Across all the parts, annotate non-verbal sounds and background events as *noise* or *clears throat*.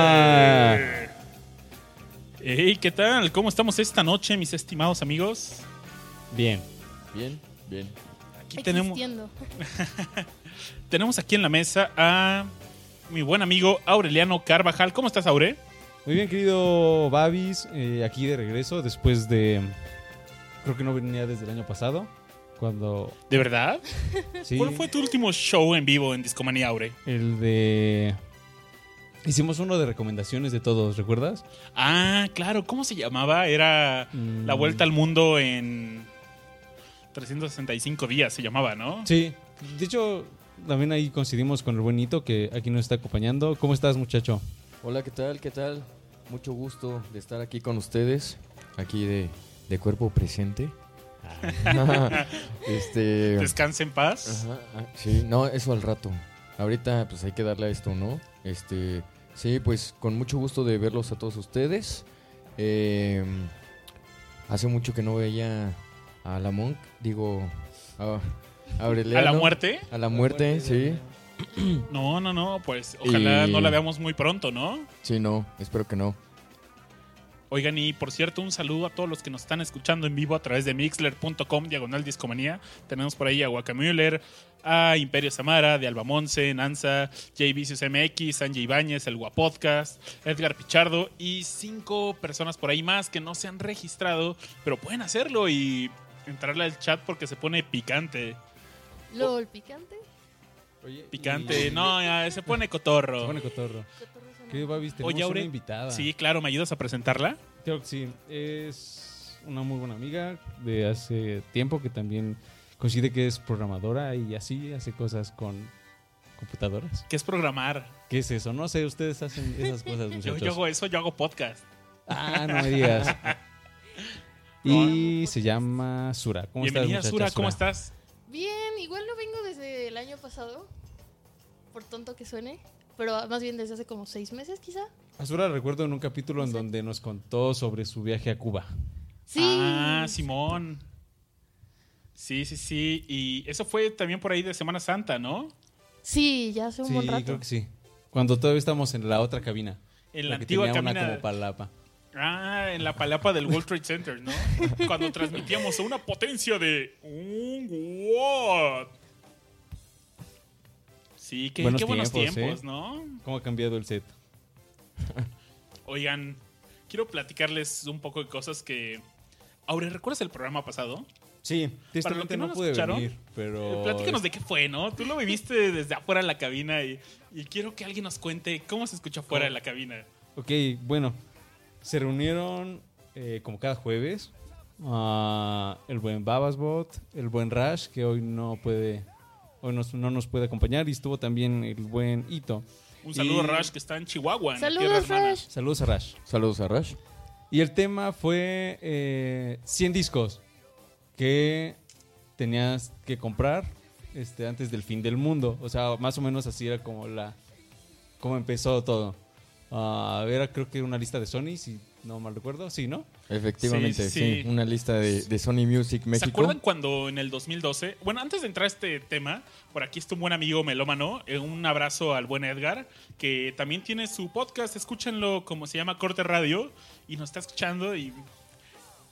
Discomanía. Hey, ¿qué tal? ¿Cómo estamos esta noche, mis estimados amigos? Bien. Bien, bien. Aquí tenemos, *laughs* tenemos aquí en la mesa a mi buen amigo Aureliano Carvajal. ¿Cómo estás, Aure? Muy bien, querido Babis. eh, aquí de regreso después de. Creo que no venía desde el año pasado. Cuando. ¿De verdad? Sí. ¿Cuál fue tu último show en vivo en Discomanía, Aure? El de. Hicimos uno de recomendaciones de todos, ¿recuerdas? Ah, claro. ¿Cómo se llamaba? Era Mm. La Vuelta al Mundo en 365 días, se llamaba, ¿no? Sí. De hecho, también ahí coincidimos con el buen Hito que aquí nos está acompañando. ¿Cómo estás, muchacho? Hola, ¿qué tal? ¿Qué tal? Mucho gusto de estar aquí con ustedes, aquí de, de cuerpo presente. *laughs* este. Descansa en paz. Ajá, ah, sí, no, eso al rato. Ahorita pues hay que darle a esto, ¿no? Este, sí, pues con mucho gusto de verlos a todos ustedes. Eh, hace mucho que no veía a la Monk, digo, a, a ¿A Aureliano. la muerte? A la muerte, sí. No, no, no. Pues ojalá Y- no la veamos muy pronto, ¿no? Sí, no, espero que no. Oigan, y por cierto, un saludo a todos los que nos están escuchando en vivo a través de mixler.com, diagonal discomanía. Tenemos por ahí a Guacamüller, a Imperio Samara, de Alba Monse, Nanza, J Vicious MX, Sanjay Ibáñez, el Guapodcast, Edgar Pichardo y cinco personas por ahí más que no se han registrado, pero pueden hacerlo y entrarle al chat porque se pone picante. LOL, picante. Oye, Picante, y- no, ya, se pone *laughs* cotorro. Se pone cotorro. ¿Qué, Babis? Tenemos Oye, Aure, una invitada. Sí, claro, ¿me ayudas a presentarla? Creo que sí. Es una muy buena amiga de hace tiempo que también coincide que es programadora y así hace cosas con computadoras. ¿Qué es programar? ¿Qué es eso? No sé, ustedes hacen esas cosas, *laughs* Yo, muchachos. yo hago eso, yo hago podcast. Ah, no me digas. *laughs* y se llama Sura. ¿Cómo Bienvenida, estás, Sura, ¿cómo estás? Bien, igual no vengo desde el año pasado. Por tonto que suene. Pero más bien desde hace como seis meses, quizá. A Sura recuerdo en un capítulo en donde nos contó sobre su viaje a Cuba. Sí. Ah, Simón. Sí, sí, sí. Y eso fue también por ahí de Semana Santa, ¿no? Sí, ya hace un Sí, buen rato. creo que sí. Cuando todavía estamos en la otra cabina. En la que antigua tenía una cabina. como palapa. Ah, en la palapa del World Trade Center, ¿no? Cuando transmitíamos a una potencia de un watt. Sí, qué, Buenos qué buenos tiempos, ¿eh? ¿no? ¿Cómo ha cambiado el set? Oigan, quiero platicarles un poco de cosas que... Aure, ¿recuerdas el programa pasado? Sí, tristemente no no, pude venir, pero... Eh, Platícanos de qué fue, ¿no? Tú lo viviste *laughs* desde afuera de la cabina y, y quiero que alguien nos cuente cómo se escuchó afuera de la cabina. Ok, bueno, se reunieron eh, como cada jueves ah, el buen Babasbot, el buen Rash, que hoy no puede, hoy nos- no nos puede acompañar, y estuvo también el buen Ito. Un saludo Y- a Rash que está en Chihuahua, en la tierra Saludos. Rash. Saludos a Rash. Saludos a Rush. Y el tema fue eh, 100 discos que tenías que comprar este, antes del fin del mundo. O sea, más o menos así era como la como empezó todo. Ah, era creo que una lista de Sony, si no mal recuerdo. Sí, ¿no? Efectivamente, Sí, sí, sí. Una lista de, de Sony Music México. ¿Se acuerdan cuando en el 2012? Bueno, antes de entrar a este tema, por aquí está un buen amigo melómano. eh, Un abrazo al buen Edgar, que también tiene su podcast. Escúchenlo como se llama Corte Radio y nos está escuchando. y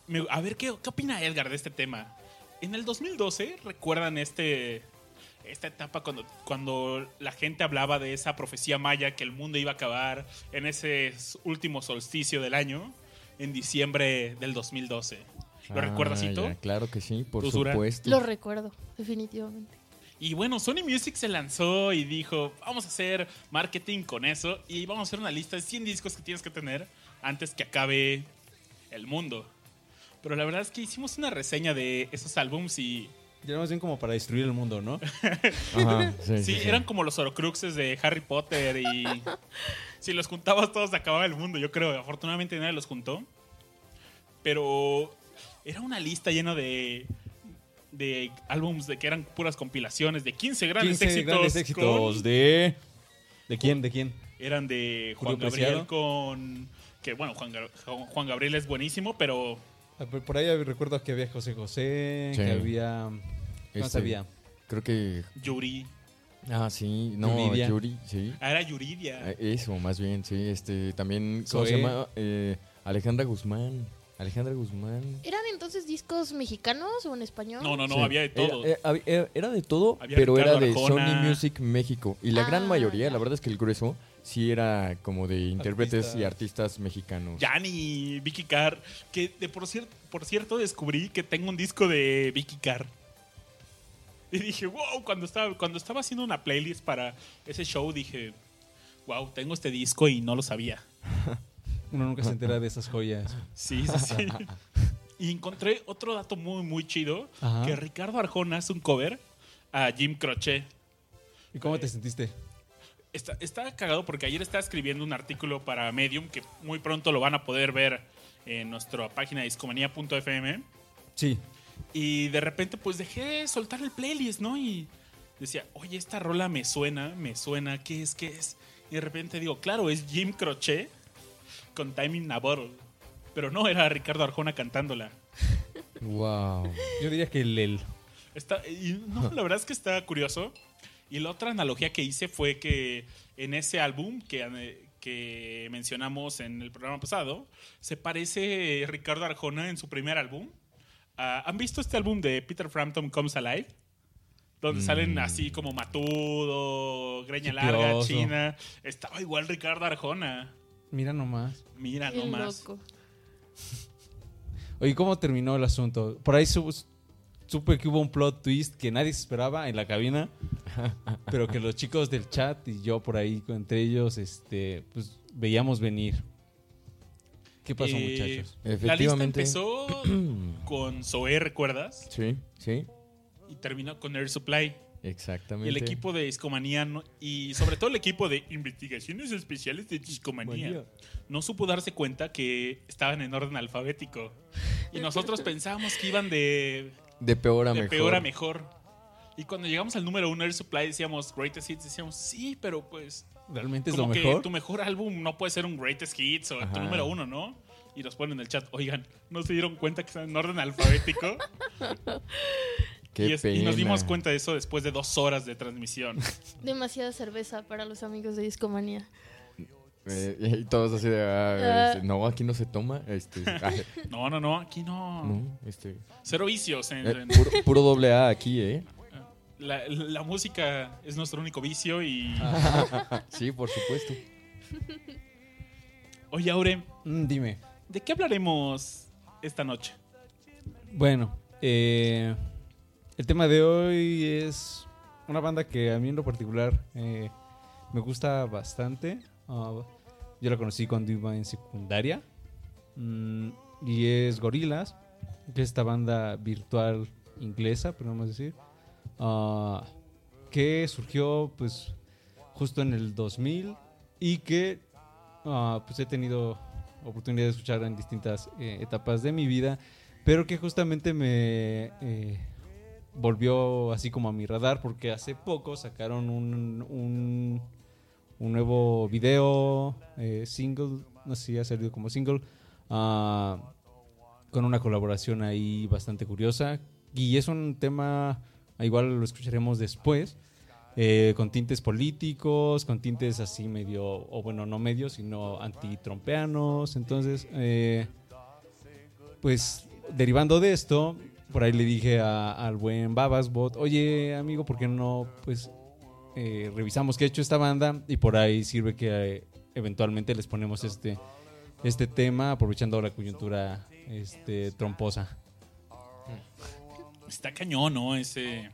me- A ver, ¿qué, ¿qué opina Edgar de este tema? En el 2012, ¿recuerdan este, esta etapa cuando, cuando la gente hablaba de esa profecía maya que el mundo iba a acabar en ese último solsticio del año, en diciembre del 2012? ¿Lo Ah, recuerdas, Ito? ya, claro que sí, por supuesto. Lo recuerdo, definitivamente. Y bueno, Sony Music se lanzó y dijo, vamos a hacer marketing con eso y vamos a hacer una lista de 100 discos que tienes que tener antes que acabe el mundo. Pero la verdad es que hicimos una reseña de esos álbums y era más bien como para destruir el mundo, ¿no? *laughs* Ajá, sí, sí, sí, sí. eran como los horocruxes de Harry Potter y *laughs* si los juntabas todos se acababa el mundo, yo creo. Afortunadamente nadie los juntó. Pero era una lista llena de de álbums de que eran puras compilaciones de 15 grandes 15 éxitos. grandes éxitos con- de... ¿De quién? ¿De quién? eran de Julio Juan Gabriel Preciado. con que bueno Juan, Gab- Juan Gabriel es buenísimo pero por- Por ahí recuerdo que había José José, Sí. que había... ¿Qué Este, había? Creo que. Yuri. Ah, sí. No, Yuridia. Yuri, sí. Ah, era Yuridia. Eh, Eso, más bien, sí. Este, también. ¿Cómo se llama? Eh, Alejandra Guzmán. Alejandra Guzmán. ¿Eran entonces discos mexicanos o en español? No, no, no, Sí. había de todo. Era, eh, era- era de todo, Había pero Ricardo era de Arjona. Sony Music México. Y la gran Ah, mayoría, ya. la verdad es que el grueso, sí era como de intérpretes Artistas. y artistas mexicanos. Yanni, Vicky Carr. Que de por, cier- por cierto descubrí que tengo un disco de Vicky Carr. Y dije, wow, cuando estaba, cuando estaba haciendo una playlist para ese show, dije, wow, tengo este disco y no lo sabía. *laughs* Uno nunca se entera de esas joyas. Sí, sí, sí. y encontré otro dato muy, muy chido, Ajá. que Ricardo Arjona hace un cover a Jim Croce. ¿Y cómo te sentiste? Está, está cagado porque ayer estaba escribiendo un artículo para Medium que muy pronto lo van a poder ver en nuestra página discomanía.fm. Sí. Y de repente pues dejé de soltar el playlist, ¿no? Y decía, oye, esta rola me suena, me suena, ¿qué es, qué es? Y de repente digo, claro, es Jim Croce con Timing Navarro. Pero no, era Ricardo Arjona cantándola. *laughs* Wow. Yo diría que el, el- Está, y no, la verdad es que está curioso. Y la otra analogía que hice fue que en ese álbum que, eh, que mencionamos en el programa pasado, se parece Ricardo Arjona en su primer álbum. Ah, ¿Han visto este álbum de Peter Frampton Comes Alive? Donde salen Mm. así como Matudo, Greña Chipioso. Larga, China. Estaba igual Ricardo Arjona. Mira nomás. Mira Qué nomás. loco. Oye, ¿cómo terminó el asunto? Por ahí su- supe que hubo un plot twist que nadie se esperaba en la cabina, *laughs* pero que los chicos del chat y yo por ahí, entre ellos, este, pues veíamos venir. ¿Qué pasó, Eh, muchachos? La lista Efectivamente. empezó *clears throat* con Zoé, ¿recuerdas? Sí, sí. Y terminó con Air Supply. Exactamente. Y el equipo de Discomanía no- y sobre todo el equipo de investigaciones especiales de Discomanía no supo darse cuenta que estaban en orden alfabético. Y nosotros *laughs* pensábamos que iban de, De peor a de mejor. peor a mejor. Y cuando llegamos al número uno Air Supply decíamos Greatest Hits, decíamos sí, pero pues ¿Realmente es como lo que mejor? tu mejor álbum no puede ser un Greatest Hits o tu número uno, ¿no? Y nos ponen en el chat, oigan, ¿no se dieron cuenta que están en orden alfabético? *laughs* Qué y, es- y nos dimos cuenta de eso después de dos horas de transmisión. *laughs* Demasiada cerveza para los amigos de Discomanía. Eh, y todos así de, ah, Ah. este, no, aquí no se toma. Este, *laughs* ah, No, no, no, aquí no. no, este, Cero vicios. en- eh, en- puro, puro doble A aquí, ¿eh? la, la música es nuestro único vicio y... *laughs* Sí, por supuesto. *laughs* Oye, Aure, Mm, dime. ¿de qué hablaremos esta noche? Bueno, eh, el tema de hoy es una banda que a mí en lo particular eh, me gusta bastante. Ah, yo la conocí cuando iba en secundaria. Mm, y es Gorillaz, que es esta banda virtual inglesa, podemos decir. ah, que surgió pues justo en el 2000 y que ah, pues he tenido oportunidad de escuchar en distintas eh, etapas de mi vida, pero que justamente me eh, volvió así como a mi radar porque hace poco sacaron un, un nuevo video eh, single, no sé si ha salido como single, ah, con una colaboración ahí bastante curiosa y es un tema, igual lo escucharemos después, eh, con tintes políticos, con tintes así medio, o bueno, no medios, sino antitrompeanos. Entonces, eh, pues derivando de esto, por ahí le dije a- al buen Babasbot, oye amigo, ¿por qué no pues eh, revisamos qué ha hecho esta banda? Y por ahí sirve que eh, eventualmente les ponemos este, este tema, aprovechando la coyuntura este, tromposa. Está cañón, ¿no? Ese,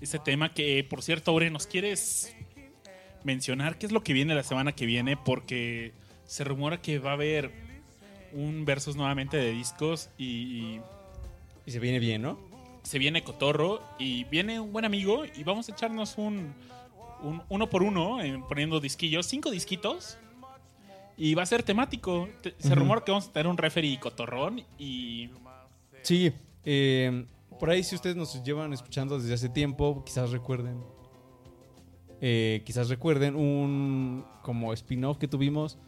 ese tema que, por cierto, Aure, ¿nos quieres mencionar qué es lo que viene la semana que viene? Porque se rumora que va a haber un versus nuevamente de discos y, Y se viene bien, ¿no? Se viene Cotorro y viene un buen amigo y vamos a echarnos un, un uno por uno eh, poniendo disquillos, cinco disquitos. Y va a ser temático. Te- Se rumora que vamos a tener un referee cotorrón y Sí, eh, por ahí si ustedes nos llevan escuchando desde hace tiempo, quizás recuerden, eh, quizás recuerden un como spin-off que tuvimos,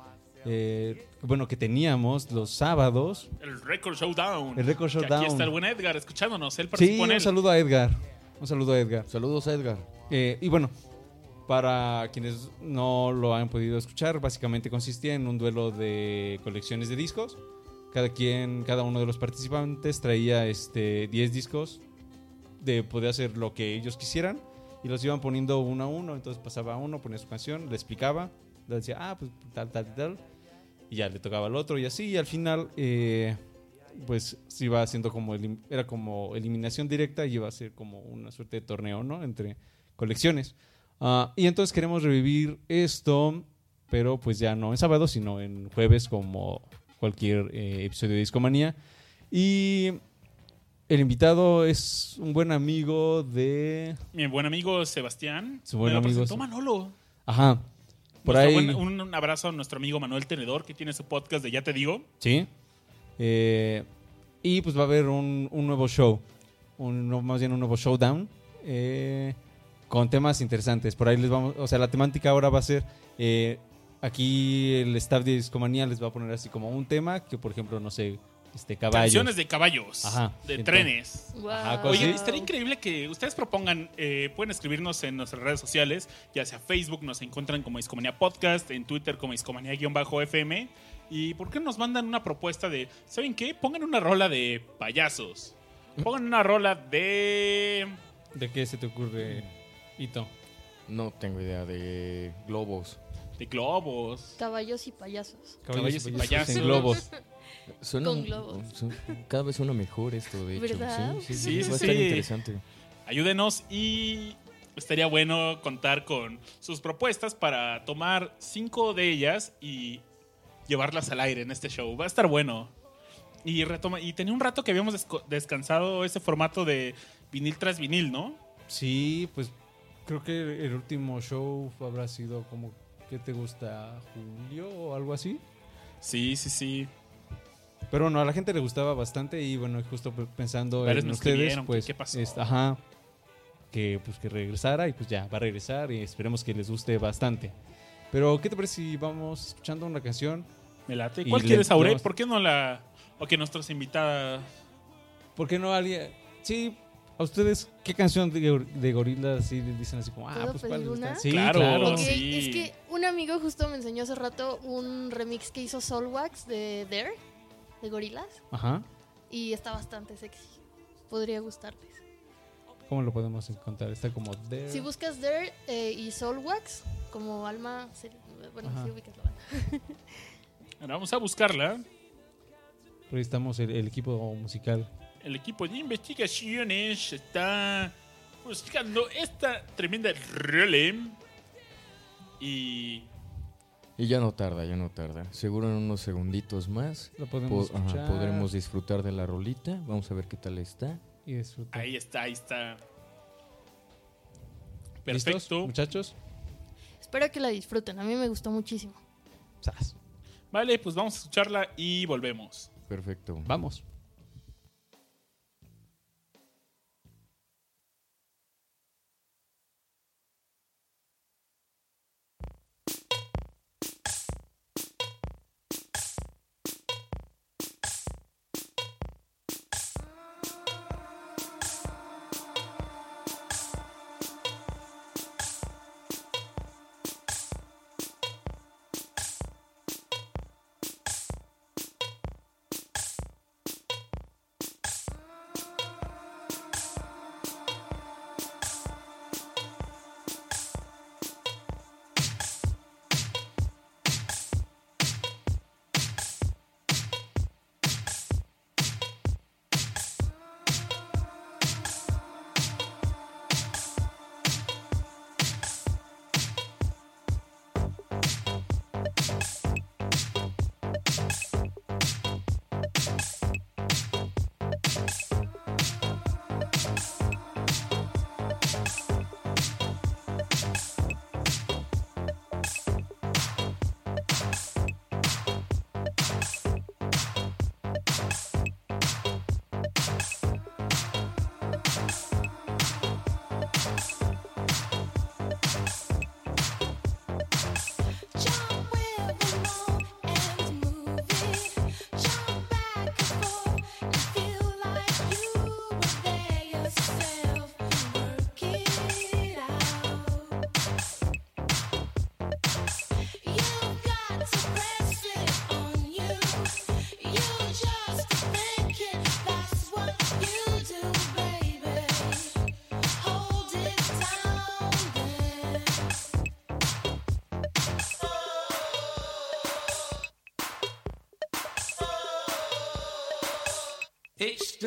eh, bueno, que teníamos los sábados. el Record Showdown. El Record Que Showdown. Aquí está el buen Edgar escuchándonos. Él Sí, participó en un él. saludo a Edgar. Un saludo a Edgar. Saludos a Edgar. Eh, y bueno, para quienes no lo han podido escuchar, básicamente consistía en un duelo de colecciones de discos. Cada quien, cada uno de los participantes traía este 10 discos de poder hacer lo que ellos quisieran y los iban poniendo uno a uno. Entonces pasaba uno, ponía su canción, le explicaba, le decía, ah, pues tal, tal, tal. Y ya le tocaba al otro y así. Y al final, eh, pues se iba haciendo como, era como eliminación directa y iba a ser como una suerte de torneo, ¿no? Entre colecciones. Ah, y entonces queremos revivir esto, pero pues ya no en sábado, sino en jueves como cualquier eh, episodio de Discomanía. Y el invitado es un buen amigo de... Mi buen amigo Sebastián. Su buen amigo Manolo. Ajá. Por ahí... buen- un abrazo a nuestro amigo Manuel Tenedor, que tiene su podcast de Ya Te Digo. Sí. Eh, y pues va a haber un, un nuevo show. Un, más bien un nuevo showdown. eh, con temas interesantes. Por ahí les vamos. O sea, la temática ahora va a ser. eh, aquí el staff de Discomanía les va a poner así como un tema. Que por ejemplo, no sé. Este. Canciones de caballos. Ajá. De Entonces- trenes. Wow. Ajá, Oye, estaría increíble que ustedes propongan, eh, pueden escribirnos en nuestras redes sociales, ya sea Facebook, nos encuentran como Discomanía Podcast, en Twitter como Discomanía-FM. ¿Y por qué no nos mandan una propuesta de, ¿saben qué? Pongan una rola de payasos. Pongan una rola de... ¿De qué se te ocurre, Ito? No tengo idea de globos. de globos. Caballos y payasos. Caballos y payasos. En globos. *laughs* Suena, Con globos. su- cada vez suena mejor esto, de hecho. ¿Verdad? Sí, sí, Sí, sí, sí, va a estar interesante. Ayúdenos y estaría bueno contar con sus propuestas para tomar cinco de ellas y llevarlas al aire en este show. Va a estar bueno. Y retoma y tenía un rato que habíamos descansado ese formato de vinil tras vinil, ¿no? Sí, pues creo que el último show habrá sido como. ¿Qué te gusta? ¿Julio o algo así? Sí, sí, sí. Pero bueno, a la gente le gustaba bastante y bueno, justo pe- pensando Varios en ustedes, pues, ¿qué pasó? es- ajá, que pues que regresara y pues ya va a regresar y esperemos que les guste bastante. Pero ¿qué te parece si vamos escuchando una canción? Me late. ¿Cuál le- quieres, Aure? ¿Por qué no la... O que nuestras invitadas... ¿Por qué no alguien? Sí, a ustedes qué canción de, de gorilas sí les dicen así como, ah, ¿Puedo pues cuál pedir les gusta? una? Sí, Claro. claro. Ok, sí. es que un amigo justo me enseñó hace rato un remix que hizo Soulwax de Dare, de Gorilas, Ajá. y está bastante sexy. Podría gustarles. ¿Cómo lo podemos encontrar? Está como there. Si buscas Dare eh, y Soulwax, como alma. Bueno, Ajá. si ubicas la banda. *laughs* Ahora vamos a buscarla. Estamos el, el equipo musical. El equipo de investigaciones está buscando esta tremenda role. Y Y ya no tarda, ya no tarda. Seguro en unos segunditos más Lo po- podemos ajá, escuchar podremos disfrutar de la rolita. Vamos a ver qué tal está. y disfrutar. ahí está, ahí está. ¿Listos, Perfecto. muchachos? Espero que la disfruten. A mí me gustó muchísimo. Sas. Vale, pues vamos a escucharla y volvemos. Perfecto. Vamos.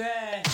对。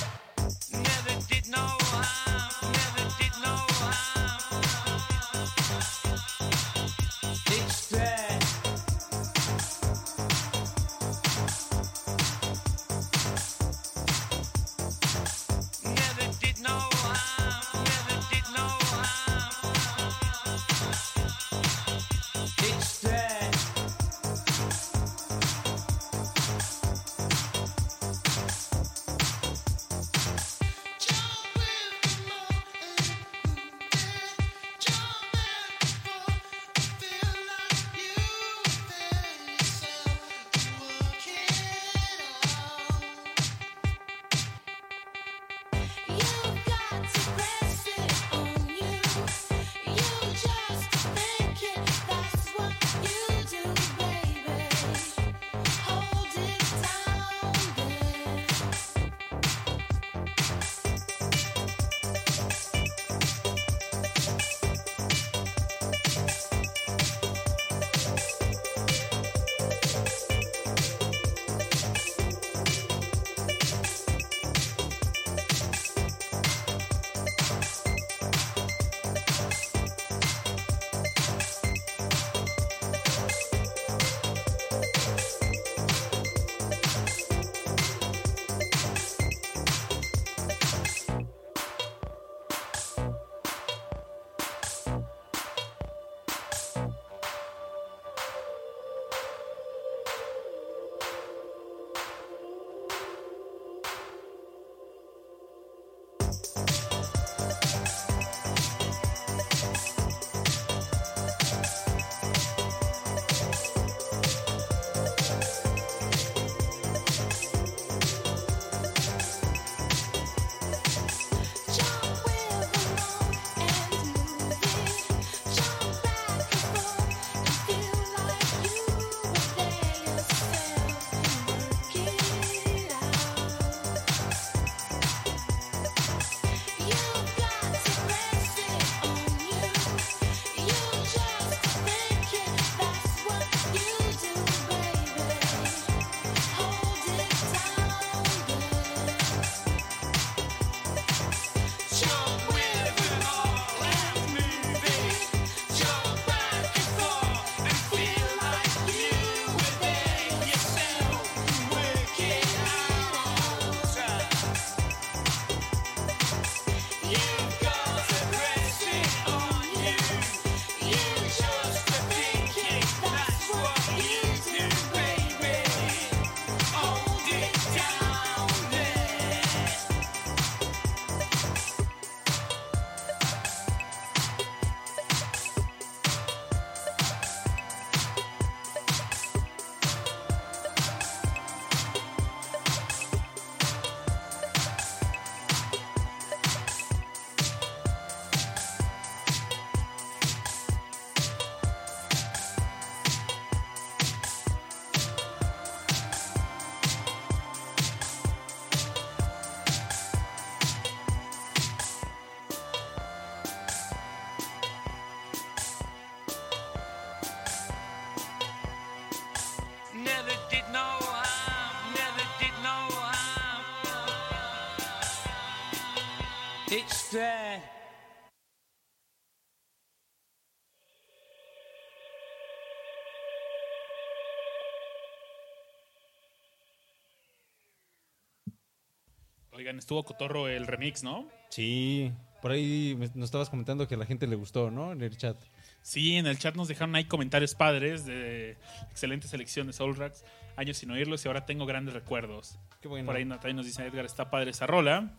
Oigan, estuvo cotorro el remix, ¿no? Sí, por ahí nos estabas comentando que a la gente le gustó, ¿no? En el chat. Sí, en el chat nos dejaron ahí comentarios padres de excelente selección de Soul Racks. Años sin oírlos y ahora tengo grandes recuerdos. Qué bueno. Por ahí también nos dice Edgar, está padre esa rola.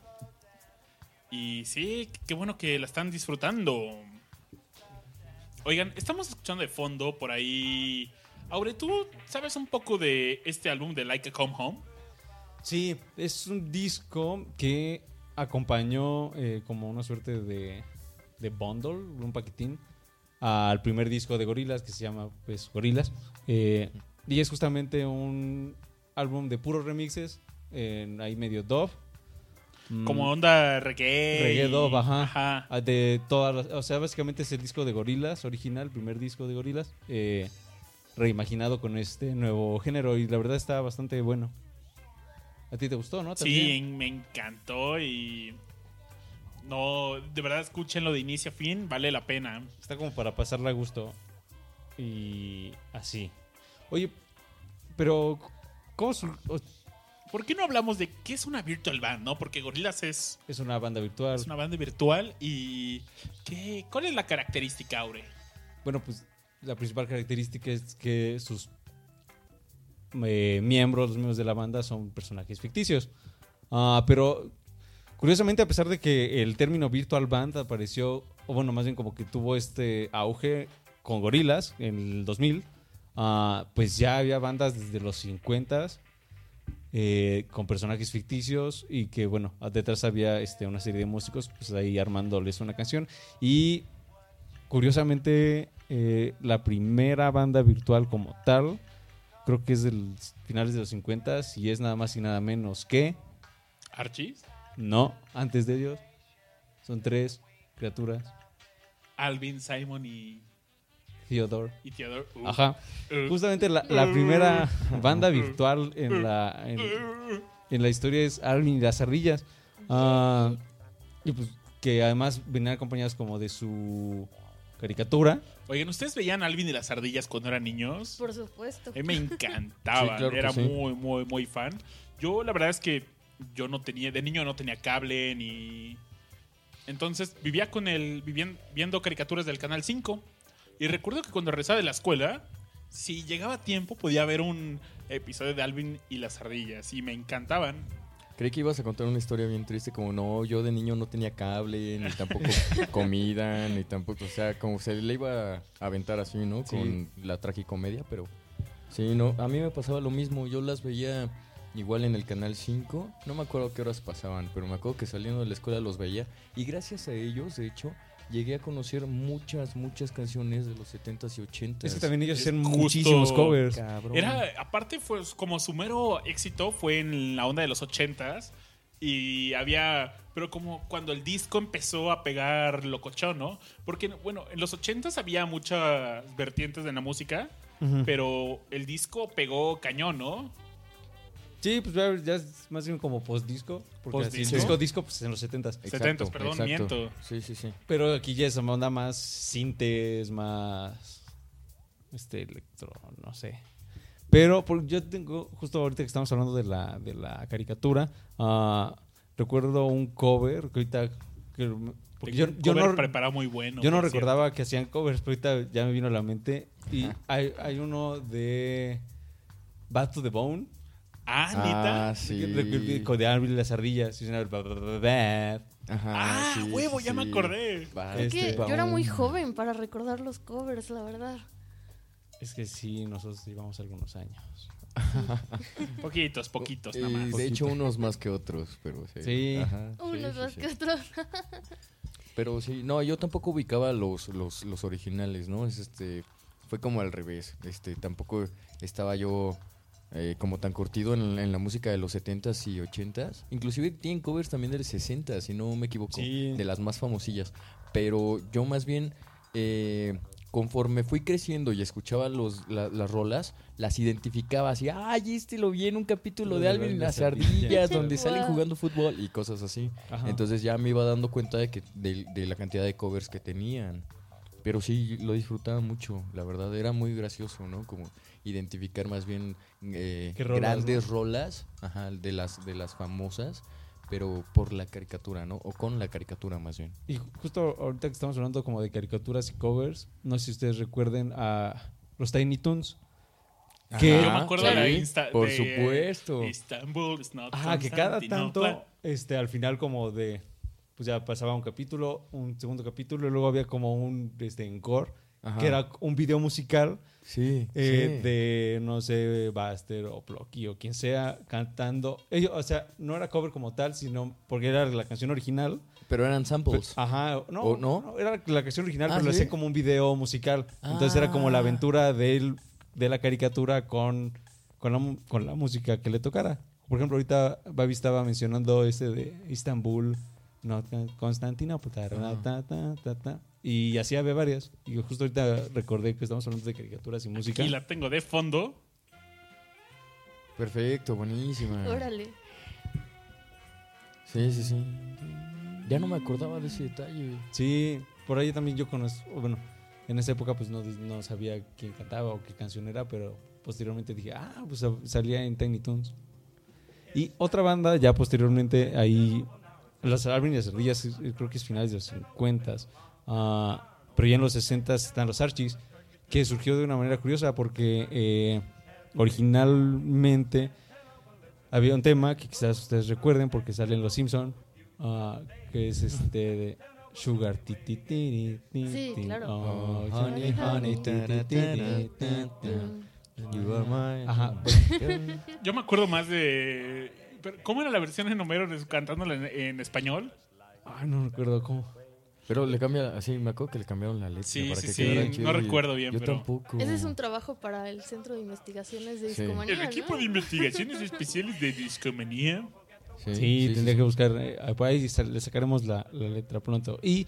Y sí, qué bueno que la están disfrutando. Oigan, estamos escuchando de fondo por ahí. Aure, ¿tú sabes un poco de este álbum de Like a Come Home? Sí, es un disco que acompañó eh, como una suerte de, de bundle, un paquetín, al primer disco de Gorilas que se llama pues Gorilas. Eh, y es justamente un álbum de puros remixes, en ahí medio dove. Mm, Como onda reggae. reggae dove, ajá. Ajá. Ah, De todas las- o sea, básicamente es el disco de Gorilas original, primer disco de Gorilas, eh, reimaginado con este nuevo género y la verdad está bastante bueno. ¿A ti te gustó, no? Sí, También. me encantó y. No, de verdad, escúchenlo de inicio a fin, vale la pena. Está como para pasarla a gusto. Y así. Oye, pero ¿cómo su- o- ¿Por qué no hablamos de qué es una virtual band, no? Porque Gorillaz es, es una banda virtual? es una banda virtual y. ¿qué, ¿Cuál es la característica, Aure? Bueno, pues la principal característica es que sus eh, miembros, los miembros de la banda, son personajes ficticios. Ah, pero curiosamente, a pesar de que el término virtual band apareció, o bueno, más bien como que tuvo este auge con Gorillaz en el 2000, ah, pues ya había bandas desde los 50 eh, con personajes ficticios y que bueno, detrás había este, una serie de músicos pues ahí armándoles una canción y curiosamente eh, la primera banda virtual como tal creo que es de los finales de los 50 y es nada más y nada menos que ¿Archie? no, antes de ellos son tres criaturas Alvin, Simon y, Theodore y Theodore. Uh, Ajá. uh, Justamente la, la primera banda virtual en la, en, en la historia es Alvin y las ardillas. Ah, y pues que además venían acompañadas como de su caricatura. Oigan, ¿ustedes veían Alvin y las ardillas cuando eran niños? Por supuesto. A mí me *laughs* encantaba, Sí, claro era sí. muy, muy, muy fan. Yo la verdad es que yo no tenía, de niño no tenía cable ni... Entonces vivía con el, vivien- viendo caricaturas del Canal 5. Y recuerdo que cuando regresaba de la escuela, si llegaba tiempo podía ver un episodio de Alvin y las ardillas. Y me encantaban. Creí que ibas a contar una historia bien triste, como no, yo de niño no tenía cable, ni tampoco *laughs* comida, ni tampoco, o sea, como se le iba a aventar así, ¿no? Sí. Con la tragicomedia, pero sí, no, a mí me pasaba lo mismo, yo las veía igual en el canal 5, no me acuerdo qué horas pasaban, pero me acuerdo que saliendo de la escuela los veía y gracias a ellos, de hecho, llegué a conocer muchas, muchas canciones de los 70s y 80s. Es que también ellos Es hacían muchísimos covers. Cabrón. Era, aparte fue como su mero éxito fue en la onda de los ochentas y había, pero como cuando el disco empezó a pegar locochón, ¿no? Porque, bueno, en los ochentas había muchas vertientes de la música, pero el disco pegó cañón, ¿no? Sí, pues ya- ya es más bien como post-disco. Porque así, Post-disco. disco, disco, pues en los 70s. Exacto, 70s, perdón, exacto. miento. Sí, sí, sí. Pero aquí ya es una onda más sintes, más. Este, electro, no sé. Pero por- yo tengo, justo ahorita que estamos hablando de la, de la caricatura, ah, recuerdo un cover que ahorita. que- porque yo, yo no, preparado muy bueno. yo no cierto. recordaba que hacían covers, pero ahorita ya me vino a la mente. Y hay, hay uno de. Bad to the Bone. Ah, neta. Ah, sí. De Alvin y las ardillas. Ajá, Ah, sí, huevo, sí, ya me acordé. Es que Este, yo era muy joven para recordar los covers, la verdad. Es que sí, nosotros llevamos algunos años. *laughs* Poquitos, poquitos, nada más. de hecho, unos más que otros, pero sí. Sí. Ajá, sí, Unos sí, más sí. que otros. *laughs* Pero sí, no, yo tampoco ubicaba los, los, los originales, ¿no? Es este, fue como al revés. Este, tampoco estaba yo eh, como tan curtido en, en la música de los 70s y 80s. Inclusive tienen covers también del 60, si no me equivoco, Sí. de las más famosillas. Pero yo más bien, eh, conforme fui creciendo y escuchaba los, la- las rolas, las identificaba así, ay, este lo vi en un capítulo Lo de de Alvin y las las ardillas, donde *laughs* salen jugando fútbol y cosas así. Ajá. Entonces ya me iba dando cuenta de que de, de la cantidad de covers que tenían. Pero sí, lo disfrutaba mucho, la verdad. Era muy gracioso, ¿no? Como identificar más bien eh, ¿Qué rolas, grandes rolas ajá, de, las, de las famosas, pero por la caricatura, ¿no? O con la caricatura más bien. Y justo ahorita que estamos hablando como de caricaturas y covers, no sé si ustedes recuerden a los Tiny Toons. Que, Yo me acuerdo de la sí, Insta- Por de- supuedo. Istanbul is not ajá, que cada tanto, este, al final como de, pues ya pasaba un capítulo, un segundo capítulo, y luego había como un, este, encore, Ajá. que era un video musical Sí, eh, sí. de, no sé, Buster o Plucky o quien sea, cantando. Ellos, o sea, no era cover como tal, sino porque era la canción original. Pero eran samples. Ajá, no, ¿O no? era la canción original, Ah, pero lo hacía como un video musical. Entonces era como la Ah. aventura del- de la caricatura con, con, la, con la música que le tocara. Por ejemplo, ahorita Babi estaba mencionando ese de Istanbul, no, Constantinopla, ta, Ajá. ta, ta, ta, ta. y así había varias. Y justo ahorita recordé que estamos hablando de caricaturas y música. Y la tengo de fondo. Perfecto, buenísima. Órale. Sí, sí, sí. Ya no me acordaba de ese detalle. Sí, por ahí también yo conozco, bueno, en esa época pues no, no sabía quién cantaba o qué canción era, pero posteriormente dije, ah, pues sal- salía en Tiny Toons. Y otra banda, ya posteriormente, ahí, las Alvin y las Ardillas, creo que es finales de los 50, ah, pero ya en los 60 están los Archies, que surgió de una manera curiosa porque eh, originalmente había un tema que quizás ustedes recuerden porque sale en Los Simpson, ah, que es este de Sugar ti ti ti ti ti, Sí, ti, claro. oh, Oh, honey, honey, ti, ti, ti, ti, ti, ti. Mm. You are mine. Ajá, *laughs* Yo me acuerdo más de. Pero, ¿Cómo era la versión en Homero cantándola en, en español? Ay, no recuerdo cómo. Pero le cambia, así me acuerdo que le cambiaron la letra. Sí, para sí, que sí, no chido y- recuerdo bien, Yo pero- tampoco. Ese es un trabajo para el Centro de Investigaciones de Sí. Discomanía, El equipo ¿no? de investigaciones especiales de discomanía. Sí, tendría que buscar. eh, por ahí le sacaremos la, la letra pronto. Y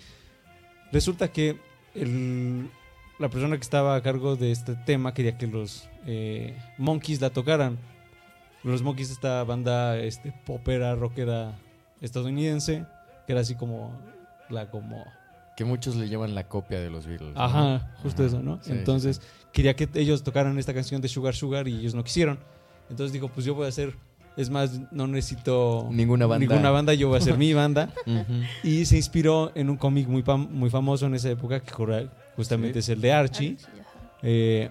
resulta que el- la persona que estaba a cargo de este tema quería que los eh, Monkeys la tocaran. Los Monkeys, esta banda este, popera, rockera estadounidense, que era así como la como Que muchos le llaman la copia de los Beatles. ¿no? Ajá, justo Ajá, eso, ¿no? sí, Entonces sí, quería que ellos tocaran esta canción de Sugar Sugar y ellos no quisieron. Entonces dijo, pues yo voy a hacer, es más, no necesito Ninguna banda. ninguna banda, yo voy a hacer mi banda. *laughs* Y se inspiró en un cómic muy, muy famoso en esa época, que justamente Sí. es el de Archie. Eh,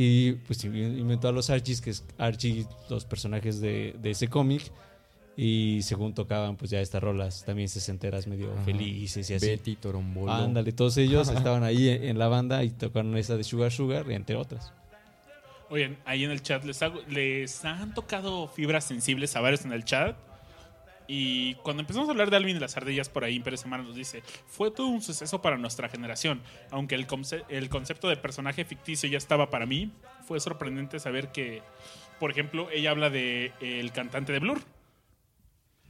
y pues inventó a los Archies, que es Archie, los personajes de, de ese cómic. Y según tocaban, pues ya estas rolas también sesenteras medio Ajá. felices y así. Betty, Torombolo. Ándale, todos ellos *laughs* estaban ahí en en la banda y tocaron esa de Sugar Sugar, entre otras. Oigan, ahí en el chat les, hago- les han tocado fibras sensibles a varios en el chat. Y cuando empezamos a hablar de Alvin y las ardillas por ahí, Imperio Semana nos dice, fue todo un suceso para nuestra generación. Aunque el, conce- el concepto de personaje ficticio ya estaba para mí, fue sorprendente saber que, por ejemplo, ella habla de eh, el cantante de Blur.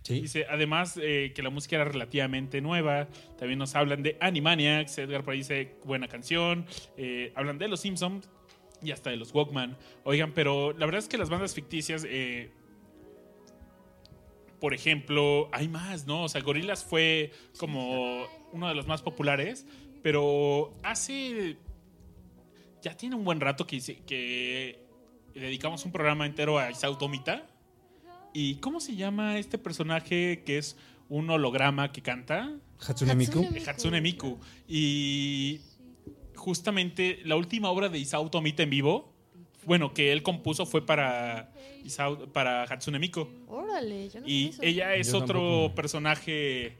Sí. Dice, además eh, que la música era relativamente nueva. También nos hablan de Animaniacs. Edgar por ahí dice, buena canción. Eh, hablan de los Simpsons y hasta de los Walkman. Oigan, pero la verdad es que las bandas ficticias, eh, por ejemplo, hay más, ¿no? O sea, Gorillaz fue como uno de los más populares, pero hace... Ya tiene un buen rato que, hice- que dedicamos un programa entero a Isao Tomita. ¿Y cómo se llama este personaje que es un holograma que canta? Hatsune Miku. Hatsune Hatsune Miku. Y justamente la última obra de Isao Tomita en vivo, bueno, que él compuso fue para, Isao- para Hatsune Miku. Órale, yo no Y sabía eso. ella es Yo otro tampoco. personaje,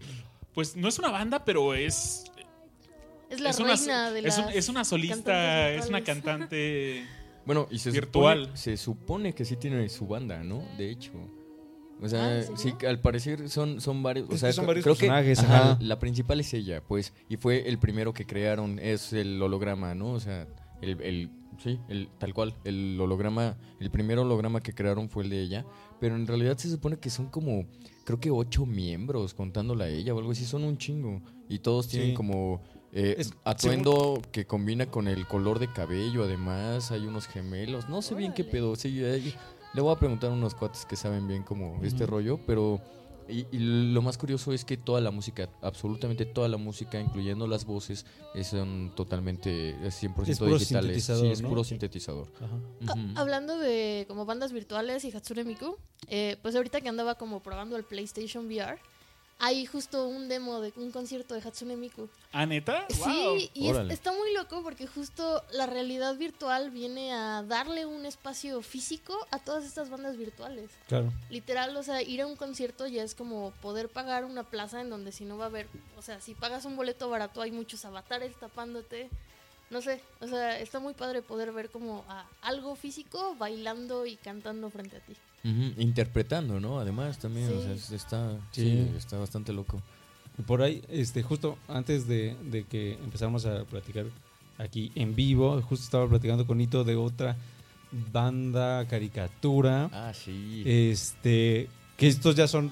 pues no es una banda, pero es... Es la es una, reina de es, un- las es una solista, cantantes es una virtuales. cantante... *laughs* Bueno, y se Virtual. supone, se supone que sí tiene su banda, ¿no? De hecho. O sea, Ah, ¿en serio? sí, al parecer son, son varios. O Es sea, que son varios creo que personajes, ajá, ajá. la principal es ella, pues. Y fue el primero que crearon, es el holograma, ¿no? O sea, el, el sí, el, tal cual. El holograma, el primer holograma que crearon fue el de ella. Pero en realidad se supone que son como, creo que ocho miembros contándola a ella o algo así. Son un chingo. Y todos tienen Sí. como eh, Es- atuendo que combina con el color de cabello. Además, hay unos gemelos. No sé bien qué pedo. Sí, hay- le voy a preguntar a unos cuates que saben bien como este rollo, pero y, y lo más curioso es que toda la música, absolutamente toda la música, incluyendo las voces, es, son totalmente es 100% Es puro digitales. sintetizador, Sí, es ¿no? puro sintetizador. Ajá. Ah. Hablando de como bandas virtuales y Hatsune Miku, eh, pues ahorita que andaba como probando el PlayStation VR, hay justo un demo de un concierto de Hatsune Miku. ¿Ah, neta? Sí, y es- está muy loco porque justo la realidad virtual viene a darle un espacio físico a todas estas bandas virtuales. Claro. Literal, o sea, ir a un concierto ya es como poder pagar una plaza en donde si no va a haber, o sea, si pagas un boleto barato hay muchos avatares tapándote. No sé, o sea, está muy padre poder ver como a algo físico bailando y cantando frente a ti. Interpretando, ¿no? Además también, o sea, está, Sí. sí, está bastante loco. Y por ahí, este, justo antes de, de que empezáramos a platicar aquí en vivo, justo estaba platicando con Nito de otra banda caricatura. Ah, sí. Este, que estos ya son,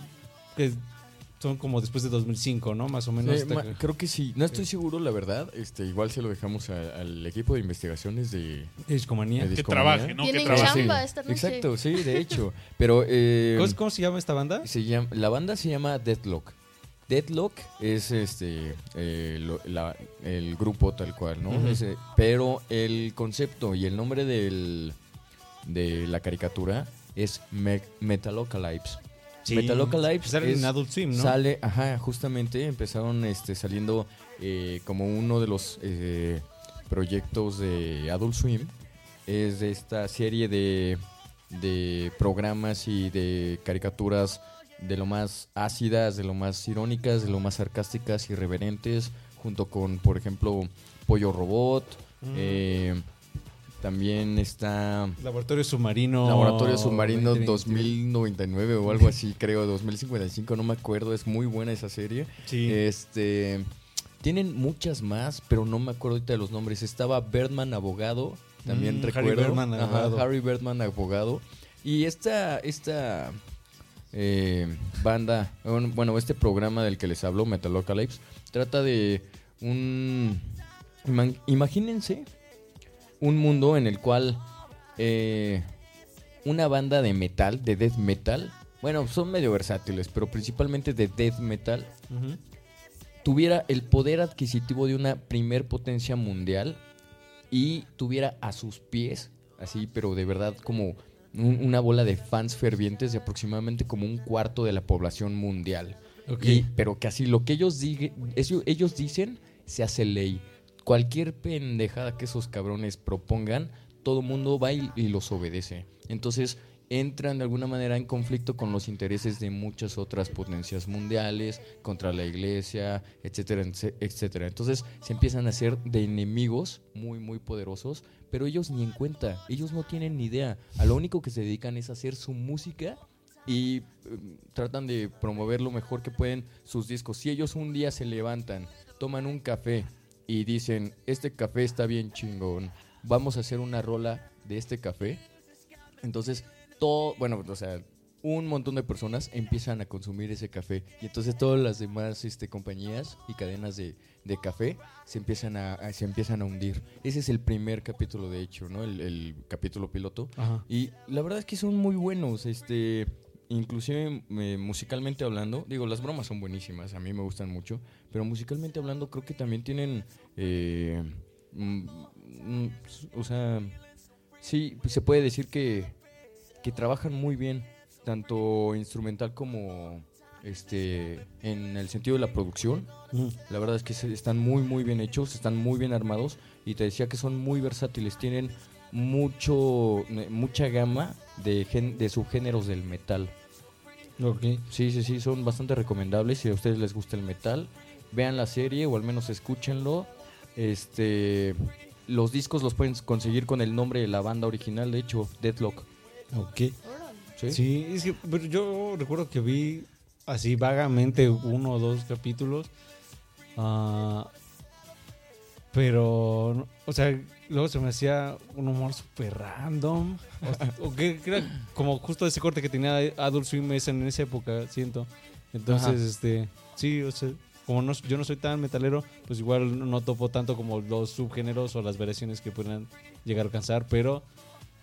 que son como después de 2005, ¿no? Más o menos. Sí, hasta ma- que- creo que sí. No estoy seguro, la verdad. Este, igual se lo dejamos a- al equipo de investigaciones de, de discomanía. de Que Discomanía. trabaje, ¿no? Que trabaje. chamba Sí, esta noche. Exacto, sí, de hecho. Pero eh, ¿Cómo, cómo se llama esta banda? se llama, la banda se llama Deadlock. Deadlock es este eh, lo- la- el grupo tal cual, ¿no? Ese- pero el concepto y el nombre del, de la caricatura es Me- Metalocalypse. Metalocalypse Sale en Adult Swim, ¿no? Sale, ajá, justamente empezaron este, saliendo eh, como uno de los eh, proyectos de Adult Swim. Es de esta serie de, de programas y de caricaturas de lo más ácidas, de lo más irónicas, de lo más sarcásticas, irreverentes, junto con, por ejemplo, Pollo Robot. Mm. eh, también está Laboratorio Submarino. Laboratorio Submarino 2020. 2099 o algo así, creo, 2055, no me acuerdo, es muy buena esa serie. Sí. Este tienen muchas más, pero no me acuerdo ahorita de los nombres. Estaba Birdman abogado, también Mm, Harry recuerdo. Birdman, Ajá, abogado. Harry Birdman abogado. Y esta esta eh, banda, bueno, este programa del que les hablo, Metalocalypse, trata de un imagínense un mundo en el cual eh, una banda de metal, de death metal, bueno, son medio versátiles, pero principalmente de death metal, tuviera el poder adquisitivo de una primer potencia mundial y tuviera a sus pies, así, pero de verdad como un- una bola de fans fervientes de aproximadamente como un cuarto de la población mundial. Y- pero que así lo que ellos, eso- ellos dicen se hace ley. Cualquier pendejada que esos cabrones propongan, todo mundo va y, los obedece. Entonces entran de alguna manera en conflicto con los intereses de muchas otras potencias mundiales, contra la iglesia, etcétera, etcétera. Entonces se empiezan a hacer de enemigos muy, muy poderosos, pero ellos ni en cuenta, ellos no tienen ni idea. A lo único que se dedican es a hacer su música y eh, tratan de promover lo mejor que pueden sus discos. Si ellos un día se levantan, toman un café y dicen, este café está bien chingón, vamos a hacer una rola de este café, entonces todo, bueno, o sea, un montón de personas empiezan a consumir ese café y entonces todas las demás este, compañías y cadenas de, de café se empiezan a, a- se empiezan a hundir. Ese es el primer capítulo, de hecho, ¿no? El, el capítulo piloto. Ajá. Y la verdad es que son muy buenos, este, inclusive eh, musicalmente hablando, digo, las bromas son buenísimas, a mí me gustan mucho, pero musicalmente hablando creo que también tienen, eh, mm, mm, o sea, sí, se puede decir que, que trabajan muy bien, tanto instrumental como este en el sentido de la producción. Mm. La verdad es que están muy muy bien hechos, están muy bien armados y te decía que son muy versátiles, tienen mucho eh, mucha gama de gen- de subgéneros del metal. Ok. Sí, sí, sí, son bastante recomendables si a ustedes les gusta el metal, vean la serie o al menos escúchenlo. Este los discos los pueden conseguir con el nombre de la banda original, de hecho, Deadlock. Ok. ¿sí? Sí, es que pero yo recuerdo que vi así vagamente uno o dos capítulos. ah, pero, o sea, luego se me hacía un humor súper random. O, o que, que era como justo ese corte que tenía Adult Swim en esa época, siento. Entonces, Ajá. este, sí, o sea, como no, yo no soy tan metalero, pues igual no topo tanto como los subgéneros o las variaciones que puedan llegar a alcanzar, pero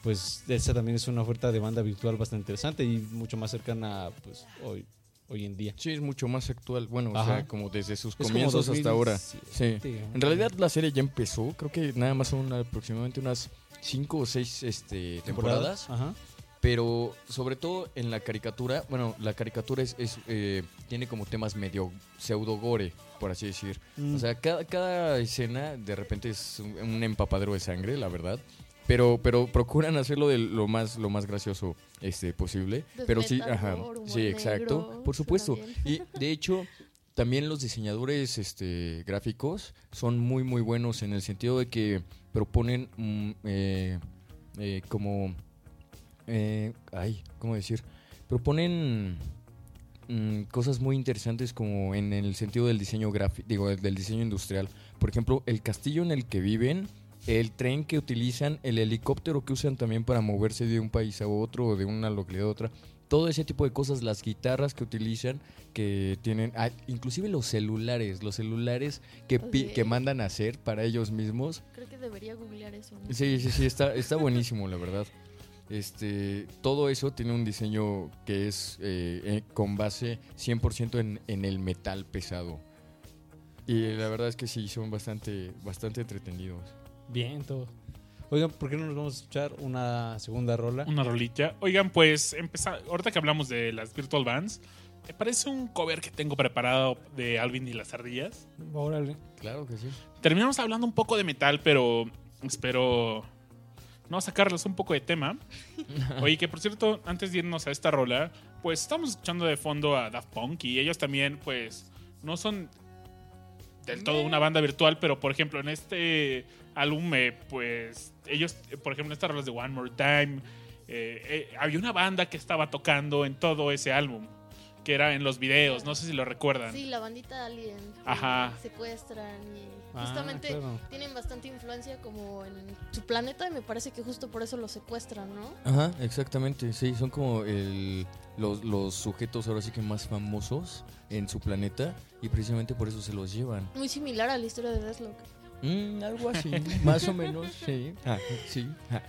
pues esa también es una oferta de banda virtual bastante interesante y mucho más cercana pues hoy hoy en día. Sí, es mucho más actual. Bueno, o sea, como desde sus Es comienzos hasta ahora. 2007, Sí. En realidad la serie ya empezó. Creo que nada más son aproximadamente unas cinco o seis este, temporadas. Ajá. Pero sobre todo en la caricatura, bueno, la caricatura es, es, eh, tiene como temas medio pseudo gore, por así decir. Mm. O sea, cada, cada escena de repente es un, un empapadero de sangre, la verdad. Pero, pero procuran hacerlo de lo más, lo más gracioso este, posible. Death pero sí, ajá, sí, exacto. negro, Por supuesto. Y de hecho, también los diseñadores este, gráficos son muy, muy buenos en el sentido de que proponen mm, eh, eh, como... eh, ay, ¿cómo decir? Proponen mm, cosas muy interesantes como en el sentido del diseño gráfico, digo, del diseño industrial. Por ejemplo, el castillo en el que viven, el tren que utilizan, el helicóptero que usan también para moverse de un país a otro o de una localidad a otra. todo ese tipo de cosas, las guitarras que utilizan, que tienen, ah, inclusive los celulares, los celulares que, que mandan a hacer para ellos mismos. Creo que debería googlear eso. ¿no? Sí, sí, sí, está, está buenísimo, la verdad. Este, todo eso tiene un diseño que es eh, eh, con base 100% en, en el metal pesado. Y la verdad es que sí, son bastante, bastante entretenidos. Bien, todo. Oigan, ¿por qué no nos vamos a escuchar una segunda rola? Una rolilla. Oigan, pues, empezar, ahorita que hablamos de las Virtual Bands, ¿te parece un cover que tengo preparado de Alvin y las ardillas? Órale. Claro que sí. Terminamos hablando un poco de metal, pero espero no sacarles un poco de tema. *laughs* Oye, que por cierto, antes de irnos a esta rola, pues estamos escuchando de fondo a Daft Punk y ellos también, pues, no son del todo una banda virtual, pero por ejemplo, en este álbum, eh, pues, ellos, eh, por ejemplo, en estas rolas de One More Time, eh, eh, había una banda que estaba tocando en todo ese álbum, que era en los videos, no sé si lo recuerdan. Sí, la bandita Alien. Ajá. Secuestran y Ah, justamente claro. tienen bastante influencia como en su planeta y me parece que justo por eso lo secuestran, ¿no? Ajá, exactamente, sí, son como el, los, los sujetos ahora sí que más famosos en su planeta y precisamente por eso se los llevan. Muy similar a la historia de Deathlock. Mm, algo así, *laughs* más o menos, sí. Ah, sí. ah.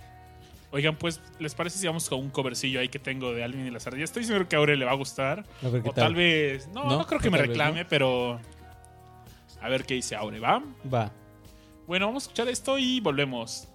Oigan, pues, ¿les parece si vamos con un covercillo ahí que tengo de Alvin y las ardillas? Estoy seguro que a Aure le va a gustar. A ver qué O tal. tal vez. No, no, ¿No? creo que me vez, reclame, pero. A ver qué dice Aure, ¿va? Va. Bueno, vamos a escuchar esto y volvemos.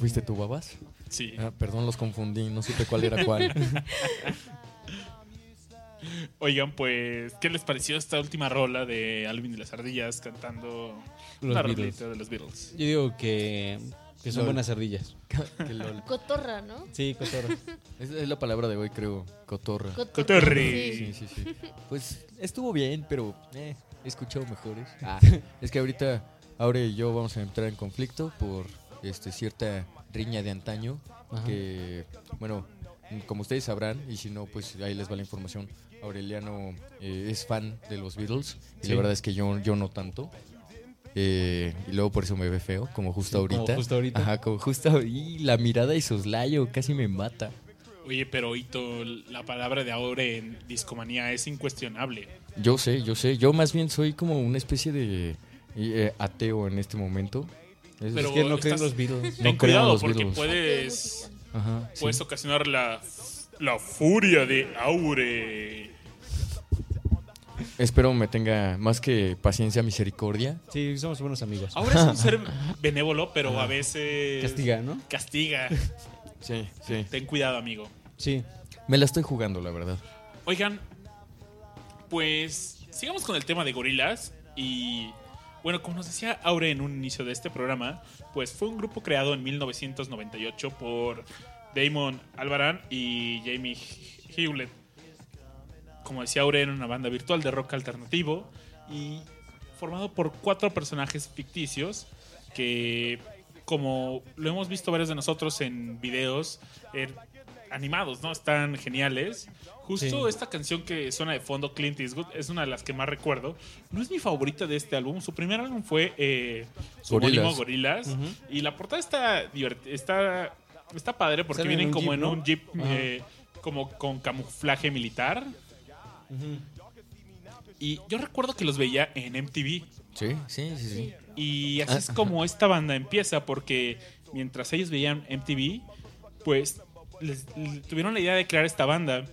Fuiste tú, babas? Sí. Ah, perdón, los confundí, no supe cuál era cuál. *laughs* Oigan, pues, ¿qué les pareció esta última rola de Alvin y las ardillas cantando Los una Beatles. rolita de los Beatles? Yo digo que, que son Lol. buenas ardillas. *laughs* Lol. Cotorra, ¿no? Sí, cotorra. *laughs* Es, es la palabra de hoy, creo. Cotorra. Cotorri. Sí, sí, sí. Pues estuvo bien, pero eh, he escuchado mejores. Ah, es que ahorita Aure y yo vamos a entrar en conflicto por este cierta riña de antaño Ajá. que, bueno, como ustedes sabrán, y si no, pues ahí les va la información. Aureliano eh, es fan de los Beatles y Sí. la verdad es que yo, yo no tanto. eh, y luego por eso me ve feo, como justo Sí, como ahorita. justo ahorita. Ajá, como justo ahí. La mirada y soslayo casi me mata. Oye, pero Hito, la palabra de ahora en discomanía es incuestionable. Yo sé, yo sé. Yo más bien soy como una especie de eh, ateo en este momento. Es- Pero es que no creen los Beatles. Ten No cuidado los porque Beatles. puedes, Ajá. sí. puedes ocasionar la, la furia de Aure. Espero me tenga más que paciencia, misericordia. Sí, somos buenos amigos. Aure es un *laughs* ser benévolo, pero a veces Castiga, ¿no? Castiga. Sí, sí. Ten cuidado, amigo. Sí. Me la estoy jugando, la verdad. Oigan, pues sigamos con el tema de gorilas y bueno, como nos decía Aure en un inicio de este programa, pues fue un grupo creado en 1998 por Damon Albarán y Jamie Hewlett. Como decía Aure, era una banda virtual de rock alternativo y formado por cuatro personajes ficticios que, como lo hemos visto varios de nosotros en videos eh, animados, ¿no? Están geniales. Justo Sí. esta canción que suena de fondo, Clint Eastwood, es una de las que más recuerdo. No es mi favorita de este álbum. Su primer álbum fue eh, su. Y la portada está está, está padre porque Salen en vienen un como jeep, en ¿no? un jeep eh, como con camuflaje militar. Y yo recuerdo que los veía en MTV. Sí, sí, sí, sí. Y así es como esta banda empieza, porque mientras ellos veían MTV, pues les- tuvieron la idea de crear esta banda.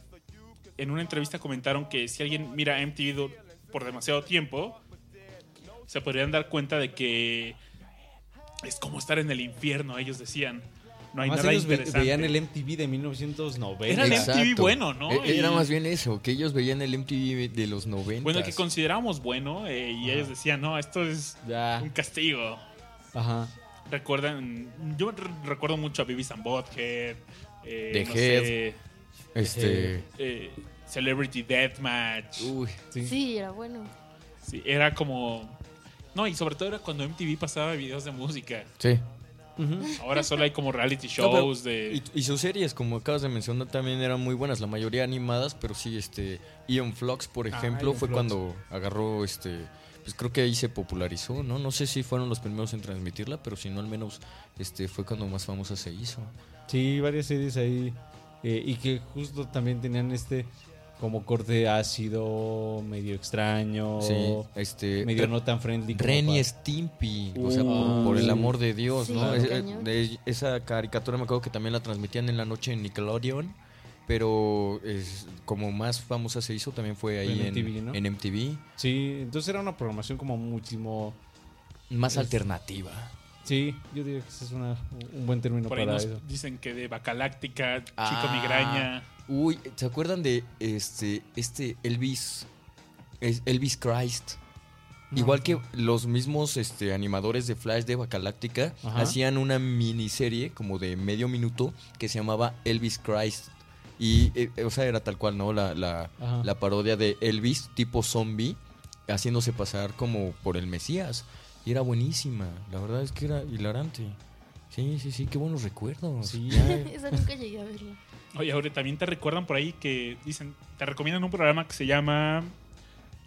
En una entrevista comentaron que si alguien mira MTV por demasiado tiempo, se podrían dar cuenta de que es como estar en el infierno, ellos decían. No hay Además, nada ellos interesante. veían el MTV de 1990. Era el Exacto. MTV bueno, ¿no? E- Era Y- más bien eso, que ellos veían el MTV de los 90. Bueno, que considerábamos bueno, eh, y ellos decían, no, esto es Ya. un castigo. Ajá. Recuerdan, yo re- recuerdo mucho a and Butthead, eh, The no Head. sé, Este. eh, Celebrity Deathmatch. Uy, Sí. Sí, era bueno. Sí, era como. No, y sobre todo era cuando MTV pasaba videos de música. sí. Ahora solo hay como reality No, pero- shows de. Y, y sus series, como acabas de mencionar, también eran muy buenas, la mayoría animadas, pero sí, este, Ian Flux, por Ah, ejemplo, fue Flux. cuando agarró, este, pues creo que ahí se popularizó, ¿no? No sé si fueron los primeros en transmitirla, pero si no, al menos, este, fue cuando más famosa se hizo. Sí, varias series ahí. eh, y que justo también tenían este como corte ácido, medio extraño, Sí, este, medio no tan friendly. Ren y Stimpy, o sea, Uh, por, por el amor de Dios, Sí, ¿no? Es- eh, esa caricatura me acuerdo que también la transmitían en la noche en Nickelodeon, pero es, como más famosa se hizo también fue ahí En en, MTV, ¿no? en MTV, Sí, entonces era una programación como muchísimo... más Es- alternativa. Sí, yo diría que ese es una, un buen término por ahí para nos eso. dicen que de Bacaláctica, Chico Ah. Migraña. Uy, ¿se acuerdan de este este Elvis es Elvis Christ? No, Igual no. que los mismos este, animadores de Flash de Bacaláctica Ajá. hacían una miniserie como de medio minuto que se llamaba Elvis Christ. Y, eh, o sea, era tal cual, ¿no? La, la, Ajá. la parodia de Elvis tipo zombie, haciéndose pasar como por el Mesías. Y era buenísima. La verdad es que era hilarante. Sí, sí, sí, qué buenos recuerdos. Sí. *laughs* Esa nunca llegué a verla. Oye, ahora también te recuerdan por ahí que dicen, te recomiendan un programa que se llama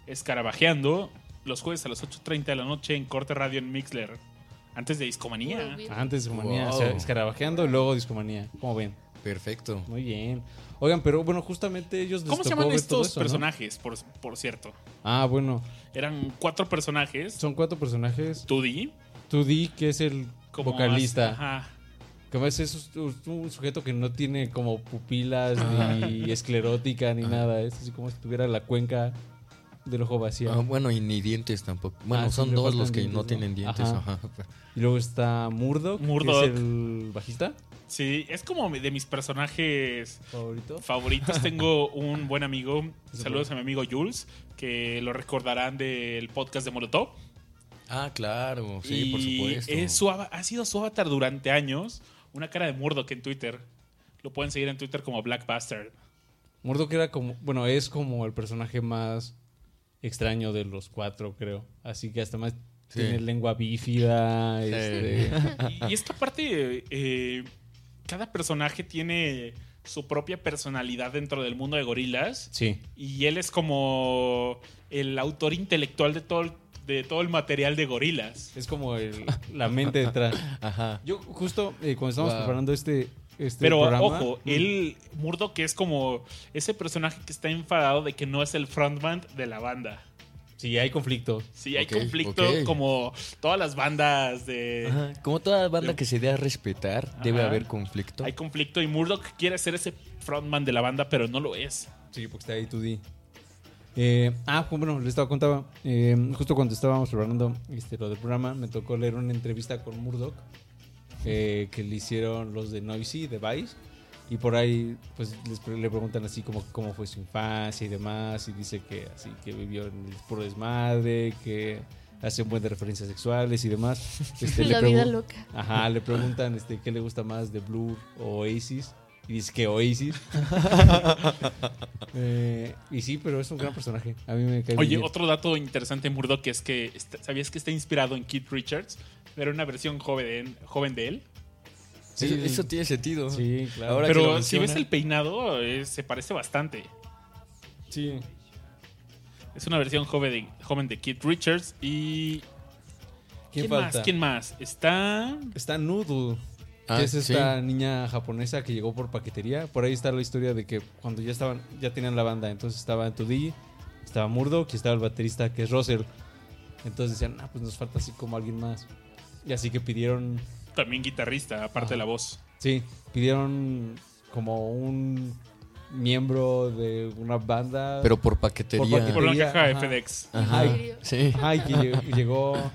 Escarabajeando los jueves a las 8.30 de la noche en Corte Radio en Mixler. Antes de Discomanía. Antes Discomanía, Wow. o sea, escarabajeando, luego Discomanía. ¿Cómo ven? perfecto. Muy bien. Oigan, pero bueno, justamente ellos les ¿Cómo se tocó llaman ver todo estos eso, ¿no? personajes, por, por cierto? Ah, bueno, Eran cuatro personajes. son cuatro personajes. 2D. 2D, que es el como vocalista. Ajá. Como es, es un, un sujeto que no tiene como pupilas ni *laughs* esclerótica ni nada. Es así como si tuviera la cuenca del ojo vacía. Ah, bueno, y ni dientes tampoco. Bueno, Ah, sí, son le dos faltan los que dientes, no ¿no? tienen dientes. Ajá. Ajá. Y luego está Murdoch, Murdoch. que es el bajista Sí, es como de mis personajes favorito. favoritos. *laughs* Tengo un buen amigo, saludos a mi amigo Jules, que lo recordarán del podcast de Molotov. Ah, claro. Sí, y por supuesto. es su ha sido su avatar durante años, una cara de Murdoch en Twitter. Lo pueden seguir en Twitter como Black Bastard. Murdoch era como, bueno, es como el personaje más extraño de los cuatro, creo. Así que hasta más Sí. tiene lengua bífida. este, *laughs* Y, y esta parte, eh, cada personaje tiene su propia personalidad dentro del mundo de gorilas. sí. Y él es como el autor intelectual de todo el, de todo el material de gorilas. Es como el- la mente detrás. *laughs* Ajá. Yo justo eh, cuando estábamos Wow. preparando este, este Pero programa... ojo, él, Murdoch es como ese personaje que está enfadado de que no es el frontman de la banda. Sí, hay conflicto. Sí, hay conflicto como todas las bandas de... Ajá. Como toda banda de- que se dé a respetar, debe haber conflicto. Hay conflicto y Murdoch quiere ser ese frontman de la banda, pero no lo es. Sí, porque está ahí 2D. Eh, ah, bueno, les estaba contaba. eh, justo cuando estábamos preparando este, lo del programa, me tocó leer una entrevista con Murdoch eh, que le hicieron los de Noisy, de Vice. Y por ahí, pues les pre- le preguntan así como cómo fue su infancia y demás. Y dice que así que vivió en el puro desmadre, que hace un buen de referencias sexuales y demás. *laughs* Este, le La vida loca. Ajá, le preguntan este, qué le gusta más de Blur o Oasis. Y dice que Oasis. *laughs* Eh, y sí, pero es un gran personaje. A mí me cae Oye, bien. otro dato interesante Murdoch es que está- ¿sabías que está inspirado en Keith Richards? Pero una versión joven joven de él. Sí, eso, eso tiene sentido. Sí, claro. Ahora que lo Pero si ves el peinado, eh, se parece bastante. sí. Es una versión joven de, joven de Keith Richards. ¿Y ¿Quién, quién falta? más? ¿Quién más? Está... Está Noodle. Ah, que es sí. esta niña japonesa que llegó por paquetería. Por ahí está la historia de que cuando ya estaban, ya tenían la banda, entonces estaba en 2D, estaba Murdoch y estaba el baterista que es Russell. Entonces decían, ah, pues nos falta así como alguien más. Y así que pidieron, También guitarrista, aparte Ajá. de la voz. sí, pidieron como un miembro de una banda. Pero por paquetería. Por paquetería. Por la caja de. FedEx. Ajá. Sí. Ajá, y que lle- llegó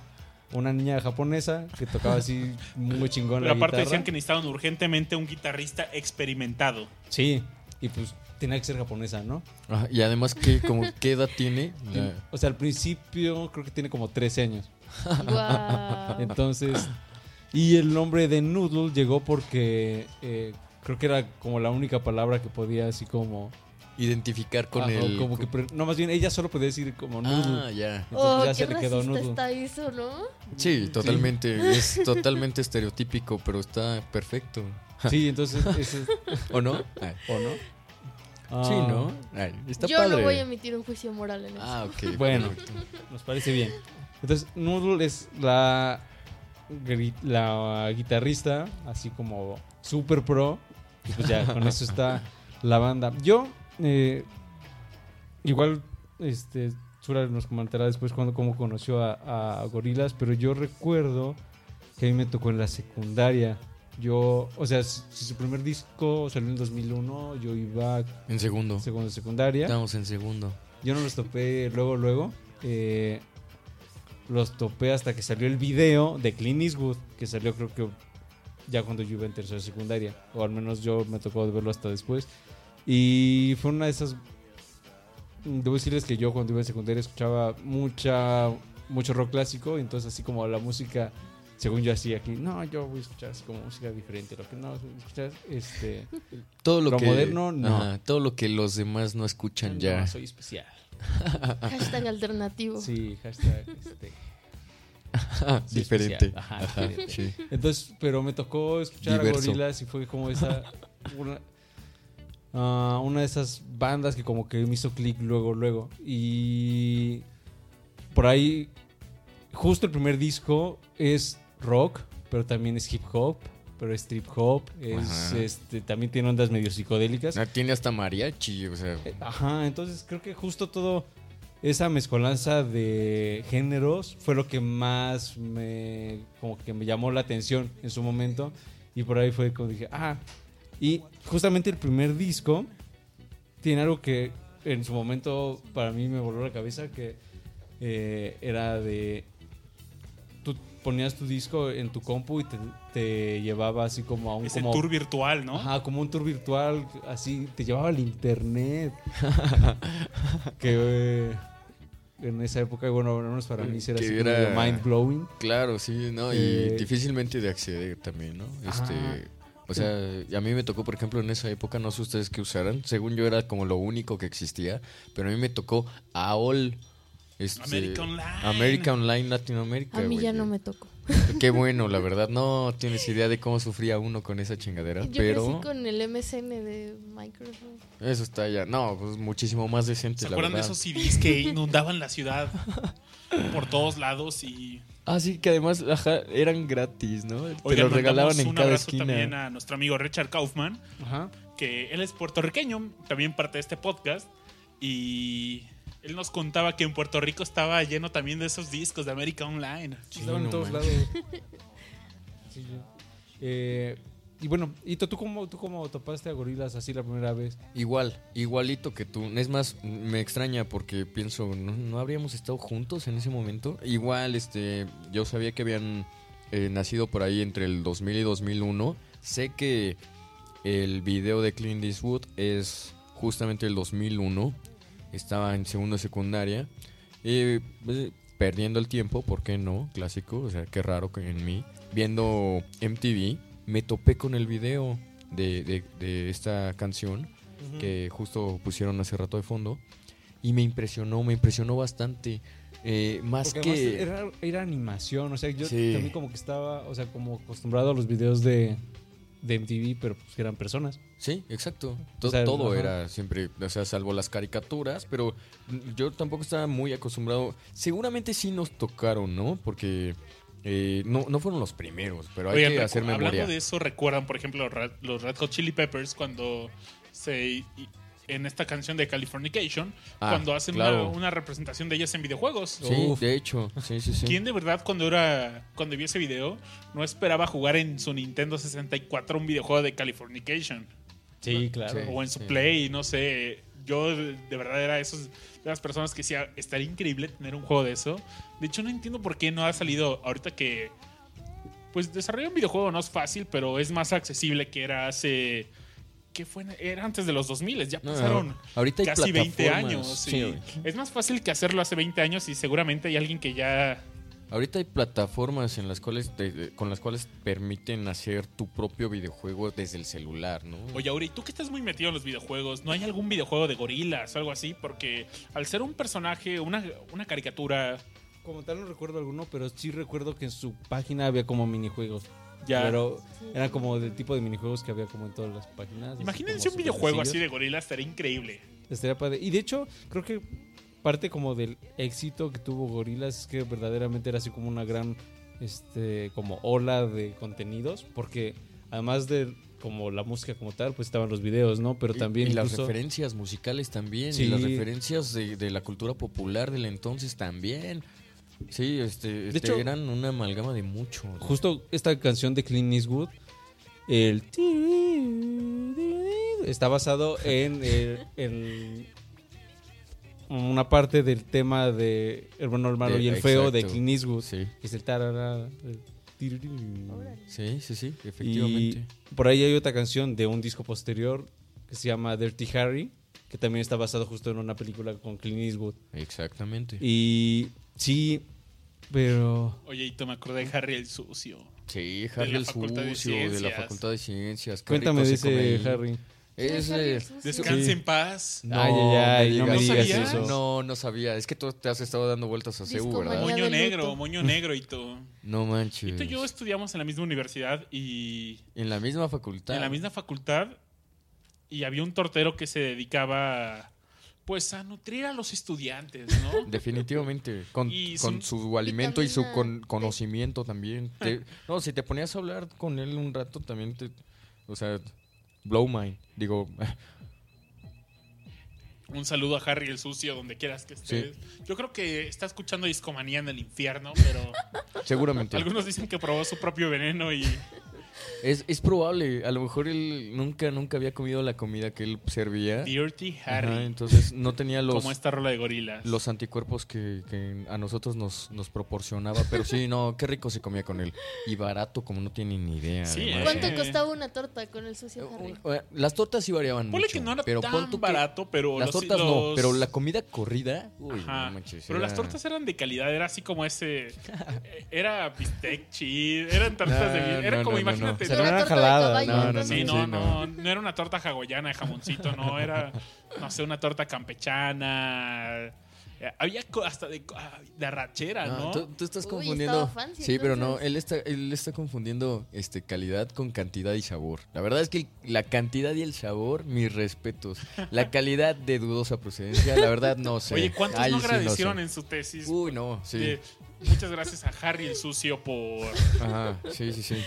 una niña japonesa que tocaba así muy chingón Pero la aparte guitarra. decían que necesitaban urgentemente un guitarrista experimentado. Sí, y pues tenía que ser japonesa, ¿no? Ajá, Y además, ¿qué, como, ¿qué edad tiene? O sea, al principio creo que tiene como 13 años. Guau. Entonces, y el nombre de Noodle llegó porque eh, creo que era como la única palabra que podía así como... identificar con ajá, el. Como que, pre- no, más bien ella solo podía decir como Noodle. Ah, ya. Entonces Oh, ya qué se le quedó Noodle. está eso, ¿no? Sí, totalmente. *laughs* Es totalmente estereotípico, pero está perfecto. *laughs* Sí, entonces... ¿O no? Ay, ¿O no? sí, Ah, ¿no? Ay, está Yo padre. no voy a emitir un juicio moral en eso. Ah, ok. Bueno, nos parece bien. Entonces, Noodle es la, la guitarrista, así como super pro. Y pues ya, con eso está *laughs* la banda. Yo, eh, igual, este, Sura nos comentará después cuando, cómo conoció a, a Gorilas, pero yo recuerdo que a mí me tocó en la secundaria. Yo, o sea, si, su primer disco salió en 2001, yo iba En segundo. en segundo de secundaria. Estamos en segundo. Yo no los topé luego, luego. Eh, los topé hasta que salió el video de Clint Eastwood, que salió creo que ya cuando yo iba en tercera secundaria. O al menos yo me tocó verlo hasta después. Y fue una de esas... Debo decirles que yo cuando iba en secundaria escuchaba mucha, mucho rock clásico. Y entonces así como la música, según yo hacía aquí, no, yo voy a escuchar así como música diferente. Lo que no, escuchar este... Todo lo, Lo que. moderno, no. Ajá, todo lo que los demás no escuchan ya. No, soy especial. *laughs* Hashtag alternativo. Sí, hashtag... Este, *laughs* Sí, Diferente. especial. Ajá, Ajá, diferente. sí. Entonces, pero me tocó escuchar Diverso. a Gorilas y fue como esa. Una, ah, una de esas bandas que como que me hizo clic luego, luego. Y por ahí, justo el primer disco es rock, pero también es hip hop, pero es trip hop. Es, este, también tiene ondas medio psicodélicas. Ah, Tiene hasta mariachi, o sea. Eh, Ajá, entonces creo que justo todo esa mezcolanza de géneros fue lo que más me como que me llamó la atención en su momento y por ahí fue como dije, ah, y justamente el primer disco tiene algo que en su momento para mí me voló la cabeza que eh, era de ponías tu disco en tu compu y te, te llevaba así como a un Es el como- tour virtual, ¿no? Ajá, como un tour virtual, así, te llevaba al internet. *laughs* que eh, en esa época, bueno, al menos para mí era Que así era- como mind blowing. Claro, sí, ¿no? Y Eh, difícilmente de acceder también, ¿no? Este, Ajá. o sea, a mí me tocó, por ejemplo, en esa época, no sé ustedes qué usaran, según yo era como lo único que existía, pero a mí me tocó AOL. Este, América Online. América Online Latinoamérica. A mí ya no me tocó. *laughs* Qué bueno, la verdad. No tienes idea de cómo sufría uno con esa chingadera, Yo pero crecí con el MSN de Microsoft. eso está ya. No, pues muchísimo más decente, ¿Se la acuerdan de verdad. esos CDs que *laughs* inundaban la ciudad? por todos lados y Ah, sí, que además ajá, eran gratis, ¿no? Te Oigan, los regalaban en un cada abrazo también esquina. a nuestro amigo Richard Kaufman, Ajá. que él es puertorriqueño, también parte de este podcast, y él nos contaba que en Puerto Rico estaba lleno también de esos discos de América Online. Sí, Estaban en todos manches. lados. *laughs* Sí. Eh, y bueno, ¿y tú, tú cómo, tú cómo topaste a gorilas así la primera vez? Igual, igualito que tú. Es más, me extraña porque pienso, ¿no, no habríamos estado juntos en ese momento? Igual, este, yo sabía que habían eh, nacido por ahí entre el 2000 y 2001. Sé que el video de Clint Eastwood es justamente el 2001. Estaba en segundo secundaria. Eh, pues, perdiendo el tiempo, ¿por qué no? Clásico, o sea, qué raro que en mí. Viendo MTV, me topé con el video de, de- de esta canción que justo pusieron hace rato de fondo. Y me impresionó, me impresionó bastante. Eh, más Porque que... era, era animación, o sea, yo Sí. también como que estaba, o sea, como acostumbrado a los videos de, de MTV, pero pues eran personas. Sí, exacto. To- O sea, todo ajá. era siempre, o sea, salvo las caricaturas, pero yo tampoco estaba muy acostumbrado. Seguramente sí nos tocaron, ¿no? Porque eh, no, no fueron los primeros, pero hay Oigan, que hacer hablando memoria. de eso, ¿recuerdan, por ejemplo, los Red Hot Chili Peppers cuando se... En esta canción de Californication, Ah, cuando hacen claro. una, una representación de ellas en videojuegos. Sí, Uf. de hecho, sí, sí, sí. ¿Quién de verdad cuando era cuando vi ese video no esperaba jugar en su Nintendo 64 un videojuego de Californication Sí, claro. Sí. o en su Play, no sé, yo de, de verdad era esos de las personas que decía, estaría increíble tener un juego de eso. De hecho no entiendo por qué no ha salido ahorita que pues desarrollar un videojuego no es fácil, pero es más accesible que era hace ¿qué fue? Era antes de los 2000, ya No, pasaron ahorita hay casi 20 plataformas. años. Sí, es más fácil que hacerlo hace 20 años y seguramente hay alguien que ya Ahorita hay plataformas en las cuales de- con las cuales permiten hacer tu propio videojuego desde el celular, ¿no? Oye, Auri, tú que estás muy metido en los videojuegos, ¿no hay algún videojuego de gorilas o algo así? Porque al ser un personaje, una, una caricatura, Como tal no recuerdo alguno, pero sí recuerdo que en su página había como minijuegos. Ya... Pero eran como del tipo de minijuegos que había como en todas las páginas. Imagínense un videojuego así de gorilas, estaría increíble. Estaría padre. Y de hecho, creo que parte como del éxito que tuvo Gorilas es que verdaderamente era así como una gran este como ola de contenidos. Porque además de como la música como tal, pues estaban los videos, ¿no? Pero Y- también y, las incluso- referencias musicales también, Sí. y las referencias de, de la cultura popular del entonces también. Sí, este, este, hecho- eran una amalgama de mucho. justo esta canción de Clint Eastwood, el está basado en, el- en una parte del tema de Hermano Hermano De- y el Feo de exacto. Clint Eastwood. Sí, que es el tarara, el sí, sí, sí, Y efectivamente. por ahí hay otra canción de un disco posterior que se llama Dirty Harry, que también está basado justo en una película con Clint Eastwood. Exactamente. Y sí, pero Oye, y te me acordé de Harry el sucio. Sí, Harry el de Sucio, de la. Facultad de Ciencias. cuéntame de ese. Harry. Es, Sí. en paz. No, Ay, ay, ay, me no me digas digas eso. eso. No, no sabía. Es que tú te has estado dando vueltas a CEU. ¿verdad? Moño negro, moño negro y tú. No manches. Y tú y yo estudiamos en la misma universidad y En la misma facultad. en la misma facultad y había un tortero que se dedicaba pues a nutrir a los estudiantes, ¿no? *laughs* Definitivamente. Con, Y con su- su alimento y su con- conocimiento también. Te- no, si te ponías a hablar con él un rato también te... O sea, blow mind. Digo, Un saludo a Harry el sucio donde quieras que estés. Yo creo que está escuchando Discomanía en el infierno, pero *laughs* seguramente. algunos dicen que probó su propio veneno y Es, es probable. A lo mejor él nunca, nunca había comido la comida que él servía. Dirty Ajá, Harry, entonces no tenía los... como esta rola de gorilas. los anticuerpos que, que a nosotros nos, nos proporcionaba. Pero sí, no, qué rico se comía con él. Y barato, como no tienen ni idea. Sí, además, ¿Cuánto ¿eh? costaba una torta con el sucio Harry? Eh, Las tortas sí variaban Ponle mucho. que no era pero tan barato, pero Las los- tortas no, pero la comida corrida. Uy, Ajá, no manches, pero era- las tortas eran de calidad, era así como ese. eh, Era bistec *laughs* cheese, eran tortas de. *laughs* Era no, como, no, no, imagínate. No. Se ¿no? me Era caballo, no, no, entonces. Sí, Sí, no, no. no, no era una torta hawaiana de jamoncito, no, era, no sé, una torta campechana. Había hasta de, de arrachera, No, ¿no? tú, tú estás Uy, confundiendo. fancy, sí, pero no, él está, él está confundiendo este calidad con cantidad y sabor. La verdad es que la cantidad y el sabor, mis respetos. La *laughs* calidad de dudosa procedencia, la verdad no sé. Oye, ¿cuántos no sí agradecieron sé. en su tesis? Uy, no, sí. de, muchas gracias a Harry el sucio por... Ajá, sí, sí, sí.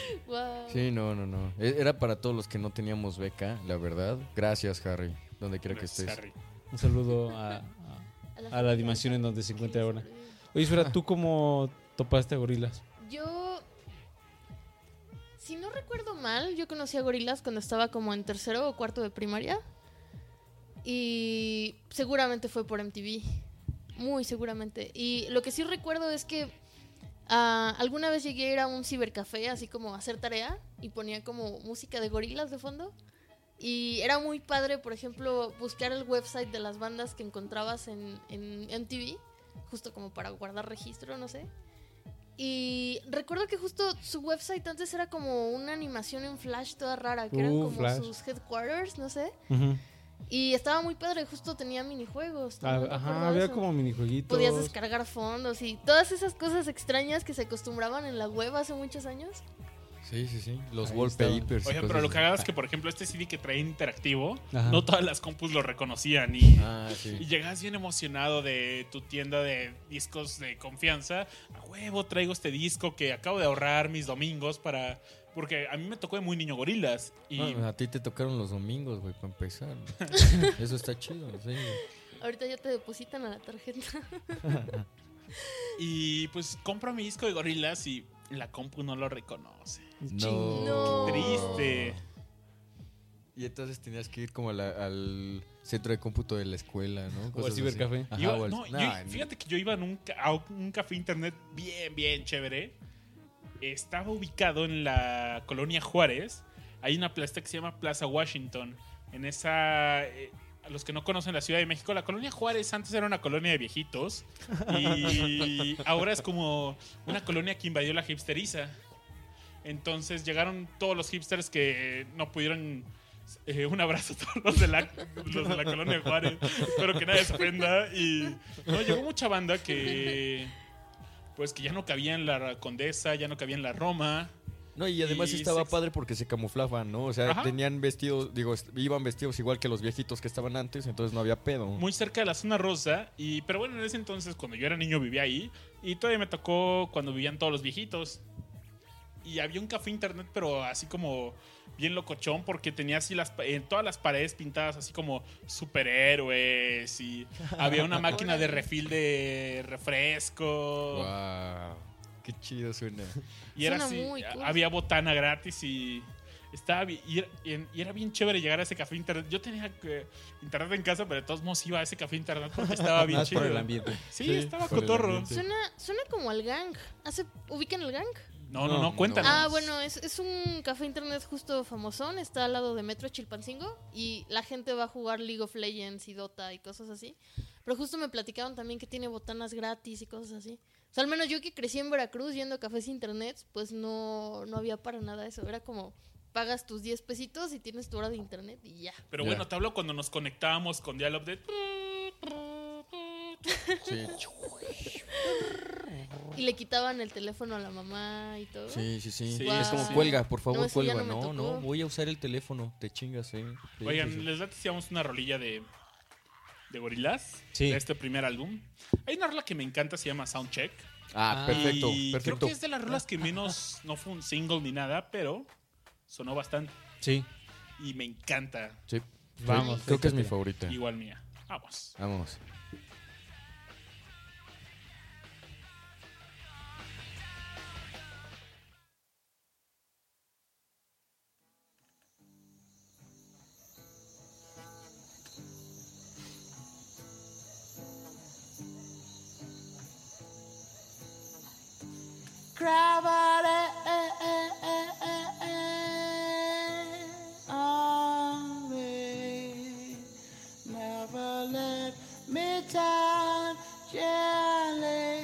Sí, no, no, no. E- Era para todos los que no teníamos beca, la verdad. Gracias, Harry, donde quiera que Gracias, estés. Harry. Un saludo a, *laughs* a- a la dimensión en donde se encuentra ahora. Oye, Isra, ¿tú cómo topaste a gorilas? Yo, si no recuerdo mal, yo conocí a Gorilas cuando estaba como en tercero o cuarto de primaria. Y seguramente fue por MTV. Muy seguramente. Y lo que sí recuerdo es que ah, alguna vez llegué a ir a un cibercafé, así como a hacer tarea, y ponía como música de gorilas de fondo. Y era muy padre, por ejemplo, buscar el website de las bandas que encontrabas en, en MTV, justo como para guardar registro, no sé. Y recuerdo que justo su website antes era como una animación en Flash toda rara, que eran Uh, como Flash. sus headquarters, no sé. Y estaba muy padre, justo tenía minijuegos. Ah, ¿no? ¿Te acuerdas Ajá, había eso? como minijueguitos. Podías descargar fondos y todas esas cosas extrañas que se acostumbraban en la web hace muchos años. Sí, sí, sí. Los Ahí wallpapers. y Oye, pero lo hagas es que, por ejemplo, este CD que traía interactivo, Ajá. no todas las compus lo reconocían y... Ah, Y sí. llegas bien emocionado de tu tienda de discos de confianza. A huevo, traigo este disco que acabo de ahorrar mis domingos para. Porque a mí me tocó de muy niño gorilas. Y, Ah, a ti te tocaron los domingos, güey, para empezar. *laughs* Eso está chido, sí. Ahorita ya te depositan a la tarjeta. *laughs* y pues compro mi disco de gorilas y la compu no lo reconoce. No. No. Triste. Y entonces tenías que ir como a la- al centro de cómputo de la escuela, ¿no? O al cibercafé. Ajá, Iba- o al- no, yo- nah, ni- fíjate que yo iba en un, ca- a un café internet bien, bien chévere. Estaba ubicado en la colonia Juárez. Hay una plaza que se llama Plaza Washington. En esa. eh, a los que no conocen la Ciudad de México, la colonia Juárez antes era una colonia de viejitos. Y *laughs* ahora es como una colonia que invadió la hipsteriza. Entonces llegaron todos los hipsters que no pudieron. eh, un abrazo a todos los de, la, los de la colonia Juárez. Espero que nadie se ofenda. Y no, llegó mucha banda que. Pues que ya no cabía en la Condesa, ya no cabía en la Roma. No, y además y estaba sex- padre porque se camuflaban, ¿no? O sea, Ajá. tenían vestidos, digo, iban vestidos igual que los viejitos que estaban antes, entonces no había pedo. muy cerca de la zona rosa. Y, pero bueno, en ese entonces, cuando yo era niño, vivía ahí. Y todavía me tocó cuando vivían todos los viejitos. Y había un café internet, pero así como bien locochón, porque tenía así las, pa- en todas las paredes pintadas así como superhéroes. Y había una *laughs* máquina de refil de refresco. Wow. Qué chido suena. Y era Suena así, muy cool. había botana gratis y estaba bi- y era, y- y era bien chévere llegar a ese café internet. Yo tenía que- internet en casa, pero de todos modos iba a ese café internet porque estaba *laughs* bien chido. por el ambiente. Sí, Sí, estaba cotorro. Suena, suena como al gang. ¿Hace, ¿Ubican el gang? No, no, No, no, cuéntanos. Ah, bueno, es, es un café internet justo famosón. Está al lado de Metro Chilpancingo. Y la gente va a jugar League of Legends y Dota y cosas así. Pero justo me platicaron también que tiene botanas gratis y cosas así. O sea, al menos yo que crecí en Veracruz yendo a cafés internet, pues no, no había para nada eso. Era como pagas tus 10 pesitos y tienes tu hora de internet y ya. Pero bueno, te hablo cuando nos conectábamos con Dial Update. Sí, Y le quitaban el teléfono a la mamá y todo. sí, sí. sí. Sí, es como sí. cuelga, por favor, cuelga. no No, no, voy a usar el teléfono. Te chingas, eh. Sí, Oigan, sí, sí. les hacíamos una rolilla de, de gorilas. Sí. De este primer álbum. Hay una rola que me encanta, se llama Soundcheck. Ah, Ah. perfecto, Y perfecto. creo que es de las rolas que menos, no fue un single ni nada, pero sonó bastante. Sí. Y me encanta. Sí. Vamos, Creo que es mi favorita. Igual mía. Vamos. Vamos. On me, never let me down gently.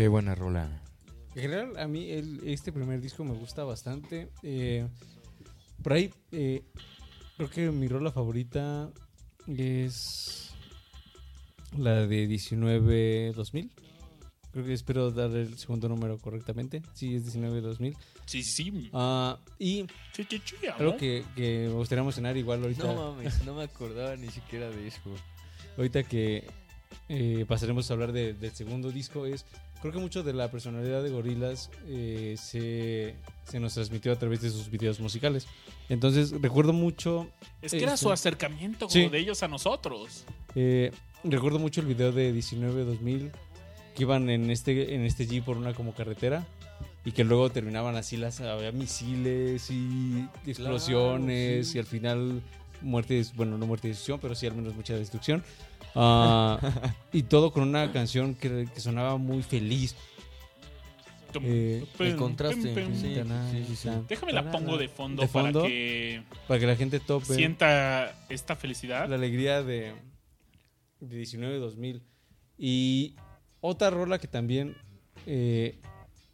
Qué buena rola. En general, a mí el- este primer disco me gusta bastante. Eh, por ahí, eh, creo que mi rola favorita es la de 19-2000. Creo que espero dar el segundo número correctamente. Sí, es 19-2000. Sí, sí. Ah, y Sí, sí, sí, algo ¿no? que, que me gustaría mencionar igual ahorita, No mames, no me acordaba ni siquiera de eso. ahorita que eh, pasaremos a hablar de- del segundo disco es... Creo que mucho de la personalidad de Gorilas se, se nos transmitió a través de sus videos musicales. Entonces recuerdo mucho Es que era su acercamiento como Sí. de ellos a nosotros. Eh, recuerdo mucho el video de 19-2000 que iban en este, en este Jeep por una como carretera y que luego terminaban así las había misiles y explosiones sí. y al final muertes, bueno, no muerte y destrucción, pero sí al menos mucha destrucción. Ah, y todo con una canción que, que sonaba muy feliz. Eh, el contraste, sí. sí, sí. Déjame la pongo de fondo, De fondo, para que para que la gente tope sienta esta felicidad. la alegría de, de 19-2000. Y otra rola que también eh,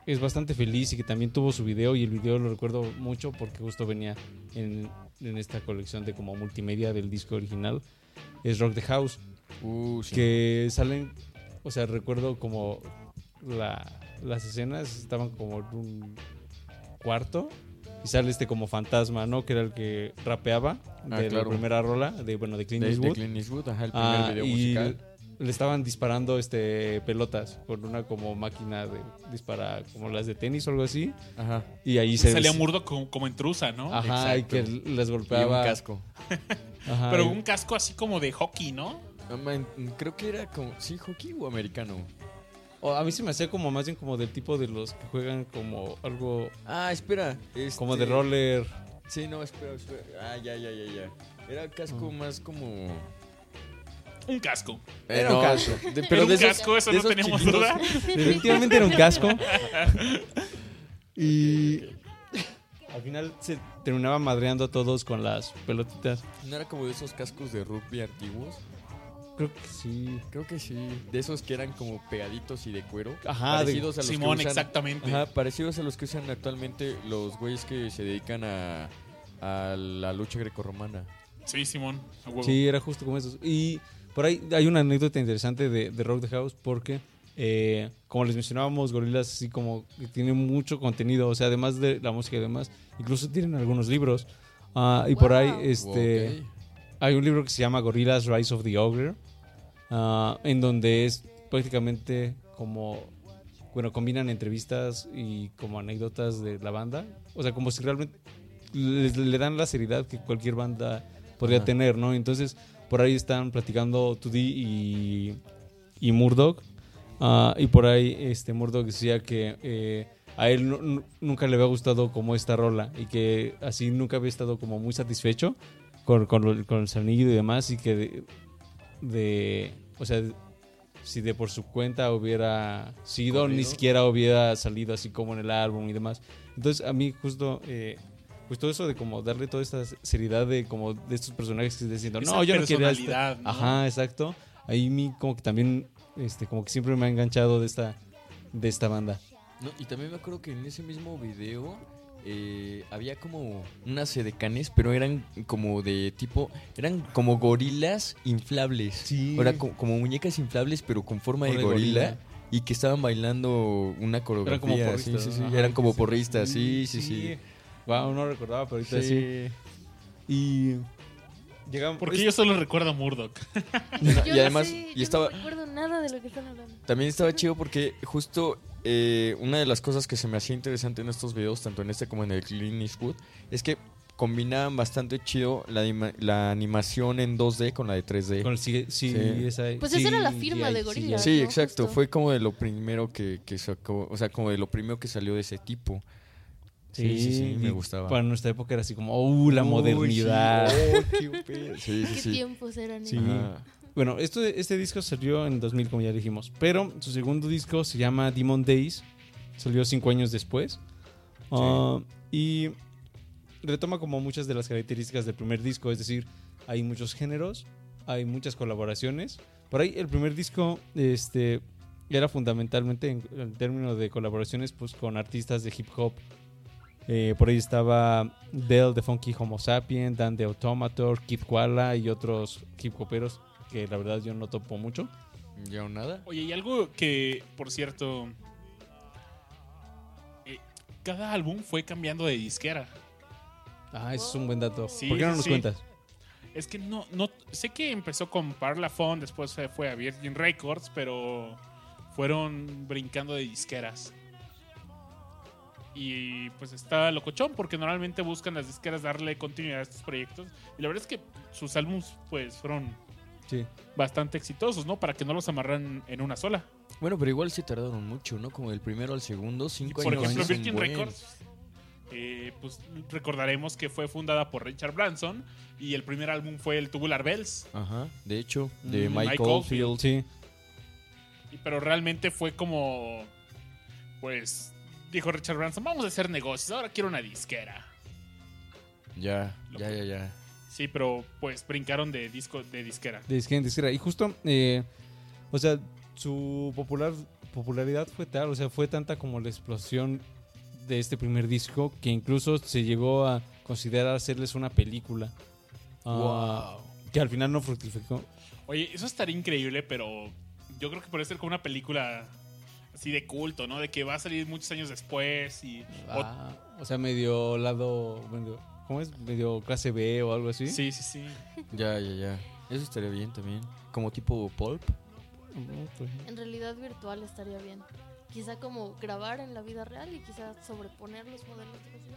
es bastante feliz y que también tuvo su video y el video lo recuerdo mucho porque justo venía en, en esta colección de como multimedia del disco original. Es Rock the House, Uh, sí. que salen, o sea, recuerdo como la- las escenas estaban como en un cuarto y sale este como fantasma, ¿no? Que era el que rapeaba Ah, de claro. la primera rola, de bueno, de Clint de, de Eastwood. Clint Eastwood, ajá, el primer Ah, video y musical. le estaban disparando este pelotas con una como máquina de dispara como las de tenis o algo así Ajá. y ahí se Salía Murdo como, como intrusa, ¿no? ajá y que les Y un golpeaba casco. Ajá, Pero y- un casco así como de hockey, ¿no? Creo que era como, sí, hockey o americano. o a mí se me hacía como más bien como del tipo de los que juegan como algo Ah, espera. como este- de roller Sí, no, espera, espera. Ah, ya, ya, ya, ya. Era casco más como... Un casco. Era un casco. de- Era pero un de esos, casco, eso de no esos teníamos chiquitos. duda. definitivamente era un casco *laughs* y al final se terminaba madreando a todos con las pelotitas ¿No era como de esos cascos de rugby antiguos? Creo que sí Creo que sí. De esos que eran como pegaditos y de cuero. Ajá, de- parecidos a los Simón, que usan, exactamente. Ajá, parecidos a los que usan actualmente los güeyes que se dedican a, a la lucha grecorromana. Sí, Simón. a huevo. Sí, era justo como esos. Y por ahí hay una anécdota interesante de, de Rock the House porque, eh, como les mencionábamos, Gorilas así como que tiene mucho contenido, o sea, además de la música y demás, incluso tienen algunos libros. Ah, y por ahí, Wow. este, hay un libro que se llama Gorillaz Rise of the Ogre, ah, en donde es prácticamente como, bueno, combinan entrevistas y como anécdotas de la banda, o sea, como si realmente le, le dan la seriedad que cualquier banda podría Ajá. tener, ¿no? Entonces, por ahí están platicando 2D y, y Murdoch, ah, y por ahí este Murdoch decía que eh, a él nu- nu- nunca le había gustado como esta rola y que así nunca había estado como muy satisfecho con, con, con el sonido y demás y que de, o sea si de por su cuenta hubiera sido ni siquiera hubiera salido así como en el álbum y demás. Entonces a mí justo eh, todo eso de como darle toda esta seriedad de como de estos personajes que están diciendo Esa no yo no quiero personalidad, ¿no? ajá exacto. Ahí mí como que también este como que siempre me ha enganchado de esta de esta banda. No, y también me acuerdo que en ese mismo video eh, había como unas edecanes, pero eran como de tipo, eran como gorilas inflables. Sí. Era co- como, muñecas inflables, pero con forma de gorila. gorila. Y que estaban bailando una coreografía. eran como sí, porristas sí, sí, ¿no? Ajá, Eran como sí, porristas, sí, sí, sí. wow no recordaba pero ahorita sí, Sí. y llegamos Porque yo solo recuerdo a Murdoch. No, *laughs* y no además, sé, y yo estaba, no recuerdo nada de lo que están hablando. También estaba chido porque justo eh, una de las cosas que se me hacía interesante en estos videos, tanto en este como en el Clean Eastwood, es que combinaban bastante chido la, anima- la animación en 2D con la de 3D. con el sí, sí, Sí. esa- Pues sí, esa era la firma de sí, Gorillaz. sí, ¿no? exacto. Justo. Fue como de lo primero que, que sacó, o sea, como de lo primero que salió de ese tipo. Sí, sí, sí, me gustaba. Para nuestra época era así como, uh, la Uy, modernidad. Sí, oh, qué pedo. sí, sí, ¿Qué sí. tiempos eran Sí. Bueno, esto, este disco salió en 2000, como ya dijimos. Pero su segundo disco se llama Demon Days. Salió cinco años después. Ah, y retoma como muchas de las características del primer disco. Es decir, hay muchos géneros, hay muchas colaboraciones. Por ahí el primer disco este, era fundamentalmente en, en términos de colaboraciones pues con artistas de hip hop. Eh, por ahí estaba Del de Funky Homo Sapien, Dan de Automator, Kid Koala y otros hip hoperos que la verdad yo no topo mucho. ¿Ya o nada? Oye, y algo que, por cierto, eh, cada álbum fue cambiando de disquera. Ah, eso es un buen dato. Sí, ¿Por qué no nos sí. cuentas? Es que no, no, sé que empezó con Parlophone, después se fue a Virgin Records, pero fueron brincando de disqueras. Y pues está locochón, porque normalmente buscan las disqueras darle continuidad a estos proyectos. Y la verdad es que sus álbumes pues fueron Sí. bastante exitosos, ¿no? Para que no los amarran en una sola. Bueno, pero igual se tardaron mucho, ¿no? Como del primero al segundo, cinco Por años. ejemplo, es un Virgin buen. Records, eh, pues recordaremos que fue fundada por Richard Branson y el primer álbum fue el Tubular Bells. Ajá, de hecho, de Mm, Mike, Mike Oldfield. Sí. Y- Pero realmente fue como, pues, dijo Richard Branson, vamos a hacer negocios, ahora quiero una disquera. Ya, Lo ya, ya, ya. Sí, pero pues brincaron de disco de disquera. De disquera en disquera. Y justo, eh, o sea, su popular, popularidad fue tal, o sea, fue tanta como la explosión de este primer disco que incluso se llegó a considerar hacerles una película. Ah, Que al final no fructificó. Oye, eso estaría increíble, pero yo creo que puede ser como una película así de culto, ¿no? De que va a salir muchos años después y... o- Ah, o sea, medio lado, medio- ¿cómo es? Medio clase B o algo así. sí, sí, sí. Ya, ya, ya. Eso estaría bien también. Como tipo Pulp. En realidad virtual estaría bien. Quizá como grabar en la vida real y quizá sobreponer los modelos. 3D.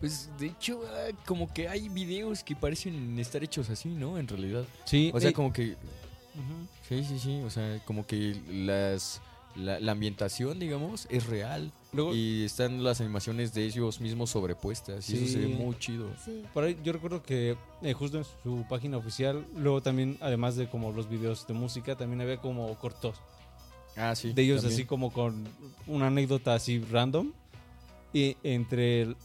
Pues de hecho, ah, como que hay videos que parecen estar hechos así, ¿no? En realidad. Sí, O sea, eh, como que. ujú. Sí, sí, sí. O sea, como que las. La, la ambientación, digamos, es real. Luego, Y están las animaciones de ellos mismos sobrepuestas. Y eso se ve muy chido. Sí. Por ahí yo recuerdo que eh, justo en su página oficial, luego también, además de como los videos de música, también había como cortos Ah, sí. de ellos también. así como con una anécdota así random. Y entre el-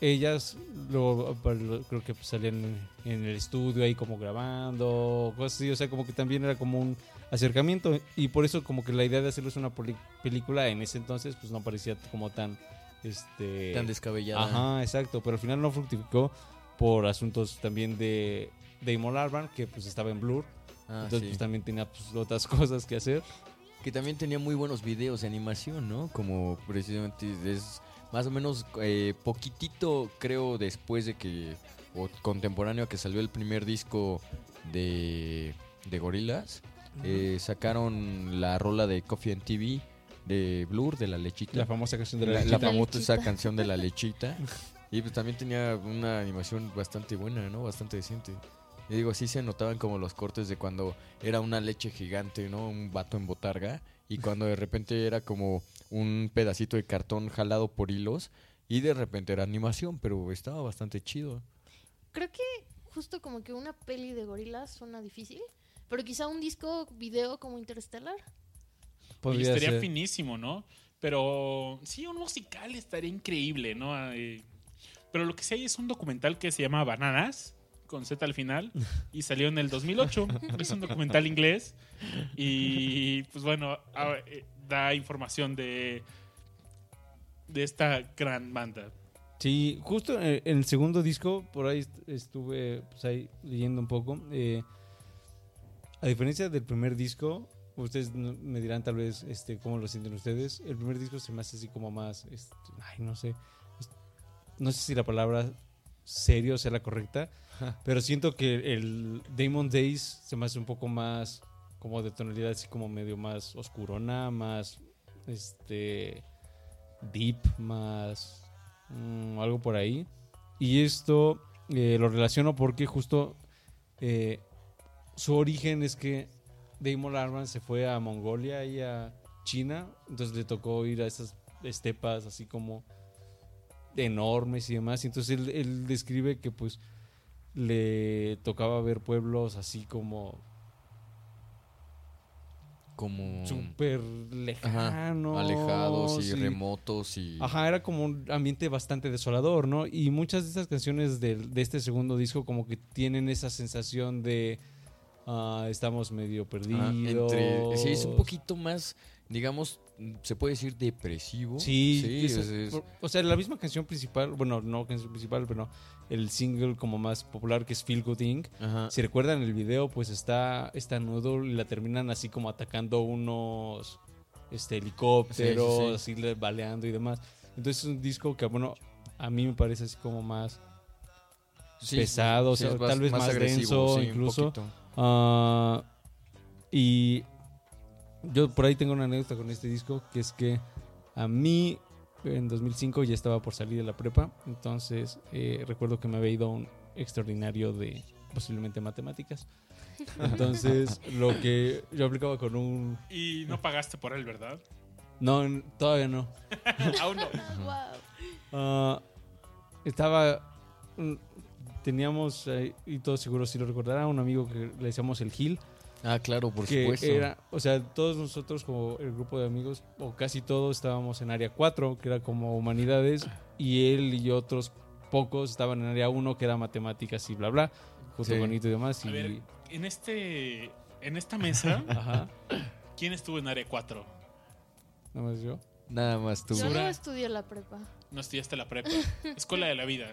ellas, luego pues, creo que pues, salían en, en el estudio ahí como grabando, cosas así, o sea, como que también era como un acercamiento. Y por eso como que la idea de hacerles una poli- película en ese entonces pues no parecía como tan... Este, Tan descabellada. Ajá, exacto, pero al final no fructificó por asuntos también de Damon Albarn, que pues estaba en Blur, Ah, entonces sí. pues también tenía pues, otras *laughs* cosas que hacer. Que también tenía muy buenos videos de animación, ¿no? Como precisamente es más o menos eh, poquitito, creo, después de que, o contemporáneo a que salió el primer disco de, de Gorilas, eh, sacaron la rola de Coffee and TV de Blur, de la lechita. La famosa canción de la, la, la lechita. La famosa lechita. canción de la *laughs* lechita. Y pues también tenía una animación bastante buena, ¿no? Bastante decente. Y digo, sí se notaban como los cortes de cuando era una leche gigante, ¿no? Un vato en botarga. Y cuando de repente era como un pedacito de cartón jalado por hilos. Y de repente era animación, pero estaba bastante chido. Creo que justo como que una peli de gorilas suena difícil. Pero quizá un disco video como Interstellar. Oye, Podría estaría ser. finísimo, ¿no? Pero sí, un musical estaría increíble, ¿no? Eh, pero lo que sí hay es un documental que se llama Bananas, con Z al final, y salió en el 2008. *laughs* es un documental inglés. Y pues bueno, eh, da información de, de esta gran banda. Sí, justo en en el segundo disco, por ahí est- estuve pues, ahí leyendo un poco. eh, a diferencia del primer disco, ustedes me dirán tal vez este, cómo lo sienten ustedes. El primer disco se me hace así como más, este, ay, no sé, no sé si la palabra serio sea la correcta, pero siento que el Damon Days se me hace un poco más como de tonalidad así como medio más oscurona, más este deep, más mm, algo por ahí. Y esto eh, lo relaciono porque justo eh, su origen es que Damon Albarn se fue a Mongolia y a China, entonces le tocó ir a esas estepas así como enormes y demás. Y entonces él, él describe que pues le tocaba ver pueblos así como Como súper ajá, lejanos. alejados y y- remotos y... Ajá, era como un ambiente bastante desolador, ¿no? Y muchas de estas canciones de, este segundo disco como que tienen esa sensación de ah, estamos medio Ah, perdidos. entre, sí, es un poquito más, digamos, se puede decir depresivo. Sí, sí es- es- es- por- o sea, la misma canción principal, bueno, no canción principal, pero el single como más popular que es Feel Good Inc. ajá. Si recuerdan el video, pues está esta Noodle y la terminan así como atacando unos este, helicópteros, Sí, así le- baleando y demás. Entonces es un disco que, bueno, a mí me parece así como más Sí, pesado, o sí, sea, tal vez más denso sí, un incluso. Ah, y yo por ahí tengo una anécdota con este disco, que es que a mí en 2005 ya estaba por salir de la prepa, entonces eh, recuerdo que me había ido a un extraordinario de posiblemente matemáticas. Entonces, *laughs* lo que yo aplicaba con un... Y no pagaste por él, ¿verdad? No, todavía no. *laughs* Aún no. Wow. *laughs* Ah, estaba... Teníamos, eh, y todos seguros si lo recordarán, un amigo que le decíamos el Gil. Ah, claro, por que supuesto. era, o sea, todos nosotros como el grupo de amigos, o casi todos estábamos en área 4, que era como humanidades, y él y otros pocos estaban en área 1, que era matemáticas y bla bla, junto Sí. con Ito y demás. A Y, ver, en este en esta mesa, *laughs* ajá, ¿quién estuvo en área 4? nada más yo. Nada más tú. Yo no estudié la prepa. No estudiaste la prepa. Escuela de la vida.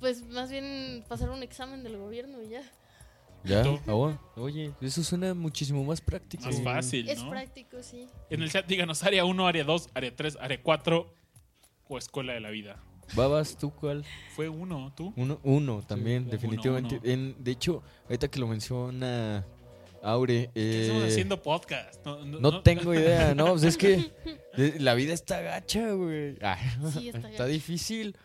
Pues más bien pasar un examen del gobierno y ya. ¿Ya? ¿Tú? Ah, bueno. Oye, eso suena muchísimo más práctico. Más fácil, Es ¿no? práctico, sí. En el chat díganos área 1, área 2, área 3, área 4 o escuela de la vida. Babas, ¿tú cuál? Fue uno, tú. Uno, uno también, definitivamente. uno. En, de hecho, ahorita que lo menciona Aure, ¿Qué estamos eh, haciendo podcast? No, no- no no- tengo idea, no, pues es que *laughs* la vida está gacha, güey. Ah, Sí, está está difícil.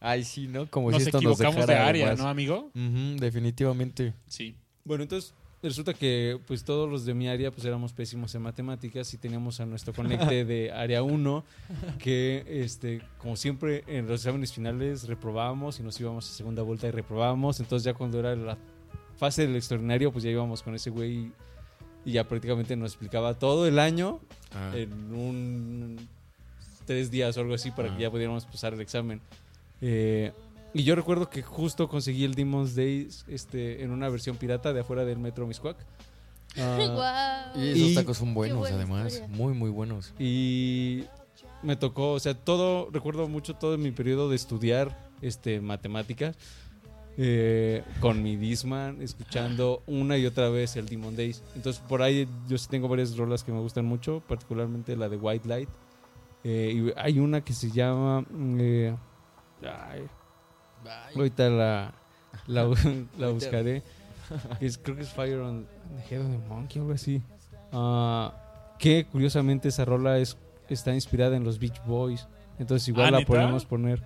Ay, sí, ¿no? Como Nos si esto nos equivocamos dejara de área, más. ¿no, amigo? Definitivamente. Sí. Bueno, entonces resulta que pues todos los de mi área pues éramos pésimos en matemáticas y teníamos a nuestro conecte de *laughs* área 1 que este como siempre en los exámenes finales reprobábamos y nos íbamos a segunda vuelta y reprobábamos, entonces ya cuando era la fase del extraordinario pues ya íbamos con ese güey y ya prácticamente nos explicaba todo el año Ah. en un tres días o algo así para Ah. que ya pudiéramos pasar el examen. Eh, y yo recuerdo que justo conseguí el Demon's Days este, en una versión pirata de afuera del Metro Miscuac. *laughs* Ah, Guau. Y esos Y- tacos son buenos, además. historia. Muy, muy buenos. y me tocó, o sea, todo, recuerdo mucho todo mi periodo de estudiar este, matemáticas. eh, con mi Disman, escuchando una y otra vez el Demon Days. Entonces, por ahí yo sí tengo varias rolas que me gustan mucho, particularmente la de White Light. Eh, y hay una que se llama. mm, eh, ay, ahorita la, la, *laughs* la buscaré. que es- creo que es Fire on the Head of the Monkey, algo así. Ah, que curiosamente esa rola es, está inspirada en los Beach Boys. Entonces, igual Ah, la podemos poner.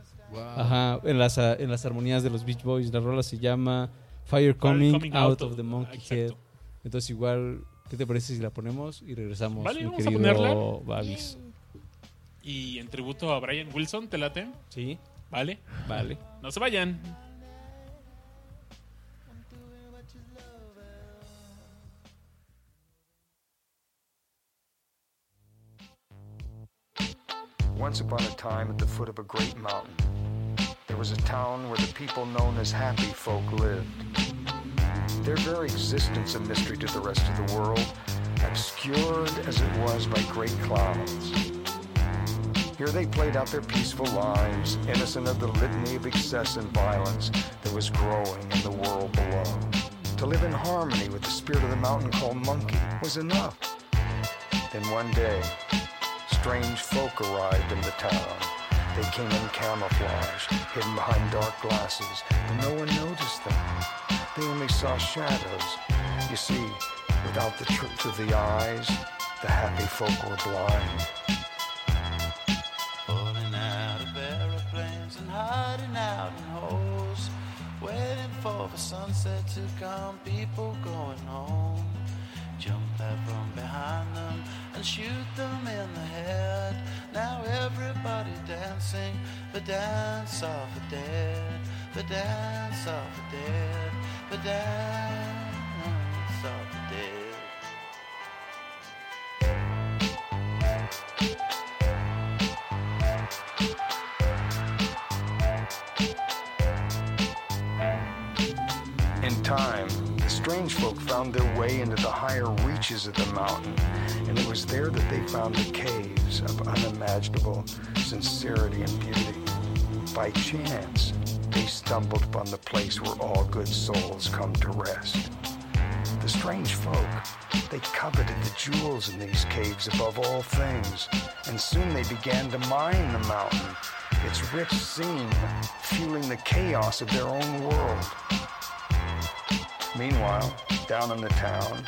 Ajá, en las, en las armonías de los Beach Boys. La rola se llama Fire Coming, Coming out, Out of the Monkey exacto. Head. Entonces igual, ¿qué te parece si la ponemos y regresamos, Vale, mi vamos a ponerla. Babis? Y en tributo a Brian Wilson, ¿te late? Sí, ¿Vale? vale. No se vayan. Once upon a time, at the foot of a great mountain, there was a town where the people known as happy folk lived. Their very existence a mystery to the rest of the world, obscured as it was by great clouds. Here they played out their peaceful lives, innocent of the litany of excess and violence that was growing in the world below. To live in harmony with the spirit of the mountain called Monkey was enough. Then one day, strange folk arrived in the town. They came in camouflage, hidden behind dark glasses, but no one noticed them. They only saw shadows. You see, without the truth of the eyes, the happy folk were blind. For the sunset to come, people going home. Jump out from behind them and shoot them in the head. Now everybody dancing the dance of the dead, the dance of the dead, the dance mountain, and it was there that they found the caves of unimaginable sincerity and beauty. By chance, they stumbled upon the place where all good souls come to rest. The strange folk, they coveted the jewels in these caves above all things, and soon they began to mine the mountain, its rich scene, fueling the chaos of their own world. Meanwhile, down in the town,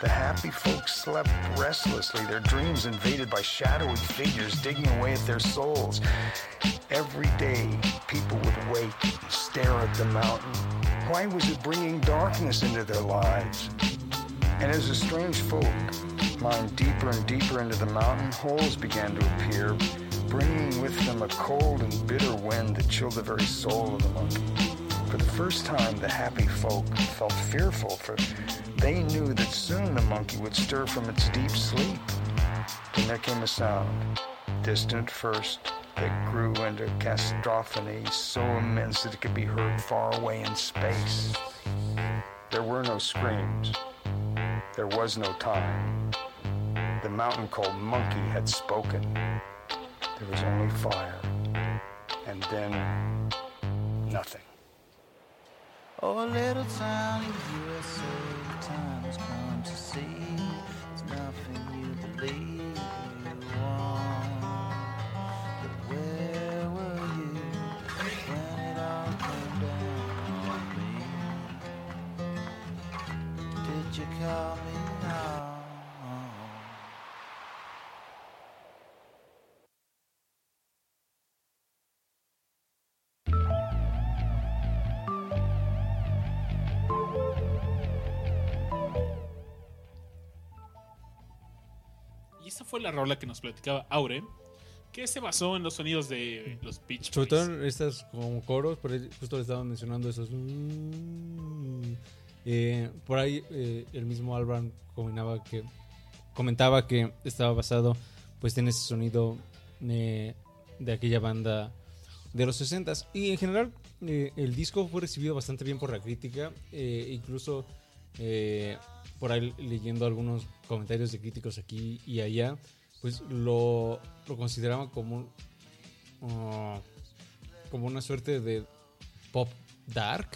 the happy folks slept restlessly, their dreams invaded by shadowy figures digging away at their souls. Every day, people would wake and stare at the mountain. Why was it bringing darkness into their lives? And as the strange folk mined deeper and deeper into the mountain, holes began to appear, bringing with them a cold and bitter wind that chilled the very soul of the monkey. For the first time, the happy folk felt fearful, for they knew that soon the monkey would stir from its deep sleep. Then there came a sound, distant first, that grew into cacophony so immense that it could be heard far away in space. There were no screams. There was no time. The mountain called Monkey had spoken. There was only fire. And then nothing. Oh, a little town in USA, time has come to see. It's nothing you believe fue la rola que nos platicaba Aure, que se basó en los sonidos de los Beach Sobre todo en estas como coros, por ahí justo le estaban mencionando esos. mm, eh, por ahí eh, el mismo Alban combinaba que, comentaba que estaba basado pues en ese sonido eh, de aquella banda de los 60 Y en general el disco fue recibido bastante bien por la crítica, incluso por ahí leyendo algunos comentarios de críticos aquí y allá, pues lo, lo consideraban como un, ah, como una suerte de pop dark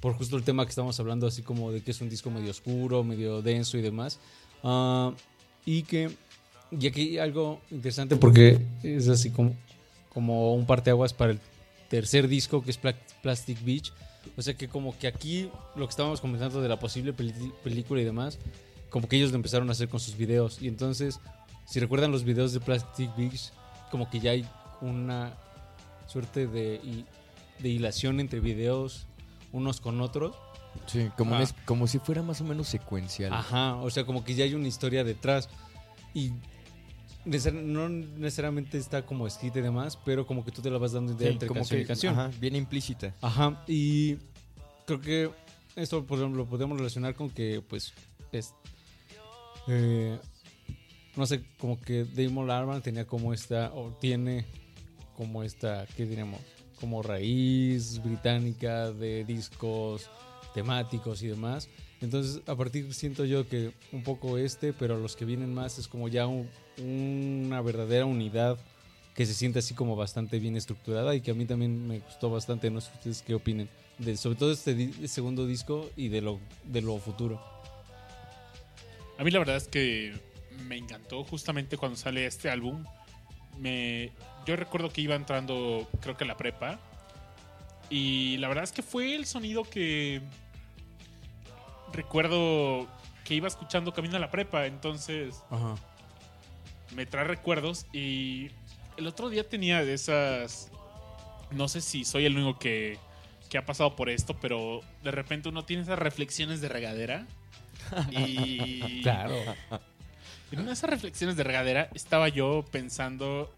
por justo el tema que estamos hablando así como de que es un disco medio oscuro medio denso y demás. Ah, y que y aquí algo interesante porque es así como como un parteaguas para el tercer disco que es Pla- Plastic Beach o sea que como que aquí lo que estábamos comentando de la posible película y demás como que ellos lo empezaron a hacer con sus videos y entonces si recuerdan los videos de Plastic Beach como que ya hay una suerte de, de hilación entre videos unos con otros. Sí, como, Ah. un como si fuera más o menos secuencial. Ajá, o sea, como que ya hay una historia detrás. Y no necesariamente está como escrita y demás, pero como que tú te la vas dando idea Sí, entre como canción que y canción. ajá, bien implícita. Ajá, y creo que esto por ejemplo, lo podemos relacionar con que, pues, es. eh, no sé, como que Damon Albarn tenía como esta, o tiene como esta, ¿qué diremos? Como raíz británica de discos temáticos y demás. Entonces, a partir siento yo que un poco este, pero los que vienen más es como ya un- una verdadera unidad que se siente así como bastante bien estructurada y que a mí también me gustó bastante. No sé ustedes qué opinen. De, sobre todo este segundo disco y de lo, de lo futuro. A mí la verdad es que me encantó justamente cuando sale este álbum. Me, yo recuerdo que iba entrando, creo que a la prepa. Y la verdad es que fue el sonido que recuerdo que iba escuchando camino a la prepa. Entonces Ajá. me trae recuerdos. Y el otro día tenía de esas. No sé si soy el único que, que ha pasado por esto, pero de repente uno tiene esas reflexiones de regadera. Y *laughs* Claro. en una de esas reflexiones de regadera estaba yo pensando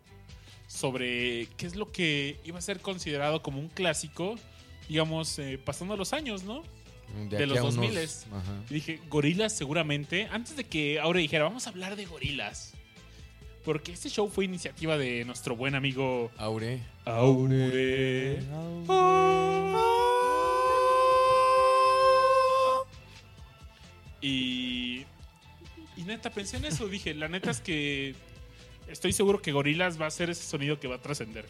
sobre qué es lo que iba a ser considerado como un clásico, digamos, eh, pasando los años, ¿no? De los a unos- 2000s. ajá. Y dije, gorilas seguramente, antes de que ahora dijera, vamos a hablar de gorilas. Porque este show fue iniciativa de nuestro buen amigo Aure. Aure. Y, y neta, pensé en eso. Dije, la neta es que estoy seguro que Gorilas va a ser ese sonido que va a trascender.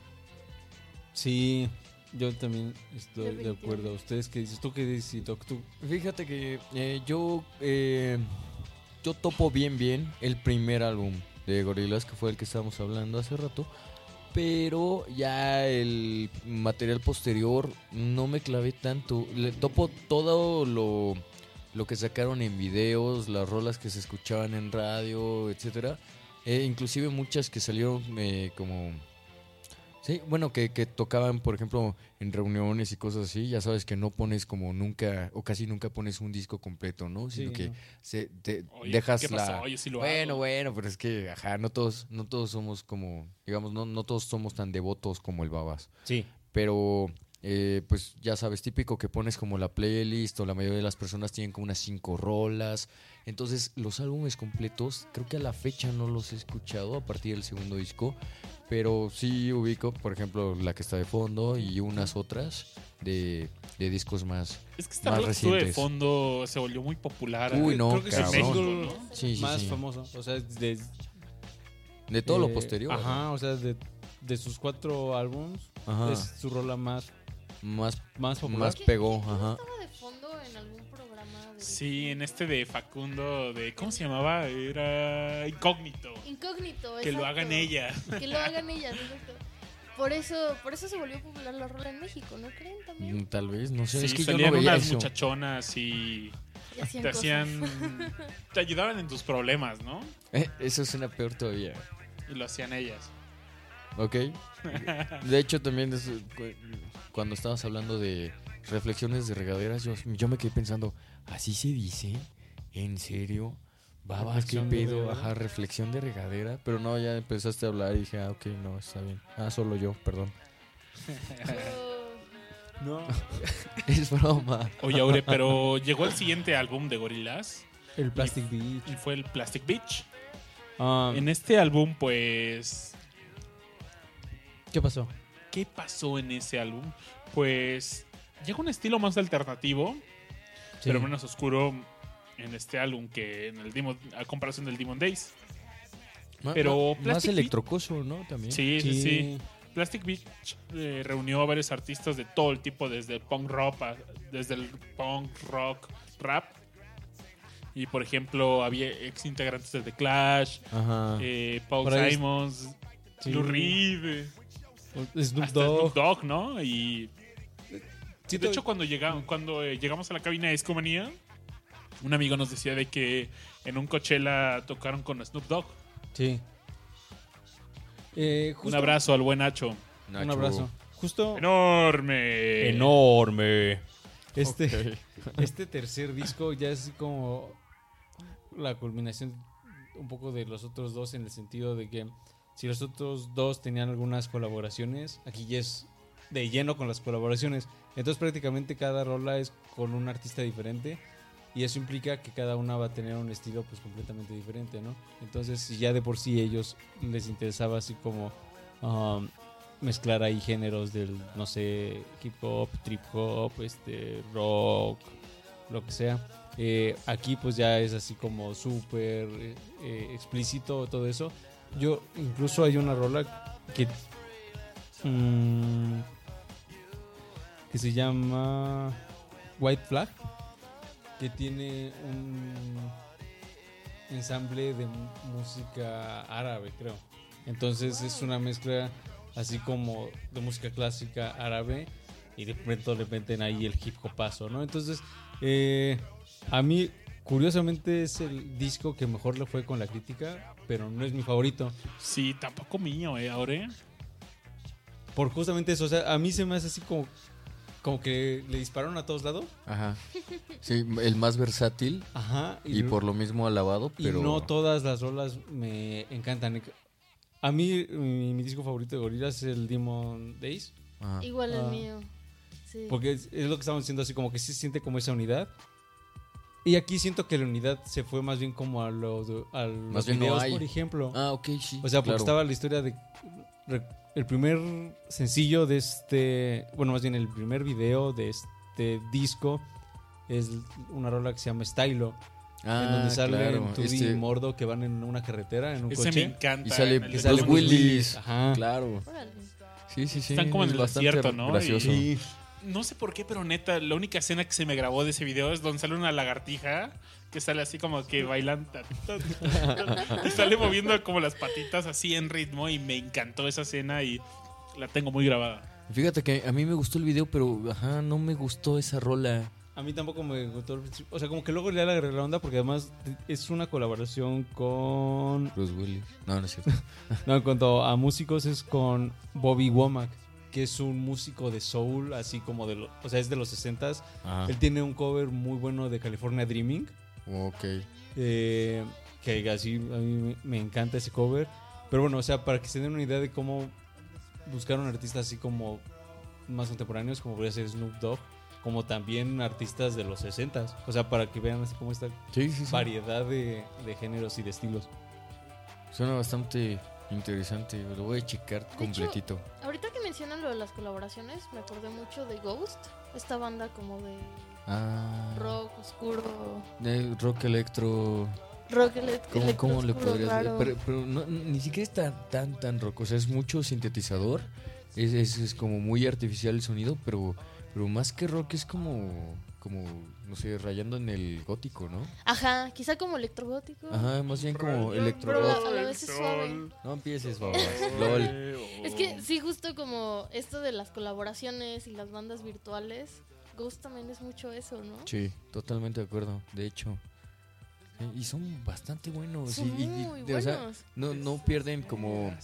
Sí, yo también estoy de acuerdo. ¿Ustedes qué dices? ¿Tú qué dices, Doc? ¿Tú? Fíjate que eh, yo eh, yo topo bien bien el primer álbum de Gorillaz que fue el que estábamos hablando hace rato, pero ya el material posterior no me clavé tanto. Le topo todo lo lo que sacaron en videos, las rolas que se escuchaban en radio, etcétera, e inclusive muchas que salieron eh, como Sí, bueno, que, que tocaban, por ejemplo, en reuniones y cosas así, ya sabes que no pones como nunca, o casi nunca pones un disco completo, ¿no? Sino que no. se, te Oye, dejas ¿qué la... sí lo bueno, hago. bueno, pero es que, ajá, no todos, no todos somos como, digamos, no, no todos somos tan devotos como el Babas. Sí. Pero, eh, pues ya sabes, típico que pones como la playlist o la mayoría de las personas tienen como unas cinco rolas. Entonces, los álbumes completos, creo que a la fecha no los he escuchado a partir del segundo disco. Pero sí ubico, por ejemplo, la que está de fondo y unas otras de, de discos más. Es que esta Más estuvo de recientes. fondo se volvió muy popular. Uy, no, Creo que es el cabrón. single Sí, sí, más sí. famoso. O sea, de, De todo lo eh, posterior. Ajá, o sea, de, de sus cuatro álbums, Ajá. es su rola más, Más, más popular. más ¿Qué- pegó, ajá. estaba de fondo en algún Sí, en este de Facundo, de ¿cómo se llamaba? Era Incógnito. Incógnito, Que lo hagan ellas. Que lo hagan ellas, exacto. Por eso, por eso se volvió popular la rola en México, ¿no creen también? Mm, Tal vez, no sé. Sí, es que yo salían no veía unas eso. muchachonas y Y hacían te cosas. hacían. *laughs* te ayudaban en tus problemas, ¿no? Eh, eso suena peor todavía. Y lo hacían ellas. Ok. *laughs* De hecho, también cuando estabas hablando de reflexiones de regaderas, yo, yo me quedé pensando, ¿así se dice? ¿En serio? Babas, qué Reflexión de pedo, regadera. ajá, reflexión de regadera. Pero no, ya empezaste a hablar y dije, ah, ok, no, está bien. Ah, solo yo, perdón. *laughs* No. *laughs* Es broma. Oye, Aure, pero llegó el siguiente álbum de Gorillaz El Plastic Beach. y fue el Plastic Beach. Ah, En este álbum, pues. ¿Qué pasó? ¿Qué pasó en ese álbum? Pues. Llega un estilo más alternativo, pero menos oscuro en este álbum que en el Demon, a comparación del Demon Days. Pero más electrocoso, ¿no? También. Sí, sí, sí. Plastic Beach eh, reunió a varios artistas de todo el tipo, desde el punk rock, a- desde el punk rock, rap. Y por ejemplo, había ex integrantes de The Clash, Ajá. eh, Paul Simons, Sí. Lou Reed, Snoop Dogg. Snoop Dogg, ¿no? Y Sí, de to- hecho, cuando, llegamos, cuando eh, llegamos a la cabina de Escomanía, un amigo nos decía de que en un Coachella tocaron con Snoop Dogg. Sí. Eh, Un justo- abrazo al buen Nacho. Un abrazo. Justo. Enorme. Enorme. Este, *laughs* este tercer disco ya es como la culminación un poco de los otros dos en el sentido de que si los otros dos tenían algunas colaboraciones, aquí ya es de lleno con las colaboraciones. Entonces prácticamente cada rola es con un artista diferente y eso implica que cada una va a tener un estilo pues completamente diferente, ¿no? Entonces si ya de por sí ellos les interesaba así como um, mezclar ahí géneros del, no sé, hip hop, trip hop, este, rock, lo que sea. Eh, aquí pues ya es así como súper eh, explícito todo eso. Yo incluso hay una rola que mm, que se llama White Flag que tiene un ensamble de música árabe, creo. Entonces es una mezcla así como de música clásica árabe y de pronto le meten ahí el hip hopazo, ¿no? Entonces, eh, a mí curiosamente es el disco que mejor le fue con la crítica, pero no es mi favorito. Sí, tampoco mío, ¿eh? Ahora. Por justamente eso, o sea, a mí se me hace así como, como que le dispararon a todos lados. Ajá. Sí, el más versátil Ajá. y por lo mismo alabado, Y pero... no todas las rolas me encantan. A mí, mi, mi disco favorito de Gorillaz es el Demon Days. Ajá. Igual el Ah. mío. Sí. Porque es, es lo que estamos diciendo, así como que se siente como esa unidad. Y aquí siento que la unidad se fue más bien como a, lo, a los Más bien no videos, hay. por ejemplo. Ah, ok, sí. o sea, porque claro. estaba la historia de... El primer sencillo de este... Bueno, más bien el primer video de este disco es una rola que se llama Stylo. Ah, en donde salen claro, Tudy este- y Mordo que van en una carretera, en un Ese me coche. encanta. Y sale, que sale Willis. Ajá. Claro. Sí, sí, sí. Están como en el bastante desierto, ¿no? Gracioso. Y- No sé por qué, pero neta, la única escena que se me grabó de ese video es donde sale una lagartija que sale así como que bailando *laughs* y sale moviendo como las patitas así en ritmo y me encantó esa escena y la tengo muy grabada. Fíjate que a mí me gustó el video, pero ajá, no me gustó esa rola. A mí tampoco me gustó. O sea, como que luego le agarré la onda porque además es una colaboración con... Bruce Willis. No, no es cierto. *laughs* No, en cuanto a músicos es con Bobby Womack, que es un músico de soul, así como de... Lo, o sea, es de los 60s. Ajá. Él tiene un cover muy bueno de California Dreaming. Ok. eh, que así a mí me, encanta ese cover. Pero bueno, o sea, para que se den una idea de cómo buscar un artista así como más contemporáneos, como podría ser Snoop Dogg, como también artistas de los 60s. O sea, para que vean así como esta Sí, sí, sí. variedad de, de géneros y de estilos. Suena bastante interesante. Lo voy a checar completito. Ahorita que mencionan lo de las colaboraciones, me acordé mucho de Ghost, esta banda como de Ah. rock oscuro, de rock electro. rock ele- ¿Cómo, electro cómo le podrías. Pero, pero no- ni siquiera está tan, tan rock. O sea, es mucho sintetizador. Es, es, es como muy artificial el sonido, pero, pero más que rock es como, como, no sé, rayando en el gótico, ¿no? Ajá, quizá como electrogótico. Ajá, más bien como Pero- electro pero rock. a la vez es suave. No empieces, babas. LOL. Es que sí, justo como esto de las colaboraciones y las bandas virtuales, Ghost también es mucho eso, ¿no? Sí, totalmente de acuerdo. De hecho. Sí, Y son bastante buenos. Son y, y- y- muy de- o sea, buenos. no, no pierden como,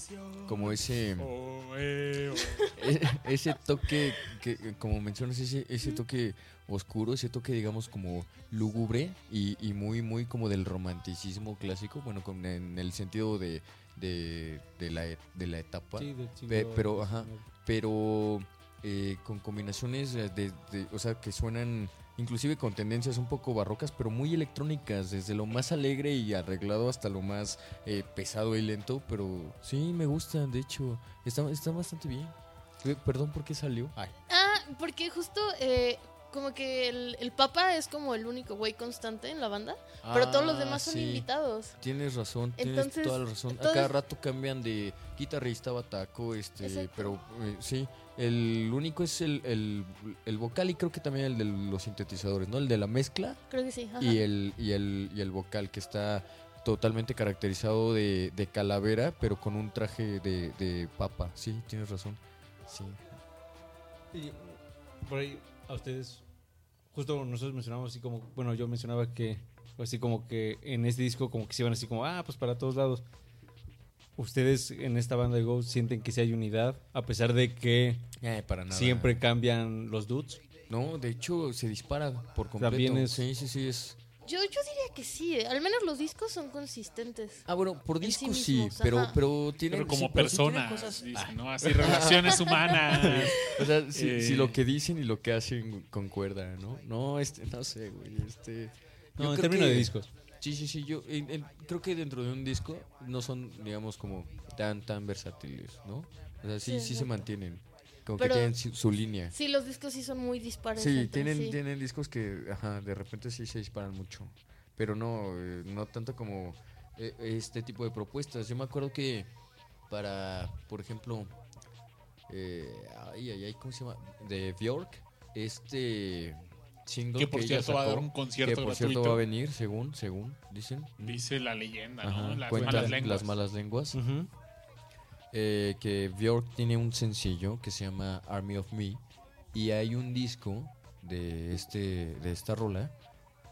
como ese, Oh, eh, oh. *laughs* e- ese toque, que como mencionas, ese, ese toque oscuro, ese toque, digamos, como lúgubre y, y muy, muy como del romanticismo clásico, bueno, con, en el sentido de, de, de la, e- de la etapa. Sí, del Pe- pero, ajá, pero eh, con combinaciones de, de- o sea, que suenan inclusive con tendencias un poco barrocas, pero muy electrónicas, desde lo más alegre y arreglado hasta lo más eh, pesado y lento, pero sí, me gusta, de hecho, está, está bastante bien. Eh, Perdón, ¿por qué salió? Ay, Ah, porque justo eh, como que el, el Papa es como el único güey constante en la banda, pero todos los Ah, demás son invitados. Tienes razón, tienes Entonces, toda la razón. A cada rato cambian de guitarrista, bataco, este, Exacto. pero eh, sí, el único es el, el, el vocal y creo que también el de los sintetizadores, ¿no? El de la mezcla Creo que sí. ajá. y el, y el, y el vocal que está totalmente caracterizado de, de calavera, pero con un traje de, de papa. Sí, tienes razón. Sí. Y por ahí, a ustedes, justo nosotros mencionamos así como, bueno, yo mencionaba que, así como que en este disco como que se iban así como, ah, pues para todos lados. Ustedes en esta banda de Ghost sienten que sí hay unidad, a pesar de que Eh, para nada. siempre cambian los dudes. No, de hecho se dispara por completo. También es- Sí, sí, sí, es... Yo, yo diría que sí, eh, al menos los discos son consistentes. Ah, bueno, por En sí sí, pero, pero tienen... Pero como sí, pero sí tienen personas, cosas- dicen, ¿no? Así, relaciones humanas. *laughs* O sea, si, Eh. si lo que dicen y lo que hacen concuerda, ¿no? No, este, no sé, güey, este... No, en términos que- de discos. Sí, sí, sí, yo en- en- creo que dentro de un disco no son, digamos, como tan, tan versátiles, ¿no? O sea, sí, Sí, sí, se mantienen, como Pero- que tienen su, su línea. Sí, los discos sí son muy dispares. Sí, entre tienen, sí. tienen discos que, ajá, de repente sí se disparan mucho, pero no, eh, no tanto como eh, este tipo de propuestas. Yo me acuerdo que para, por ejemplo, eh, ay, ay, ay, ¿cómo se llama? De Bjork, este single Que por ella cierto va a dar sacó, un concierto que por gratuito. cierto va a venir, según, según dicen. Dice la leyenda, Ajá, ¿no? Las cuentan malas lenguas. las malas lenguas. Ujú. Eh, que Björk tiene un sencillo que se llama Army of Me y hay un disco de este de esta rola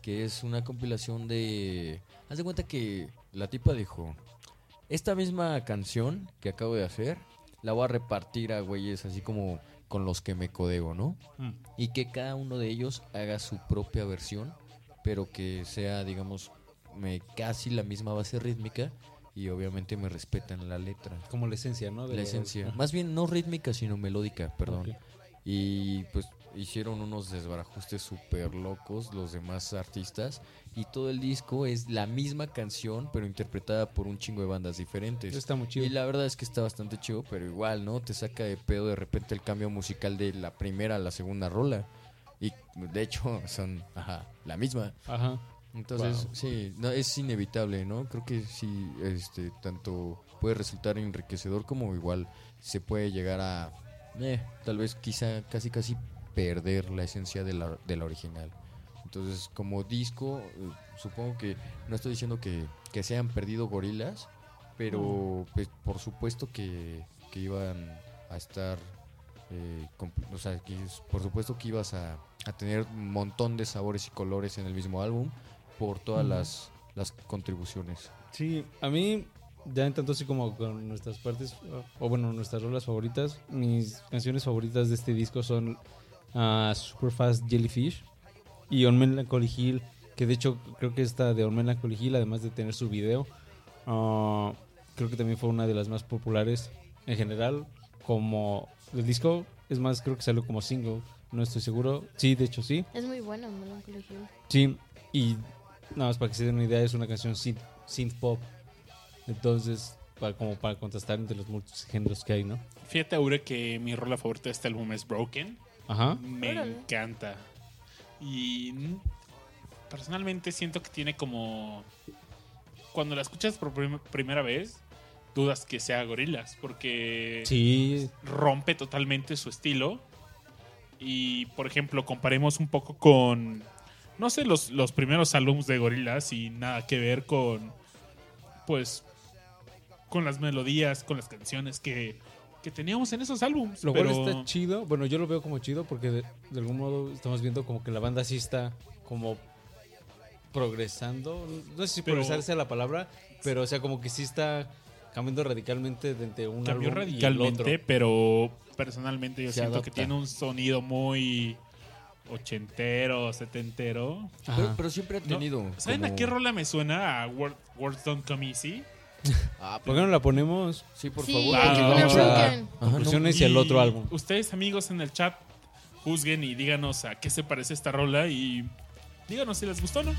que es una compilación de haz de cuenta que la tipa dijo esta misma canción que acabo de hacer la voy a repartir a güeyes así como con los que me codeo, ¿no? Mm. Y que cada uno de ellos haga su propia versión, pero que sea, digamos, me, casi la misma base rítmica y obviamente me respetan la letra. Como la esencia, ¿no? De La esencia. Más bien no rítmica, sino melódica, perdón. Y pues hicieron unos desbarajustes súper locos los demás artistas. Y todo el disco es la misma canción, pero interpretada por un chingo de bandas diferentes. Eso está muy chido. Y la verdad es que está bastante chido, pero igual, ¿no? Te saca de pedo de repente el cambio musical de la primera a la segunda rola. Y de hecho son, ajá, la misma. Ajá. Entonces, Wow. sí, no, es inevitable, ¿no? Creo que sí, este, tanto puede resultar enriquecedor como igual se puede llegar a, eh, tal vez quizá casi casi perder la esencia de la, de la original. Entonces, como disco, eh, supongo que no estoy diciendo que, que se hayan perdido gorilas, pero pues, por supuesto que, que iban a estar, eh, o sea, que por supuesto que ibas a, a tener un montón de sabores y colores en el mismo álbum por todas las, las contribuciones. Sí, a mí, ya en tanto así como con nuestras partes, o bueno, nuestras rolas favoritas, mis canciones favoritas de este disco son ah, Super Fast Jellyfish y On Melancholy Hill, que de hecho creo que esta de On Melancholy Hill, además de tener su video, ah, creo que también fue una de las más populares en general, como el disco, es más, creo que salió como single, no estoy seguro, sí, de hecho sí. Es muy bueno Melancholy Hill. Sí, y nada más para que se den una idea, es una canción synth, synth pop. Entonces, para, como para contrastar entre los muchos géneros que hay, ¿no? Fíjate, Aure, que mi rola favorita de este álbum es Broken. Ajá. Me Órale. encanta. Y personalmente siento que tiene como... Cuando la escuchas por prim- primera vez, dudas que sea Gorilas, porque Sí, rompe totalmente su estilo. Y, por ejemplo, comparemos un poco con, no sé, los, los primeros álbumes de Gorillaz y nada que ver con, pues, con las melodías, con las canciones que, que teníamos en esos álbumes. lo pero cual está chido. Bueno, yo lo veo como chido porque de, de algún modo estamos viendo como que la banda sí está como progresando. No sé si Pero- progresar sea la palabra, pero o sea, como que sí está cambiando radicalmente de entre un cambió álbum y el radicalmente, otro. pero personalmente yo Se siento que tiene un sonido muy ochentero, setentero. Pero, pero siempre ha No, tenido. ¿Saben a como- qué rola me suena? A Word- Words Don't Come Easy. Ah, ¿Por qué no la ponemos? Sí, por Sí, favor. Ah, porque no, vamos no, a- no. No, Conclusiones y el otro álbum. Ustedes, amigos, en el chat, juzguen y díganos a qué se parece esta rola y díganos si les gustó o no.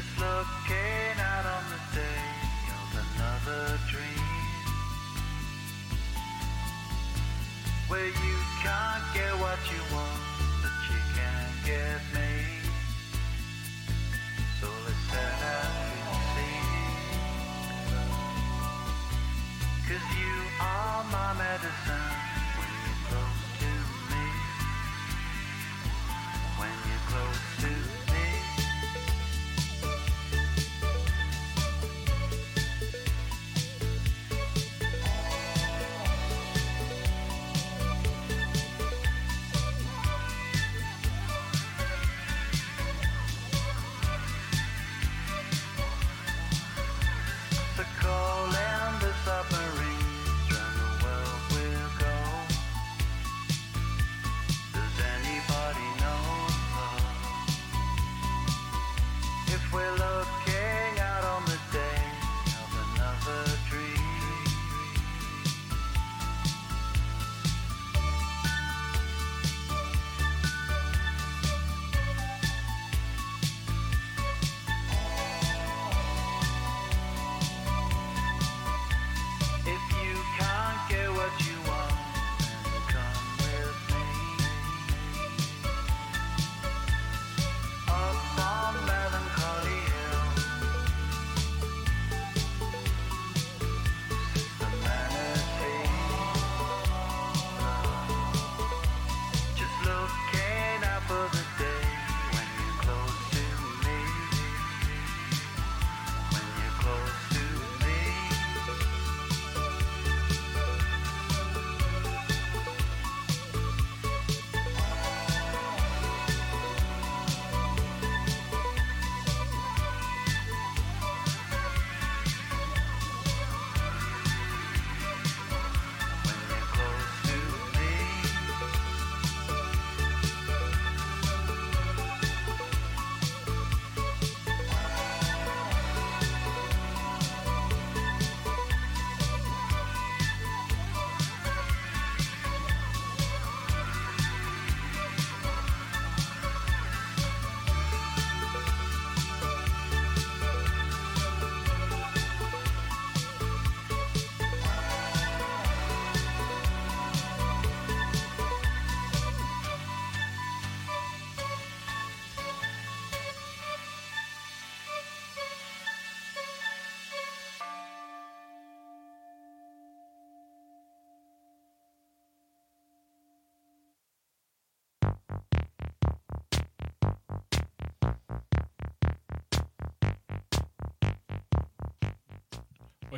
Just looking out on the day of another dream. Where you can't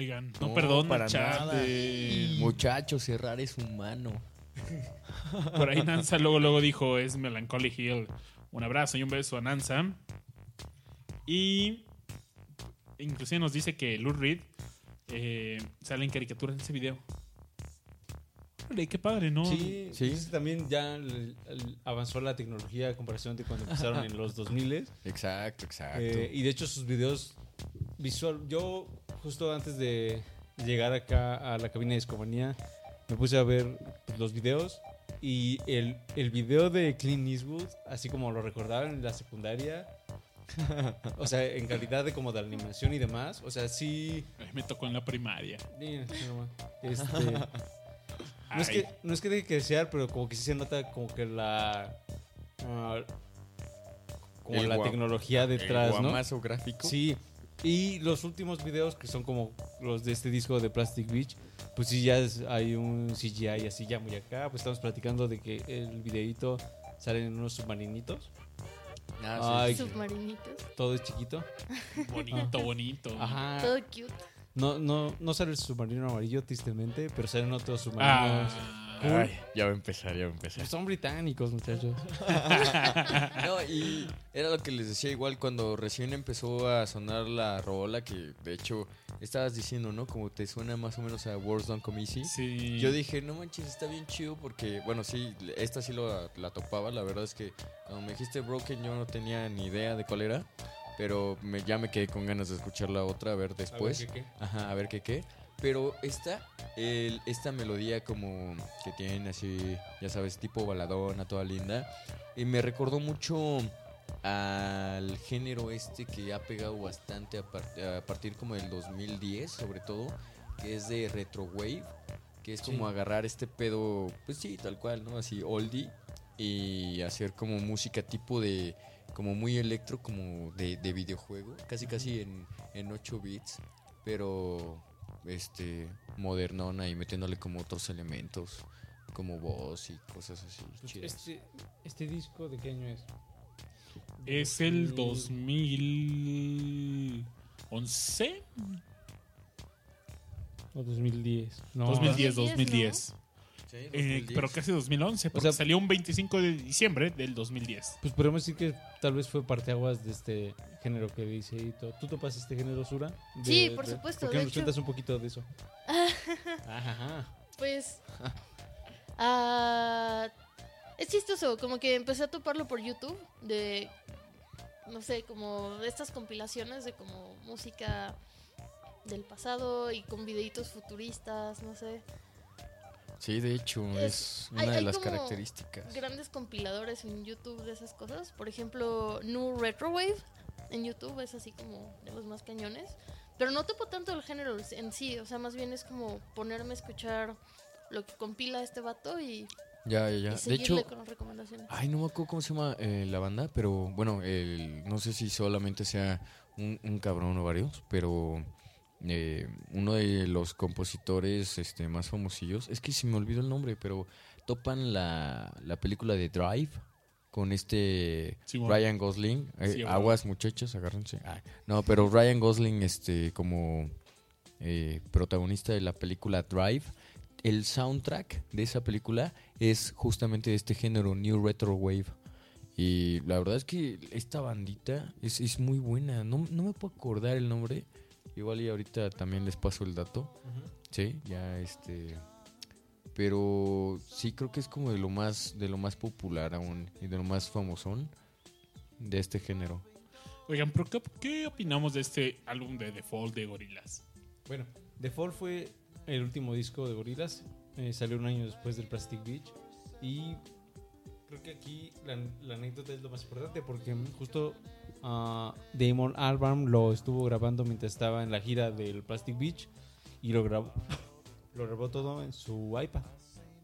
Oigan, no, No, perdón, para chat. nada. eh, Muchachos, cerrar es humano. *laughs* Por ahí Nanza luego, luego dijo, es Melancholy Hill. Un abrazo y un beso a Nanza. Y inclusive nos dice que Lou Reed eh, sale en caricatura en ese video. Órale, qué padre, ¿no? Sí, Sí. pues también ya el- el- avanzó la tecnología a comparación de cuando empezaron en los 2000 Exacto, exacto. Eh, y de hecho sus videos visual, yo justo antes de llegar acá a la cabina de Discomanía, me puse a ver pues, los videos y el, el video de Clint Eastwood, así como lo recordaban en la secundaria, *laughs* o sea, en calidad de como de animación y demás, o sea, sí... Ay, Me tocó en la primaria. Este, no, es que, no es que deje que desear, pero como que sí se nota como que la... ah, como El la tecnología detrás, El ¿no? gráfico. Sí, y los últimos videos que son como los de este disco de Plastic Beach, pues sí ya es- hay un CGI así ya muy acá, pues estamos platicando de que el videito salen en unos submarinitos, Ah, Ay, Submarinitos. todo es chiquito. Bonito, bonito. Ajá. Todo cute. No, no, no sale el submarino amarillo, tristemente, pero salen otros submarinos. Ah, sí. Ay, ya va a empezar, ya va a empezar. Pues son británicos, muchachos. *laughs* No, y era lo que les decía igual cuando recién empezó a sonar la rola, que de hecho estabas diciendo, ¿no? Como te suena más o menos a Words Don't Come Easy. sí. Yo dije, no manches, está bien chido porque, bueno, sí, esta sí lo, la topaba. La verdad es que cuando me dijiste Broken yo no tenía ni idea de cuál era, pero me, ya me quedé con ganas de escuchar la otra, a ver después. ¿qué, qué? Ajá, a ver qué qué. Pero esta, el, esta melodía como que tiene así, ya sabes, tipo baladona, toda linda, y me recordó mucho al género este que ha pegado bastante a, par- a partir como del 2010, sobre todo, que es de retro wave, que es como agarrar este pedo, pues sí, tal cual, ¿no? Así oldie y hacer como música tipo de como muy electro, como de, de videojuego, casi casi en, en 8 bits, pero este modernona y metiéndole como otros elementos, como voz y cosas así. chidas. Este, este disco, ¿de qué año es? Es el 2011. O 2010. No, 2010, 2010, 2010. Sí, Eh, 2010. pero casi 2011, porque sea- salió un 25 de diciembre del 2010. Pues podemos decir que tal vez fue parteaguas de este género que dice Ito. ¿Tú topas este género, Sura? De- Sí, por supuesto, ¿Por qué de nos cuentas un poquito de eso? *laughs* Ajá. Pues. *laughs* ah, es chistoso, como que empecé a toparlo por YouTube. De. No sé, como de estas compilaciones de como música del pasado y con videitos futuristas, no sé. Sí, de hecho, Es- es una hay- de hay las como características. Grandes compiladores en YouTube de esas cosas. Por ejemplo, New Retrowave en YouTube es así como de los más cañones. Pero no topo tanto el género en sí, o sea, más bien es como ponerme a escuchar lo que compila este vato y, Ya, ya, y ya. De hecho, con las recomendaciones. ay, no me acuerdo cómo se llama eh, la banda, pero bueno, el, no sé si solamente sea un, un cabrón o varios, pero eh, uno de los compositores este, más famosillos, es que se me olvidó el nombre, pero topan la, la película de Drive con este Sí, bueno. Ryan Gosling. Eh, Sí, bueno. aguas, muchachos, agárrense. Ay, no, pero Ryan Gosling, este, como eh, protagonista de la película Drive, el soundtrack de esa película es justamente de este género, New Retro Wave. Y la verdad es que esta bandita es, es muy buena. No, no me puedo acordar el nombre. Igual y ahorita también les paso el dato. Sí, ya este. Pero sí creo que es como de lo más, de lo más popular aún y de lo más famosón de este género. Oigan, ¿pero qué, qué opinamos de este álbum de Default de Gorillaz? Bueno, The Fall fue el último disco de Gorillaz. eh, salió un año después del Plastic Beach. Y creo que aquí la, la anécdota es lo más importante porque justo ah, Damon Albarn lo estuvo grabando mientras estaba en la gira del Plastic Beach y lo grabó, *laughs* lo grabó todo en su iPad.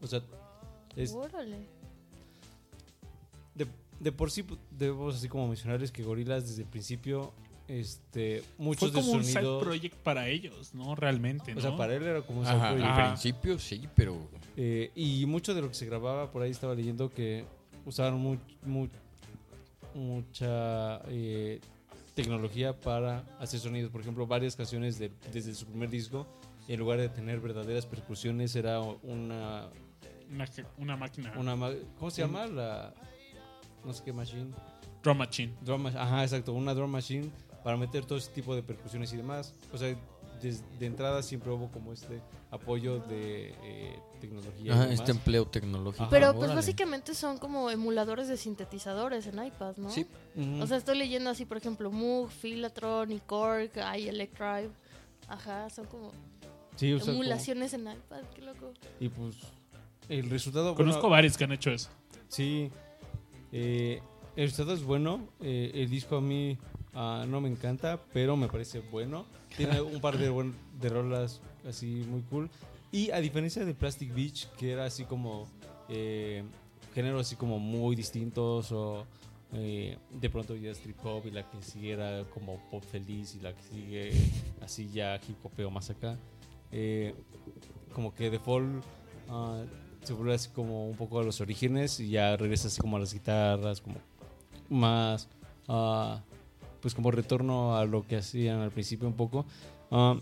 O sea, es, Órale. de, de por sí debemos así como mencionarles que Gorillaz desde el principio este muchos Fue como de un sus side project para ellos, ¿no? Realmente, ¿no? o sea para él era como un Ajá, side project. al principio sí, pero Eh, y mucho de lo que se grababa por ahí estaba leyendo que usaron mu- mu- mucha eh, tecnología para hacer sonidos. Por ejemplo, varias canciones de- desde su primer disco, en lugar de tener verdaderas percusiones, era una. Una, una máquina. una ¿Cómo se llama? La. No sé qué machine. Drum machine. Drum Ajá, exacto, una drum machine para meter todo ese tipo de percusiones y demás. O sea, de entrada siempre hubo como este apoyo de eh, tecnología. y Ajá, demás. este empleo tecnológico. Ajá. Pero pues Órale. básicamente son como emuladores de sintetizadores en iPad, ¿no? Sí. O sea, estoy leyendo así, por ejemplo, Moog, Philatron y Korg, iElectrive. Ajá, son como Sí, o sea, como- emulaciones en iPad, qué loco. y pues el resultado... Conozco bueno, varios que han hecho eso. Sí, eh, el resultado es bueno. eh, el disco a mí ah, no me encanta, pero me parece bueno. Tiene un par de, buen- de rolas así muy cool. Y a diferencia de Plastic Beach, que era así como eh, géneros así como muy distintos o eh, de pronto ya es trip hop y la que sigue era como pop feliz y la que sigue así ya hip hopeo más acá. Eh, como que The Fall ah, se vuelve así como un poco a los orígenes y ya regresa así como a las guitarras, como más, ah, pues como retorno a lo que hacían al principio un poco. Ah,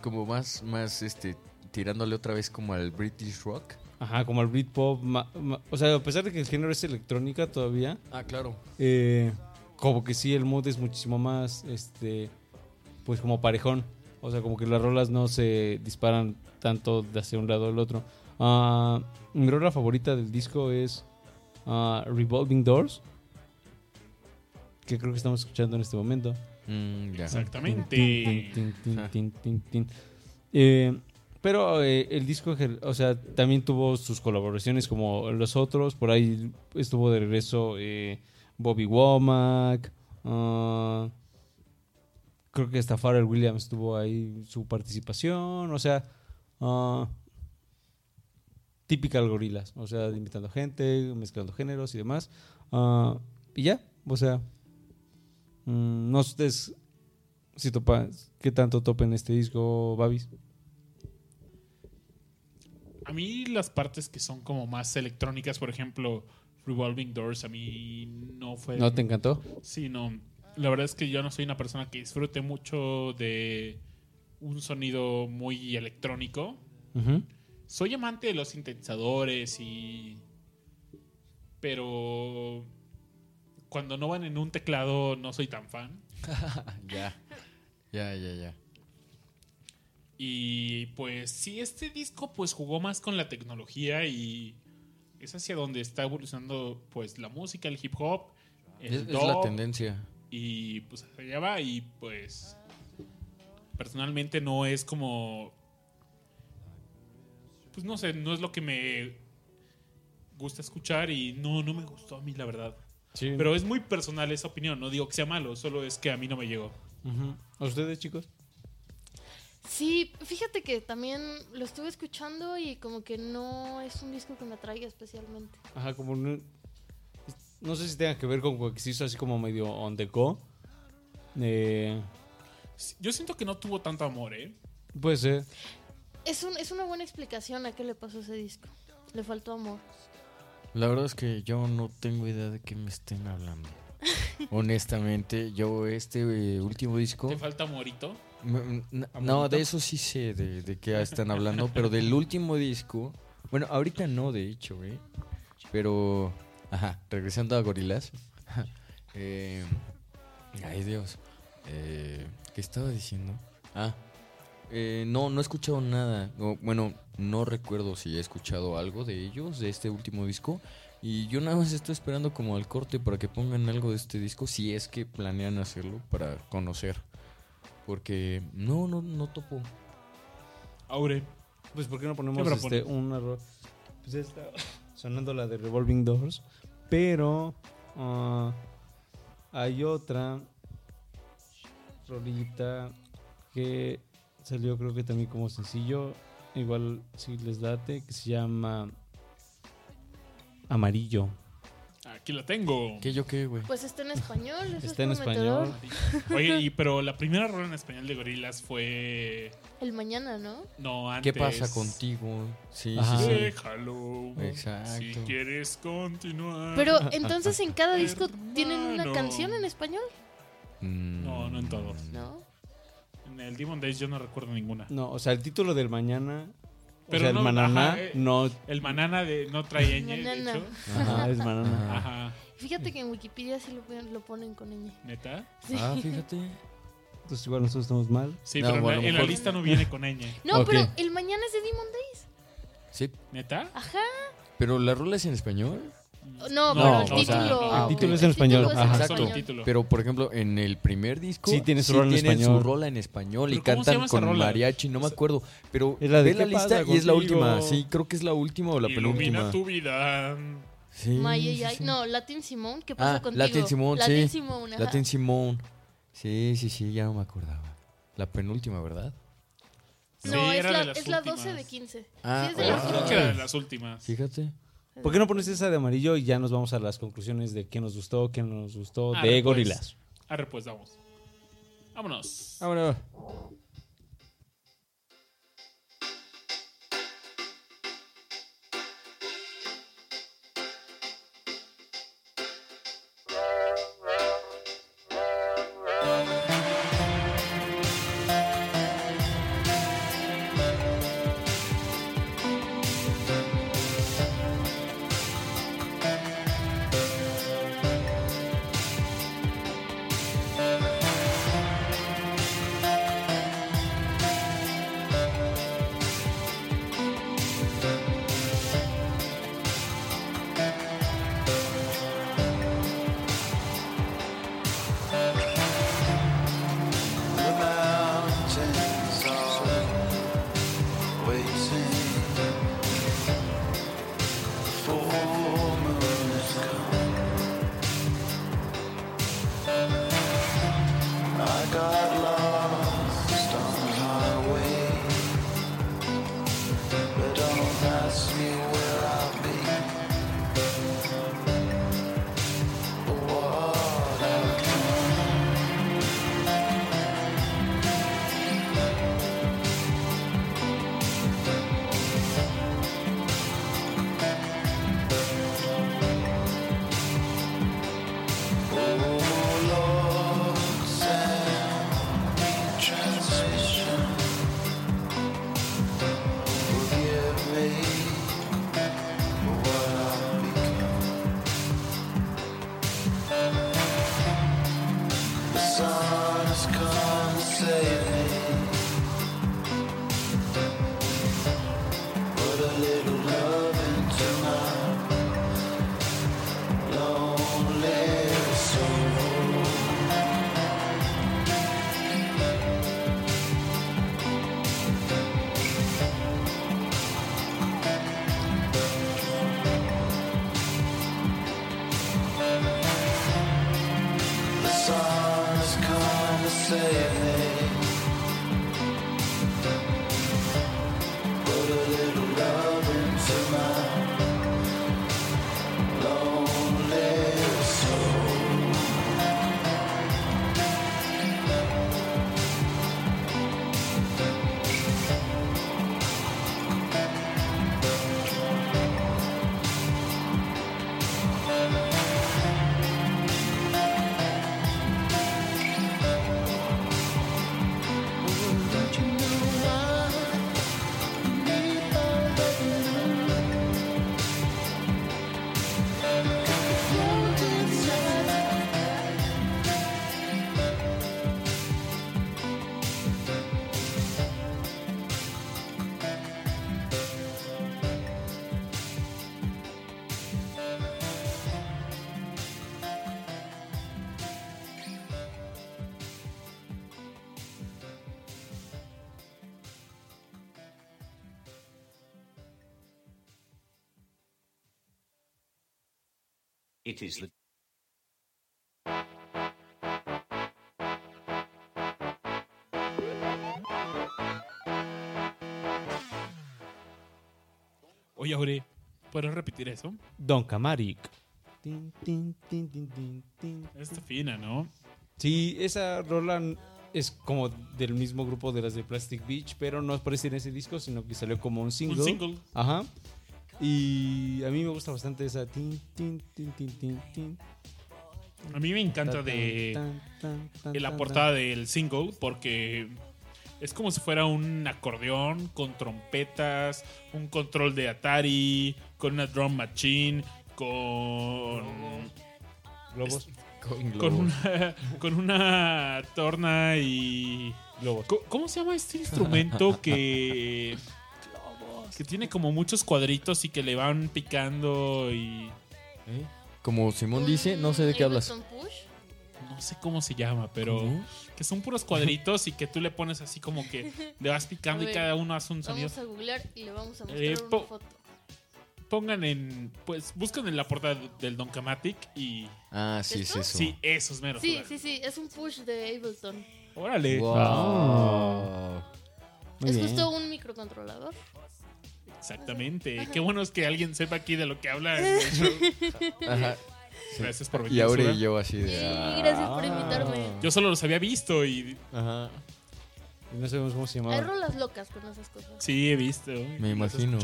Como más, más, este, tirándole otra vez como al British Rock. ajá, como al Britpop, ma- ma- o sea, a pesar de que el género es electrónica todavía, Ah, claro. eh, como que sí el mood es muchísimo más, este, pues como parejón. O sea, como que las rolas no se disparan tanto de hacia un lado al otro. Ah, mi rola favorita del disco es ah, Revolving Doors, que creo que estamos escuchando en este momento. Mm. Exactamente. Eh, pero eh, el disco, o sea, también tuvo sus colaboraciones como los otros. Por ahí estuvo de regreso eh, Bobby Womack. ah, creo que hasta Pharrell Williams tuvo ahí su participación. O sea, ah, típica gorilas. O sea, invitando gente, mezclando géneros y demás. Ah, y ya, o sea, mm, no sé ustedes si topa, qué tanto topen este disco, Babis. A mí las partes que son como más electrónicas, por ejemplo, Revolving Doors, a mí no fue... ¿No te encantó? Sí, no. La verdad es que yo no soy una persona que disfrute mucho de un sonido muy electrónico. Soy amante de los sintetizadores y... Pero cuando no van en un teclado no soy tan fan. *laughs* ya. Ya, ya, ya. Y pues sí, este disco pues jugó más con la tecnología y es hacia donde está evolucionando pues la música, el hip hop, el Es, es la dub, tendencia. y pues hacia allá va y pues personalmente no es como pues no sé, no es lo que me gusta escuchar y no no me gustó a mí la verdad. Sí. Pero es muy personal esa opinión, no digo que sea malo, solo es que a mí no me llegó. ¿A ustedes, chicos? Sí, fíjate que también lo estuve escuchando y como que no es un disco que me atraiga especialmente. Ajá, como no, no sé si tenga que ver con que se hizo así como medio on the go. Eh, Yo siento que no tuvo tanto amor, ¿eh? puede ser. Es, un, es una buena explicación a qué le pasó a ese disco. Le faltó amor. La verdad es que yo no tengo idea de qué me estén hablando. *laughs* Honestamente, yo este eh, último disco... ¿Te falta amorito? M- n- No, de eso sí sé de, de qué están hablando, pero del último disco, bueno, ahorita no, de hecho, ¿eh? Pero, ajá, regresando a Gorilas. *laughs* eh, ay, Dios. Eh, ¿Qué estaba diciendo? Ah, eh, no, no he escuchado nada. O, bueno, no recuerdo si he escuchado algo de ellos, de este último disco. Y yo nada más estoy esperando como al corte para que pongan algo de este disco, si es que planean hacerlo para conocer. Porque no, no, no topo. Aure. Pues, ¿por qué no ponemos ¿Qué este, una ro- Pues está *laughs* sonando la de Revolving Doors. Pero ah, hay otra rolita que salió, creo que también como sencillo. Igual si les date, que se llama Amarillo. Aquí la tengo. ¿Qué yo qué, güey? Pues está en español. Eso Está es en español. *laughs* Oye, y, pero la primera rola en español de Gorilas fue. El mañana, ¿no? No, antes. ¿Qué pasa contigo? Sí, Ajá. sí, sí. Déjalo. Exacto. Si quieres continuar. Pero entonces en cada disco *laughs* tienen una canción en español, Mm, No, no en todos. ¿no? En el Demon Days yo no recuerdo ninguna. No, o sea, el título del mañana. Pero o sea, el no, mananá ajá, eh. no. El Manana de no trae ñ, de Manana. hecho. Ajá, es mananá. Ajá. Fíjate que en Wikipedia sí lo, ponen- lo ponen con ñ. ¿Neta? Sí. Ah, fíjate. Entonces, igual nosotros estamos mal. Sí, No, pero en bueno, la- en la mejor- lista no viene con ñ. *laughs* No, pero el mañana es de Demon Days. Sí, ¿Neta? Ajá. pero la rola es en español. No, No, pero el o sea, título. ah, El título es en español. es Ajá. en Solo el español. título. Pero, por ejemplo, en el primer disco Sí tiene su rola en su rola en español y ¿Pero cómo se cantan con rola? mariachi, no me acuerdo. Pero Es la de ve la ¿Qué lista y es la última. Sí, creo que es la última o la Ilumina penúltima. tu vida. Sí. No, Latin Simón. ¿Qué pasa Ah, contigo? Latin Simón, Latin sí. Simón. Latin Simón. Sí, sí, sí, ya no me acordaba. La penúltima, ¿verdad? Sí, No, es era de la, las es la últimas. 12 de 15. Ah, sí, es oh. de las últimas. Fíjate. ¿Por qué no pones esa de amarillo y ya nos vamos a las conclusiones de qué nos gustó, qué no nos gustó Arre, de pues. Gorilas? Arre, pues vamos. Vámonos. Vámonos. Is the Oye, Aure, ¿puedes repetir eso? Don Camaric. tin. Está fina, ¿no? Sí, esa rola n- es como del mismo grupo de las de Plastic Beach, pero no aparece en ese disco, sino que salió como un single. Un single. Ajá. Y a mí me gusta bastante esa tin, tin, tin, tin, tin, tin. A mí me encanta de la portada del single porque es como si fuera un acordeón con trompetas, un control de Atari, con una drum machine, con. Globos. Con con globos. una, con una torna y Globos. ¿Cómo se llama este instrumento que que tiene como muchos cuadritos y que le van picando y ¿Eh? Como Simón dice, no sé de qué hablas. Push. no sé cómo se llama, pero ¿Cómo? que son puros cuadritos y que tú le pones así como que le vas picando y cada uno hace un sonido. Vamos a googlear y le vamos a mostrar Eh, una po- foto. Pongan en pues buscan en la portada del Donkamatic y Ah, sí, es ¿Esto? eso. sí, esos meros. Sí, órale. sí, sí, es un push de Ableton. Órale. Wow. Muy es bien. justo un microcontrolador. Exactamente. Qué bueno es que alguien sepa aquí de lo que habla. Ajá. Gracias por venir. Y ahora y yo así Sí, de. ah. gracias por invitarme. Yo solo los había visto y Ajá. Y No sabemos cómo se Hay llamaba. rolas locas con esas cosas. sí he visto. Me imagino.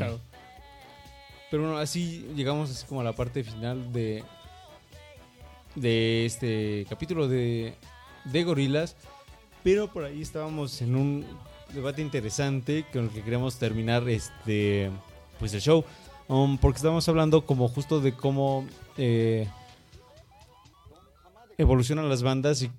Pero bueno, así llegamos así como a la parte final de de este capítulo de de gorilas. Pero por ahí estábamos en un debate interesante con el que queremos terminar este pues el show. Um, porque estábamos hablando como justo de cómo eh, evolucionan las bandas y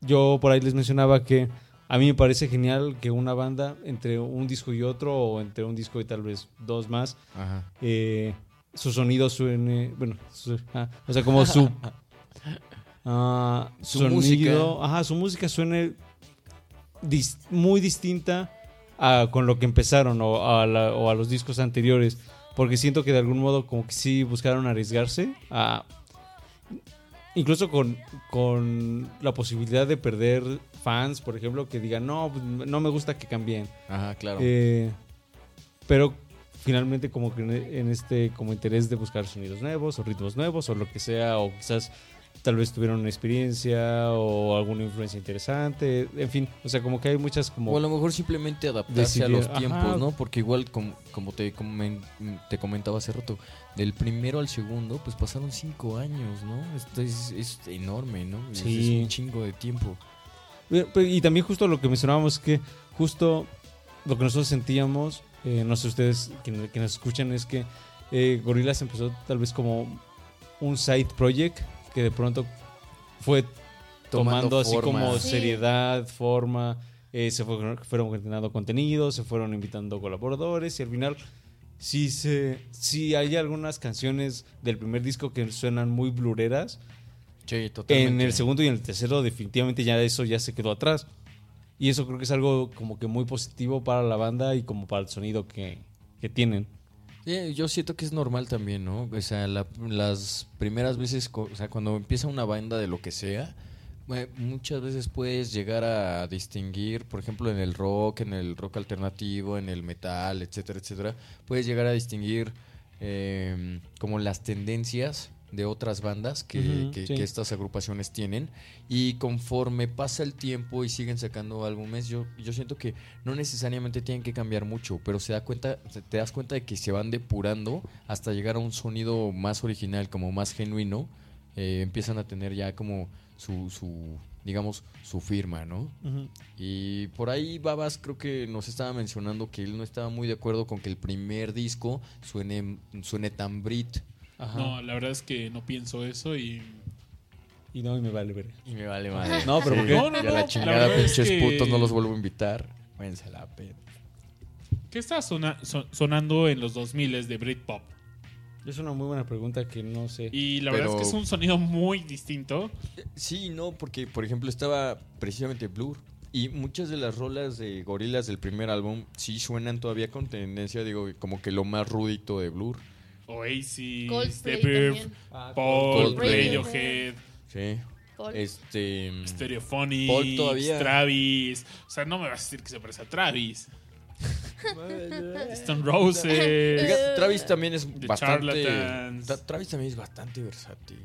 yo por ahí les mencionaba que a mí me parece genial que una banda entre un disco y otro o entre un disco y tal vez dos más Ajá. eh, su sonido suene, bueno, su- ah, o sea, como su *laughs* ah, Su sonido, música. ajá, su música suene dis- muy distinta a con lo que empezaron o a, la- o a los discos anteriores, porque siento que de algún modo como que sí buscaron arriesgarse a incluso con, con la posibilidad de perder fans, por ejemplo, que digan, no, pues, no me gusta que cambien. Ajá, claro. Eh, pero finalmente como que en- en este como interés de buscar sonidos nuevos o ritmos nuevos o lo que sea o quizás tal vez tuvieron una experiencia o alguna influencia interesante en fin o sea como que hay muchas como O a lo mejor simplemente adaptarse a los ajá. tiempos, ¿no? Porque igual, como, como te, comen- te comentaba hace rato, del primero al segundo, pues pasaron cinco años, ¿no? Esto es, es enorme, ¿no? Sí. Es un chingo de tiempo. Pero- y también justo lo que mencionábamos que justo lo que nosotros sentíamos eh, no sé ustedes que nos escuchan es que eh, Gorillaz empezó tal vez como un side project que de pronto fue tomando, Tomando así como Sí. seriedad, forma, eh, se fueron, fueron generando contenido, se fueron invitando colaboradores y al final sí, se, sí hay algunas canciones del primer disco que suenan muy blureras. Sí, totalmente. En el segundo y en el tercero definitivamente ya eso ya se quedó atrás. Y eso creo que es algo como que muy positivo para la banda y como para el sonido que, que tienen. Sí, yo siento que es normal también, ¿no? O sea, la- las primeras veces, o sea, cuando empieza una banda de lo que sea, eh, muchas veces puedes llegar a distinguir, por ejemplo, en el rock, en el rock alternativo, en el metal, etcétera, etcétera, puedes llegar a distinguir eh, como las tendencias de otras bandas que, Ujú, que- sí. que estas agrupaciones tienen. Y conforme pasa el tiempo y siguen sacando álbumes yo, yo siento que no necesariamente tienen que cambiar mucho pero se da cuenta te das cuenta de que se van depurando hasta llegar a un sonido más original como más genuino eh, empiezan a tener ya como su, su digamos su firma no y por ahí Babas creo que nos estaba mencionando que él no estaba muy de acuerdo con que el primer disco suene suene tan Brit Ajá. No, la verdad es que no pienso eso y Y no, y me vale ver. Y me vale madre. No, pero ¿por qué? No, la la chingada, es pinches que- putos, no los vuelvo a invitar. Váyanse la pena. ¿Qué está sona- son- sonando en los 2000 de Britpop? Es una muy buena pregunta que no sé. Y la verdad es que es un sonido muy distinto. Sí, no, porque por ejemplo estaba precisamente Blur. Y muchas de las rolas de gorilas del primer álbum sí suenan todavía con tendencia, digo, como que lo más rudito de Blur. Oasis, Coldplay The también. Paul, Coldplay. Radiohead, Sí. Paul. Este. Stereophonics, Paul todavía. Travis. O sea, no me vas a decir que se parece a Travis. *laughs* Stone Roses. Fíjate, Travis también es The bastante. Charlatans. Tra- Travis también es bastante versátil.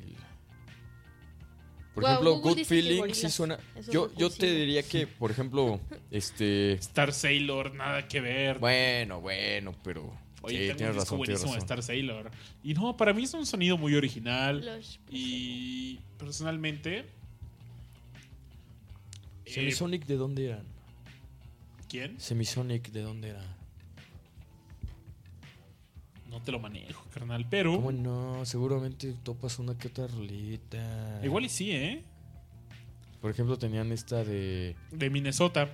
Por Wow, ejemplo, Google Good Feeling sí suena. Yo, yo te diría que, por ejemplo, este. Star Sailor, nada que ver. Bueno, bueno, pero. Oye, sí, tengo tienes un disco razón, buenísimo de razón. Star Sailor. Y no, para mí es un sonido muy original. Los- Y personalmente. eh, Semisonic, ¿de dónde eran? ¿Quién? Semisonic, ¿de dónde era? No te lo manejo, carnal. Pero. ¿Cómo no? Seguramente topas una que otra rolita. Igual y sí, ¿eh? Por ejemplo, tenían esta de. De Minnesota.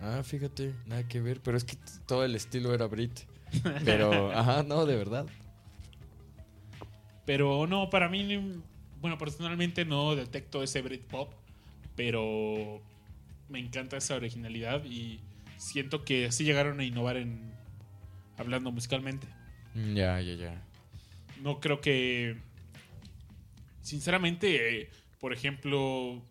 Ah, fíjate, nada que ver, pero es que todo el estilo era Brit. *laughs* Pero, ajá, no, de verdad. Pero no, para mí. Bueno, personalmente no detecto ese Britpop. Pero. Me encanta esa originalidad. Y siento que sí llegaron a innovar en. Hablando musicalmente. Mm, Ya, ya, ya. No creo que. Sinceramente, eh, por ejemplo.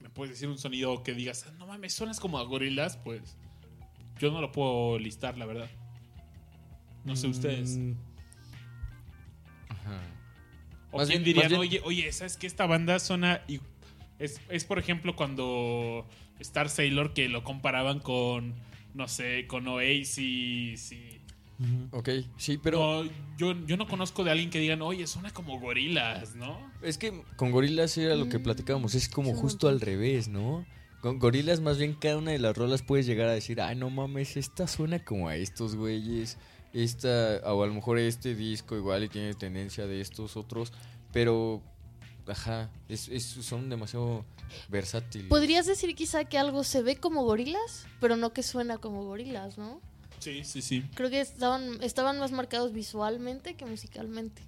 Me puedes decir un sonido que digas, "Ah, no mames, suenas como a gorilas, pues. Yo no lo puedo listar, la verdad. No sé ustedes. Mm, Ajá. O Más quién bien- dirían, bien- oye, oye, ¿sabes que esta banda suena. y- Es, es, por ejemplo, cuando Star Sailor que lo comparaban con. No sé, con Oasis y. Ok, sí, pero No, yo, yo no conozco de alguien que digan, oye, suena como gorilas, ¿no? es que con Gorilas era lo que Mm, platicábamos, es como justo al revés, ¿no? Con Gorilas más bien cada una de las rolas puedes llegar a decir, ay, no mames, esta suena como a estos güeyes, esta, o a lo mejor este disco igual y tiene tendencia de estos otros, pero, ajá, es, es- son demasiado versátiles. Podrías decir quizá que algo se ve como gorilas, pero no que suena como gorilas, ¿no? Sí, sí, sí. Creo que estaban, estaban más marcados visualmente que musicalmente.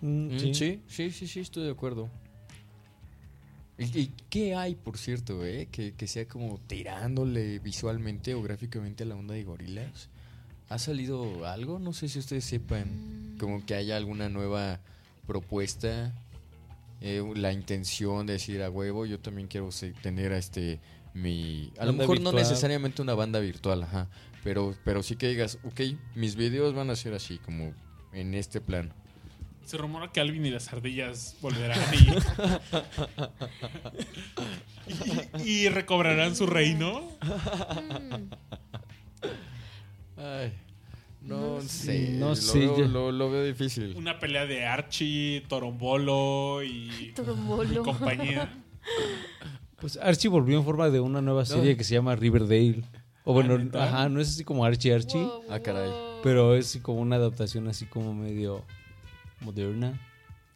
mm, Mm, sí. sí, sí, sí, sí, estoy de acuerdo. ¿Y, y qué hay, por cierto, eh? Que, que sea como tirándole visualmente o gráficamente a la onda de gorilas. ¿Ha salido algo? No sé si ustedes sepan. Como que haya alguna nueva propuesta. eh, la intención de decir a huevo, yo también quiero tener a este mi... A lo mejor no necesariamente una banda virtual, ajá. Pero, pero sí que digas, ok, mis videos van a ser así, como en este plan. Se rumora que Alvin y las ardillas volverán *laughs* y, y, y recobrarán su reino. Ay, no, No sé. no lo, sé, veo, lo, lo veo difícil. Una pelea de Archie, Torombolo y *laughs* Torombolo. compañía. Pues Archie volvió en forma de una nueva serie que se llama Riverdale. O bueno, Ah, ajá, no es así como Archie Archie, Wow, Ah, caray. wow. pero es como una adaptación así como medio moderna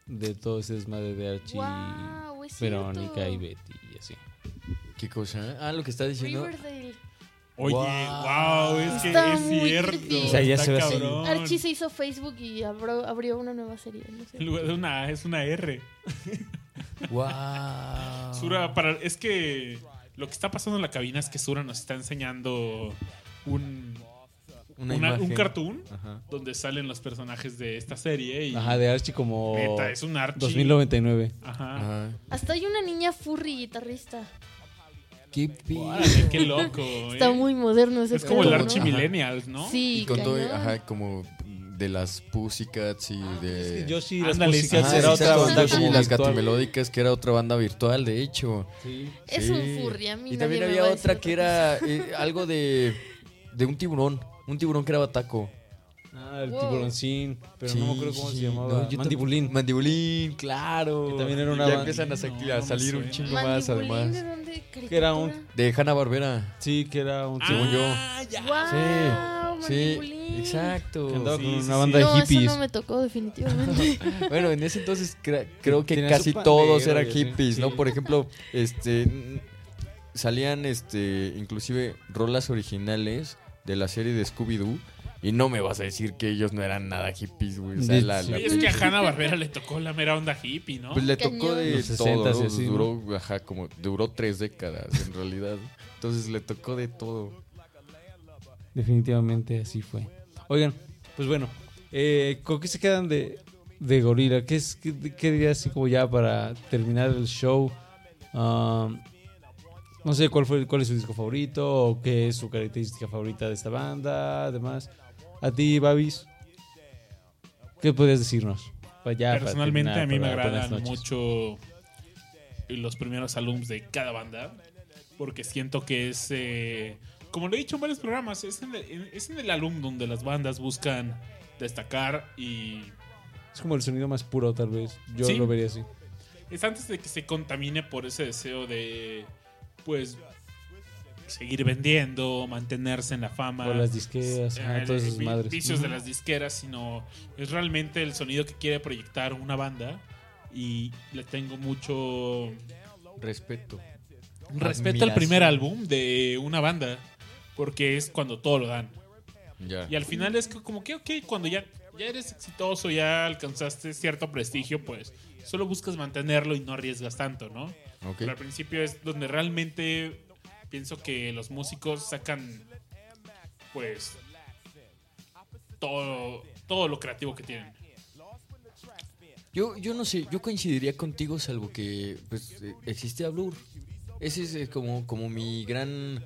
de todo ese desmadre de Archie, Wow, Verónica cierto. y Betty y así. ¿Qué cosa? Ah, lo que está diciendo. Riverdale. Oye, Wow. wow, es que Está es muy cierto. O sea, ya está se ve así. cabrón. Archie se hizo Facebook y abrió, abrió una nueva serie. No sé. En lugar de una A, es una R. Wow. Sura, para, es que lo que está pasando en la cabina es que Sura nos está enseñando un, Una una- un cartoon Ajá. donde salen los personajes de esta serie. Y Ajá, de Archie como neta, es un Archie. 2099. Ajá. Ajá. Hasta hay una niña furry guitarrista. Órale, qué loco. *laughs* Está muy moderno ese Es como el pedo, ¿no? Sí, Y con todo, cañón. ajá, como de las Pussycats y de. Yo sí, las Ándale, era otra exacto, banda como las virtual. Gatimelódicas, que era otra banda virtual, de hecho. Sí. Es Sí. un furry, a mí Y nadie también me había va a decir otra que otra era eh, algo de, de un tiburón. Un tiburón que era bataco. Ah, el Wow. tiburoncín, pero no me acuerdo cómo Sí, se sí. llamaba. No, Mandibulín. Mandibulín, claro. Que también era una Ya empiezan a, sa- No, a no me salir un chingo más, además. ¿de dónde? Que era un-. De Hanna Barbera. Sí, que era un Según yo. Ah, ya. Wow, Sí, Mandibulín. exacto. que andaba Sí, con sí, una sí. banda de No, eso hippies. no me tocó definitivamente. *laughs* Bueno, en ese entonces cre- creo que Tenía casi todos eran hippies, ¿no? Sí. Por ejemplo, *laughs* este salían este inclusive rolas originales de la serie de Scooby Doo y no me vas a decir que ellos no eran nada hippies, güey. O sea, Sí, la, sí. la Oye, es que a Hanna Barbera le tocó la mera onda hippie, ¿no? pues le tocó de Los todo, 60s y ¿no? así, ¿no? duró, ajá, como duró tres décadas en realidad. Entonces le tocó de todo. Definitivamente así fue. Oigan, pues bueno, eh, ¿con qué se quedan de, de Gorila? ¿Qué, es, qué, qué dirías así como ya para terminar el show? Um, No sé cuál fue cuál es su disco favorito o qué es su característica favorita de esta banda, además. A ti, Babis, ¿qué podrías decirnos? Ya para Personalmente terminar, a mí me agradan mucho los primeros álbums de cada banda porque siento que es eh, como lo he dicho en varios programas es en, el, es en el álbum donde las bandas buscan destacar y Es como el sonido más puro, tal vez. Yo Sí. lo vería así. es antes de que se contamine por ese deseo de pues seguir vendiendo mantenerse en la fama O las disqueras, eh, ajá, todas esas madres. vicios de las disqueras sino es realmente el sonido que quiere proyectar una banda y le tengo mucho Respeto. respeto al primer álbum de una banda porque es cuando todo lo dan Ya. y al final es que como que ok cuando ya ya eres exitoso ya alcanzaste cierto prestigio pues solo buscas mantenerlo y no arriesgas tanto no Ok. pero al principio es donde realmente pienso que los músicos sacan pues todo todo lo creativo que tienen Yo, yo no sé, yo coincidiría contigo salvo que pues eh, existía Blur. Ese es eh, como, como mi gran...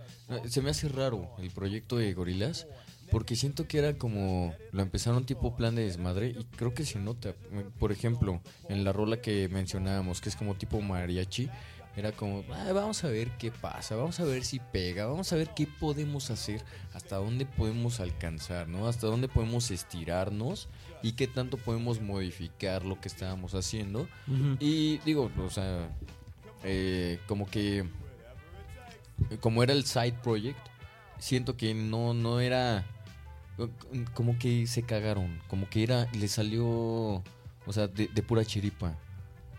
Se me hace raro el proyecto de Gorilas porque siento que era como... Lo empezaron tipo plan de desmadre y creo que se nota. Por ejemplo, en la rola que mencionábamos, que es como tipo mariachi, era como, "Ah, vamos a ver qué pasa, vamos a ver si pega, vamos a ver qué podemos hacer, hasta dónde podemos alcanzar, ¿no? Hasta dónde podemos estirarnos y qué tanto podemos modificar lo que estábamos haciendo. Y digo, o sea, eh, como que, como era el side project, siento que no, no era, como que se cagaron, como que era, le salió, o sea, de, de pura chiripa,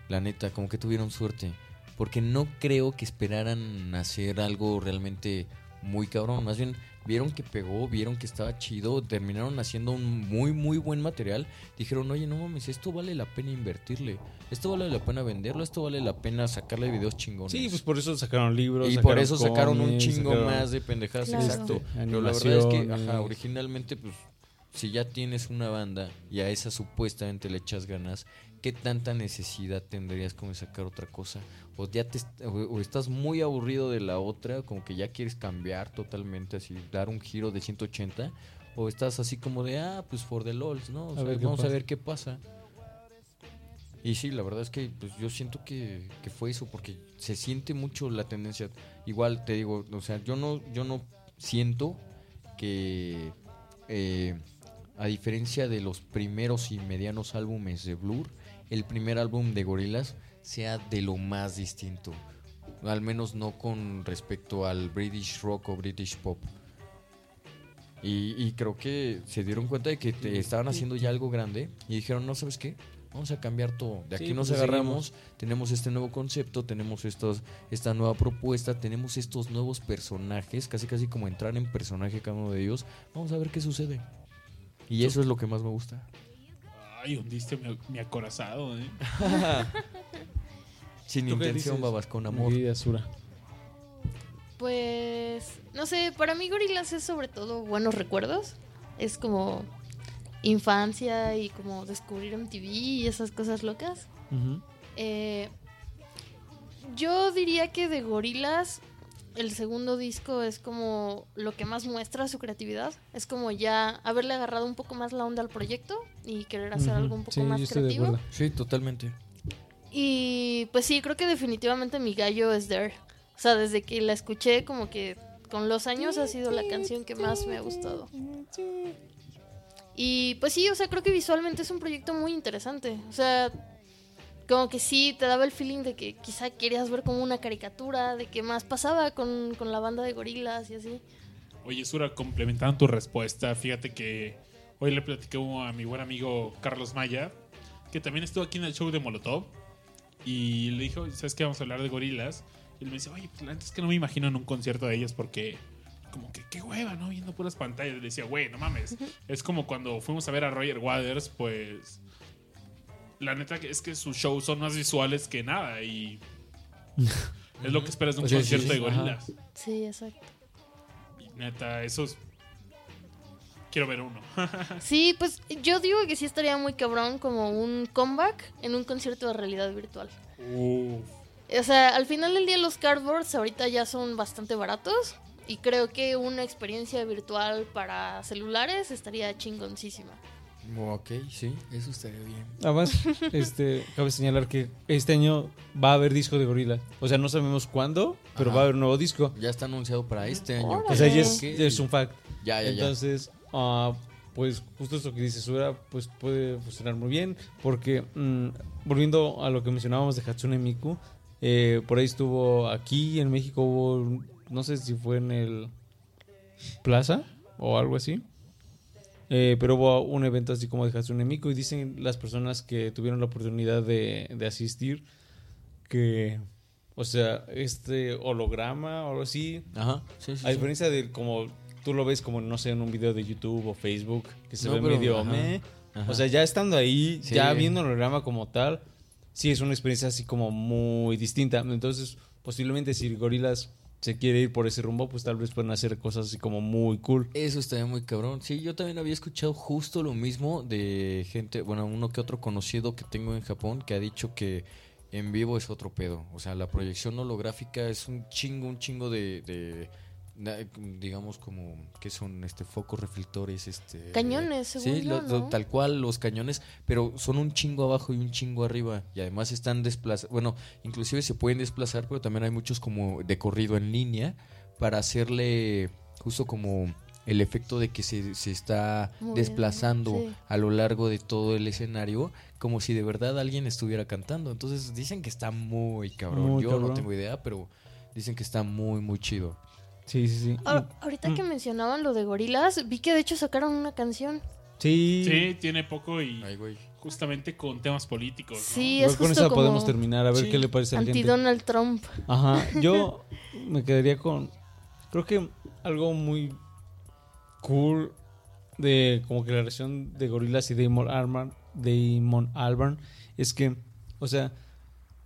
la neta, como que tuvieron suerte. Porque no creo que esperaran hacer algo realmente muy cabrón. Más bien, vieron que pegó, vieron que estaba chido, terminaron haciendo un muy, muy buen material. Dijeron, oye, no mames, esto vale la pena invertirle. Esto vale la pena venderlo, esto vale la pena sacarle videos chingones. Sí, pues por eso sacaron libros. y por eso sacaron un chingo sacaron- más de pendejadas. Claro. Exacto. Pero la verdad es que, ajá, originalmente, pues, si ya tienes una banda y a esa supuestamente le echas ganas, ¿qué tanta necesidad tendrías como de sacar otra cosa? O ya te o, o estás muy aburrido de la otra, como que ya quieres cambiar totalmente, así, dar un giro de 180, o estás así como de, ah, pues for the lols, ¿no? O A sea, ver qué vamos a ver qué pasa. Y sí, la verdad es que pues, yo siento que, que fue eso, porque se siente mucho la tendencia. Igual te digo, o sea, yo no, yo no siento que, eh, a diferencia de los primeros y medianos álbumes de Blur, el primer álbum de Gorillaz sea de lo más distinto. Al menos no con respecto al British rock o British pop. Y, y creo que se dieron cuenta de que te estaban haciendo ya algo grande y dijeron, no, ¿sabes qué? Vamos a cambiar todo. De aquí Sí, nos pues, agarramos, tenemos este nuevo concepto, tenemos estos, esta nueva propuesta, tenemos estos nuevos personajes, casi casi como entrar en personaje cada uno de ellos. Vamos a ver qué sucede. Y eso es lo que más me gusta. Ay hundiste mi, mi acorazado eh. *laughs* Sin ¿Tú qué intención, babas, con mi amor. querida Sura? Pues, no sé, para mí Gorilas es sobre todo buenos recuerdos. Es como infancia y como descubrir MTV y esas cosas locas. Eh, yo diría que de Gorilas el segundo disco es como lo que más muestra su creatividad. Es como ya haberle agarrado un poco más la onda al proyecto y querer hacer algo un poco Sí, más yo estoy de creativo. Sí, totalmente. Y pues sí, creo que definitivamente mi gallo es There. O sea, desde que la escuché, como que con los años ha sido la canción que más me ha gustado. Y pues sí, o sea, creo que visualmente es un proyecto muy interesante. O sea, como que sí te daba el feeling de que quizá querías ver como una caricatura de qué más pasaba con, con la banda de gorilas y así. Oye, Sura, complementando tu respuesta, fíjate que hoy le platiqué a mi buen amigo Carlos Maya, que también estuvo aquí en el show de Molotov, y le dijo, ¿sabes qué? Vamos a hablar de gorilas. Y él me dice, oye, pues la neta es que no me imagino en un concierto de ellos porque como que qué hueva, ¿no? Viendo puras pantallas. Le decía, güey, no mames. Es como cuando fuimos a ver a Roger Waters, pues... La neta es que sus shows son más visuales que nada y... es lo que esperas de un *laughs* Sí, sí, concierto sí, de ajá. gorilas. Sí, exacto. Y neta, esos... Quiero ver uno. *laughs* Sí, pues yo digo que sí estaría muy cabrón como un comeback en un concierto de realidad virtual. Uf. O sea, al final del día los cardboards ahorita ya son bastante baratos. Y creo que una experiencia virtual para celulares estaría chingoncísima. Ok, sí, eso estaría bien. Además, este, cabe señalar que este año va a haber disco de gorila. O sea, no sabemos cuándo, pero Ajá. va a haber un nuevo disco. Ya está anunciado para este año. O sea, ya es, ya un fact. Ya, ya, ya. Entonces, ah, pues justo esto que dice Sura, pues puede funcionar muy bien. Porque, mm, volviendo a lo que mencionábamos de Hatsune Miku, eh, por ahí estuvo aquí en México, hubo, no sé si fue en el Plaza o algo así. Eh, pero hubo un evento así como de Hatsune Miku y dicen las personas que tuvieron la oportunidad de, de asistir que, o sea, este holograma o algo así, Ajá, sí, sí. a sí. diferencia de como tú lo ves como, no sé, en un video de YouTube o Facebook, que se No, ve pero, medio ajá, meh. ajá. O sea, ya estando ahí, ya viendo el holograma como tal, sí es una experiencia así como muy distinta. Entonces, posiblemente si Gorilas se quiere ir por ese rumbo, pues tal vez pueden hacer cosas así como muy cool. Eso estaría muy cabrón. Sí, yo también había escuchado justo lo mismo de gente, bueno, uno que otro conocido que tengo en Japón que ha dicho que en vivo es otro pedo. O sea, la proyección holográfica es un chingo, un chingo de, digamos como que son este focos reflectores, este Cañones, según sí, yo, lo- lo- ¿no? tal cual los cañones, pero son un chingo abajo y un chingo arriba y además están desplazados, bueno, inclusive se pueden desplazar, pero también hay muchos como de corrido en línea para hacerle justo como el efecto de que se, se está desplazando sí. a lo largo de todo el escenario como si de verdad alguien estuviera cantando. Entonces dicen que está muy cabrón. Muy Yo no tengo idea, pero dicen que está muy, muy chido. Sí, sí, sí. Ahora- ahorita que mencionaban lo de gorilas, vi que de hecho sacaron una canción. Sí. Sí, tiene poco y Ay, güey. justamente con temas políticos. ¿no? Sí, Igual es con justo esa como podemos terminar, a ver Sí. qué le parece a la gente. anti-Donald Trump. Ajá, *laughs* yo me quedaría con. Creo que algo muy cool de como que la relación de Gorillaz y Damon Albarn, Damon Albarn es que, o sea,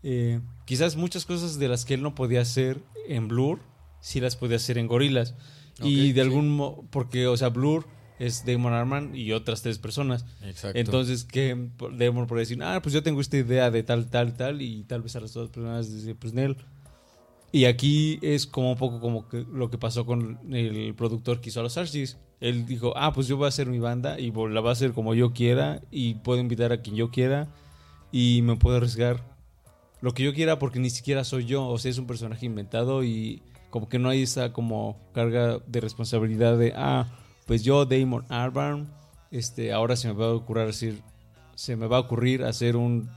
eh, quizás muchas cosas de las que él no podía hacer en Blur, sí las podía hacer en Gorillaz. y de sí. algún mo- porque, o sea, Blur es Damon Albarn y otras tres personas. Exacto. Entonces, que Damon por decir, ah, pues yo tengo esta idea de tal, tal, tal, y tal vez a las otras personas dice, pues Nel. Y aquí es como un poco como que lo que pasó con el productor que hizo a los Archies. Él dijo, ah, pues yo voy a hacer mi banda y la voy a hacer como yo quiera y puedo invitar a quien yo quiera y me puedo arriesgar lo que yo quiera porque ni siquiera soy yo, o sea, es un personaje inventado y como que no hay esa como carga de responsabilidad de, ah, pues yo, Damon Albarn, este, ahora se me va a ocurrir decir, se me va a ocurrir hacer un,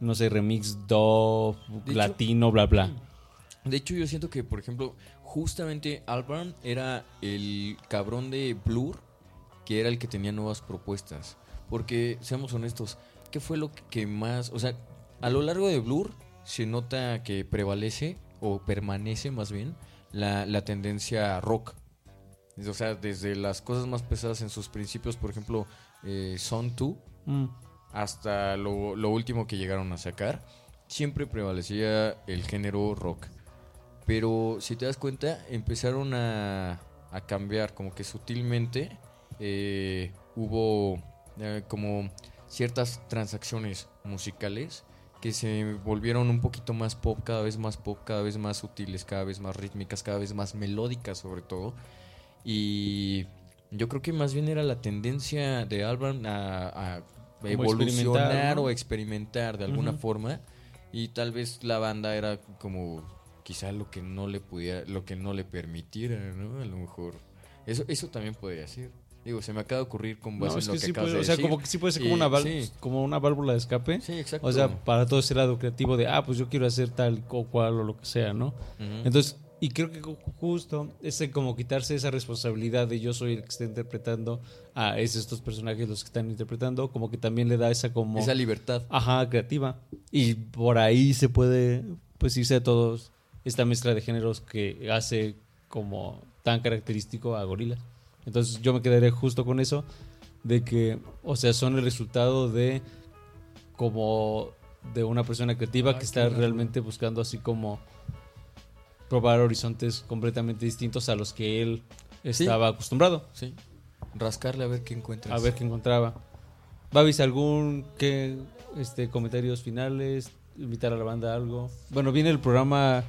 no sé, remix do De hecho- latino, bla, bla. De hecho, yo siento que, por ejemplo, justamente Albarn era el cabrón de Blur, que era el que tenía nuevas propuestas. Porque, seamos honestos, ¿qué fue lo que más... O sea, a lo largo de Blur se nota que prevalece, o permanece más bien, la, la tendencia rock. O sea, desde las cosas más pesadas en sus principios, por ejemplo, eh, Son 2, Mm. hasta lo, lo último que llegaron a sacar, siempre prevalecía el género rock. Pero si te das cuenta, empezaron a, a cambiar, como que sutilmente eh, hubo eh, como ciertas transacciones musicales que se volvieron un poquito más pop, cada vez más pop, cada vez más sutiles, cada vez más rítmicas, cada vez más melódicas sobre todo. Y yo creo que más bien era la tendencia de Albarn a, evolucionar experimentar, ¿no? o experimentar de alguna forma. Y tal vez la banda era como quizá lo que no le pudiera, lo que no le permitiera, ¿no? A lo mejor. Eso, eso también podría ser. Digo, se me acaba de ocurrir con base No, es en lo que que, sí acabas puede, de o sea, decir. como que sí puede ser como Y- una, val- sí. como una válvula de escape. Sí, exacto. O sea, para todo ese lado creativo de, ah, pues yo quiero hacer tal o cual o lo que sea, ¿no? Entonces, y creo que ju- justo ese como quitarse esa responsabilidad de yo soy el que está interpretando a es estos personajes los que están interpretando, como que también le da esa como... esa libertad. Ajá, creativa. Y por ahí se puede, pues irse a todos esta mezcla de géneros que hace como tan característico a Gorila. Entonces yo me quedaré justo con eso, de que, o sea, son el resultado de como de una persona creativa que está realmente buscando así como probar horizontes completamente distintos a los que él estaba acostumbrado. Sí. Rascarle a ver qué encuentras. A ver qué encontraba. Babis, ¿algún qué, este, comentarios finales? invitar a la banda a algo. Bueno, viene el programa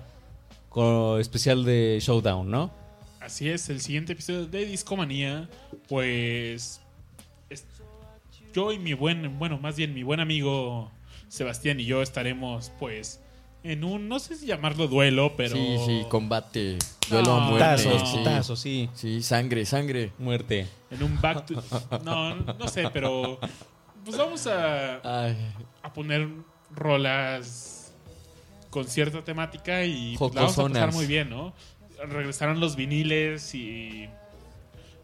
co- especial de Showdown, ¿no? Así es, el siguiente episodio de Discomanía, pues es- yo y mi buen, bueno, más bien mi buen amigo Sebastián y yo estaremos pues en un, no sé si llamarlo duelo, pero... Sí, sí, combate, duelo a muerte. Putazos, sí. putazos, sí. Sí, sangre, sangre. Muerte. En un back to... No, no sé, pero pues vamos a, Ay, a poner rolas con cierta temática y pues, la vamos a pasar muy bien, ¿no? Regresaron los viniles y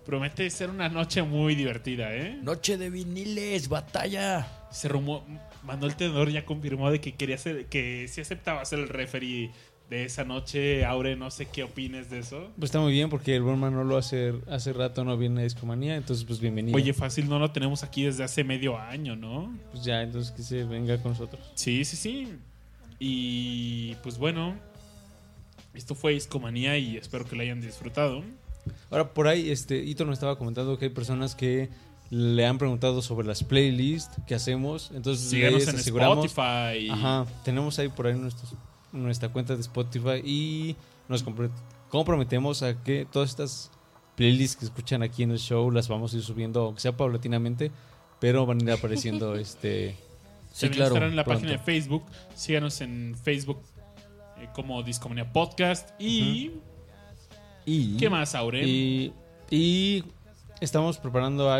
promete ser una noche muy divertida, ¿eh? noche de viniles, batalla. Se rumó, Manuel Tenor ya confirmó de que quería ser, que sí aceptaba ser el referee de esa noche. Aure, no sé qué opines de eso. Pues está muy bien porque el buen Manolo hace, hace rato no viene a Discomanía, entonces pues bienvenido. Oye, fácil, no lo tenemos aquí desde hace medio año, ¿no? pues ya, entonces que se venga con nosotros. Sí, sí, sí. Y pues bueno, esto fue Discomanía y espero que lo hayan disfrutado. Ahora, por ahí, este, Ito nos estaba comentando que hay personas que le han preguntado sobre las playlists que hacemos. Entonces, Síganos les en aseguramos. Spotify. Ajá, tenemos ahí por ahí nuestros- nuestra cuenta de Spotify y nos comprometemos a que todas estas playlists que escuchan aquí en el show las vamos a ir subiendo, aunque sea paulatinamente, pero van a ir apareciendo *laughs* este. Sí, claro. estarán en la pronto. página de Facebook. Síganos en Facebook como Discomanía Podcast. Y. Y ¿Qué más, Aure? Y, y estamos preparando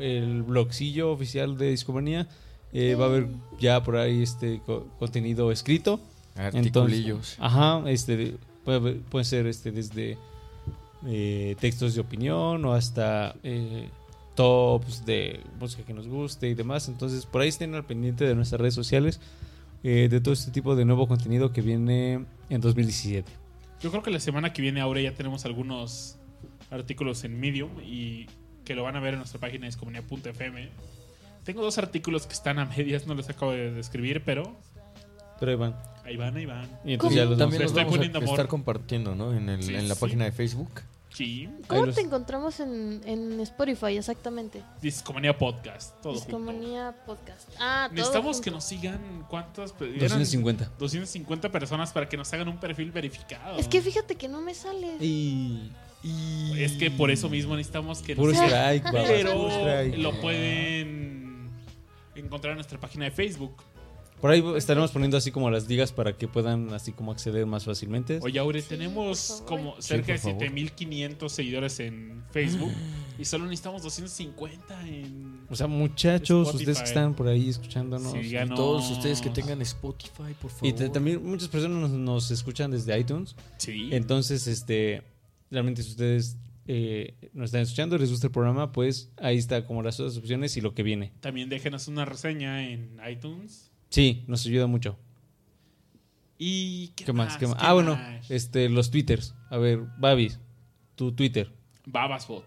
el blogcillo oficial de Discomanía. Eh, va a haber ya por ahí este co- contenido escrito. articulillos. Ajá, este puede, haber- puede ser este desde eh, textos de opinión o hasta eh, tops de música que nos guste y demás. Entonces, por ahí estén al pendiente de nuestras redes sociales eh, de todo este tipo de nuevo contenido que viene en 2017. Yo creo que la semana que viene, Aure, ya tenemos algunos artículos en Medium y que lo van a ver en nuestra página discomunidad.fm. Tengo dos artículos que están a medias, no los acabo de describir, pero Pero ahí van. ahí van, ahí van. Y entonces ya los También los estoy vamos a amor. estar compartiendo, ¿no? En, el, Sí, en la sí. página de Facebook. Sí, ¿Cómo los- te encontramos en, en Spotify exactamente? Discomanía Podcast, todo junto. Discomanía Podcast. Ah, todo Necesitamos junto. que nos sigan, ¿cuántas? Eran 250. 250 personas para que nos hagan un perfil verificado. Es que fíjate que no me sale. Y. Es que por eso mismo necesitamos que Puro nos sigan. strike, *laughs* Pero puro strike. lo pueden encontrar en nuestra página de Facebook. Por ahí estaremos poniendo así como las ligas para que puedan así como acceder más fácilmente. Oye, Aure, Sí, tenemos como Sí, cerca por de favor. 7500 seguidores en Facebook y solo necesitamos 250 en. O sea, muchachos, Spotify. ustedes que están por ahí escuchándonos. Sí, Y todos ustedes que tengan Spotify, por favor. Y te- también muchas personas nos, nos escuchan desde iTunes. Sí. Entonces, este, realmente si ustedes eh, nos están escuchando, les gusta el programa, pues ahí está como las otras opciones y lo que viene. También déjenos una reseña en iTunes. Sí, nos ayuda mucho. ¿Y qué, ¿Qué más? ¿Qué más? ¿Qué Ah, bueno, este, los twitters. A ver, Babis, tu Twitter. Babasbot.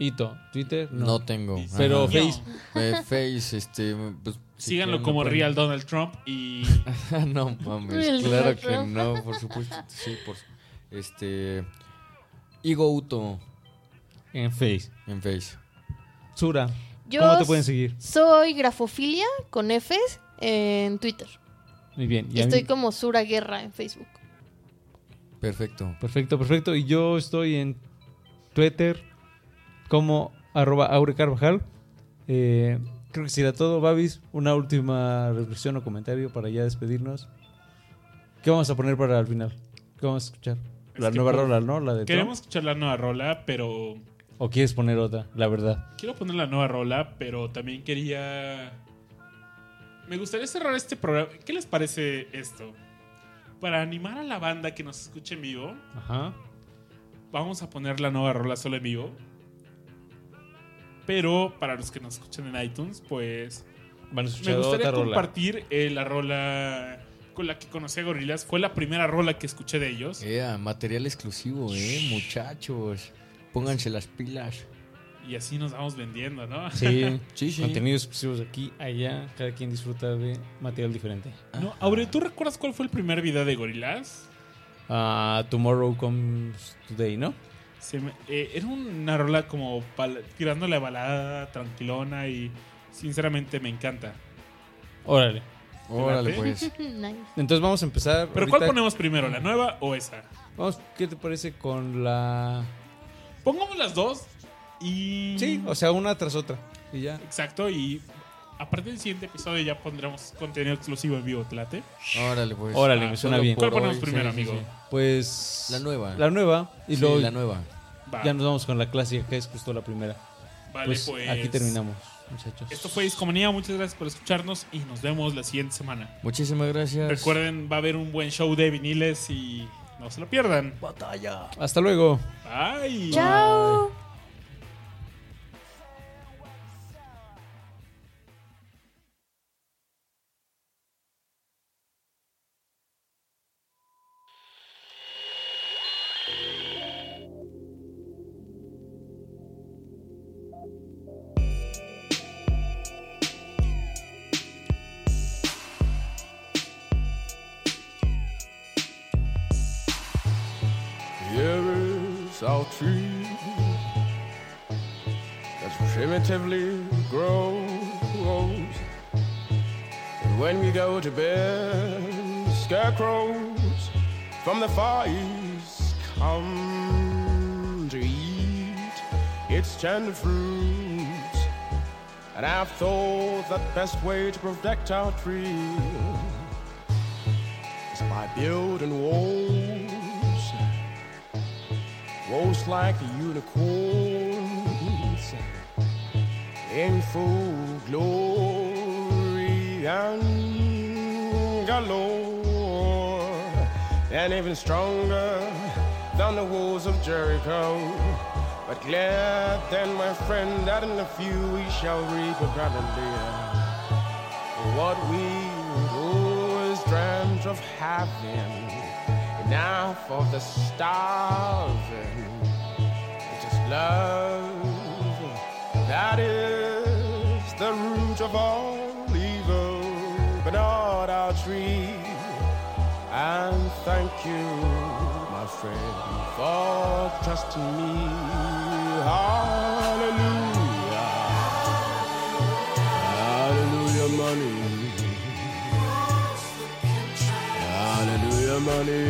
Ito, Twitter, no. No tengo. Pero Ajá. Face. *laughs* Eh, Face, este. Pues, Síganlo como Real Donald Trump y *laughs* no mames, Real claro que Trump. no, por supuesto. *laughs* Sí, por Este. Igo Uto En Face. en Face. Sura, Yo ¿cómo te pueden seguir? soy Grafofilia con Fs en Twitter. Muy bien. Y mí- estoy como Sura Guerra en Facebook. Perfecto. Perfecto, perfecto. Y yo estoy en Twitter como arroba Aure Carvajal. Eh, creo que será todo, Babis. Una última reflexión o comentario para ya despedirnos. ¿Qué vamos a poner para el final? ¿Qué vamos a escuchar? La Es nueva por- rola, ¿no? La de queremos escuchar la nueva rola, pero. ¿O quieres poner otra? La verdad. quiero poner la nueva rola, pero también quería me gustaría cerrar este programa. ¿Qué les parece esto? Para animar a la banda que nos escuche en vivo, Ajá. vamos a poner la nueva rola solo en vivo. Pero para los que nos escuchan en iTunes, pues Van a me gustaría otra rola. compartir eh, la rola con la que conocí a Gorilas. Fue la primera rola que escuché de ellos. Material exclusivo, eh, muchachos. Pónganse las pilas. Y así nos vamos vendiendo, ¿no? Sí, *laughs* Sí, sí. Contenidos exclusivos aquí, allá. Cada quien disfruta de material diferente. No, Aure, ¿tú recuerdas cuál fue el primer video de Gorilas? Ah, tomorrow comes today, ¿no? Se me- eh, era una rola como bala- tirándole a balada tranquilona y sinceramente me encanta. Órale. Órale, pues. *laughs* nice. Entonces vamos a empezar. ¿Pero ahorita. cuál ponemos primero, la nueva o esa? Vamos, ¿qué te parece con la. Pongamos las dos y... Sí, o sea, una tras otra. Y ya. Exacto, y a partir del siguiente episodio ya pondremos contenido exclusivo en vivo, ¿te late? Órale, pues. Órale, Ah, me suena bien. ¿Cuál ponemos hoy. primero, Sí, sí, amigo? sí. Pues. La nueva. La nueva. Y Sí, luego la nueva. Va. ya nos vamos con la clásica, que es justo la primera. Vale, pues, pues, aquí terminamos, muchachos. Esto fue Discomanía, muchas gracias por escucharnos y nos vemos la siguiente semana. Muchísimas gracias. Recuerden, va a haber un buen show de viniles y no se lo pierdan. Batalla. Hasta luego. Bye. Chao. Fruits. And I've thought that best way to protect our tree is by building walls walls like unicorns in full glory and galore, and even stronger than the walls of Jericho. But glad then, my friend, that in a few we shall reap a abundantly what we always dreamt of having enough of the starving. It is love that is the root of all evil, but not our tree. And thank you, my friend, for trusting me. Hallelujah. Hallelujah, money. Hallelujah, money.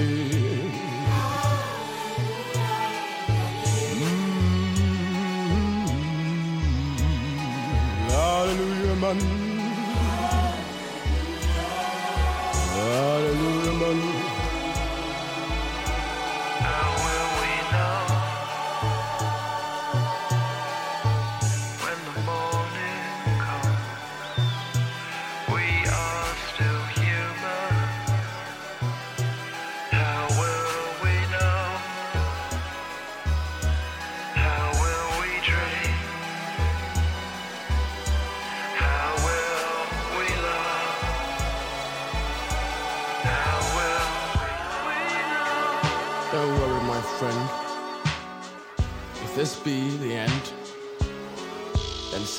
Mm. Hallelujah, money.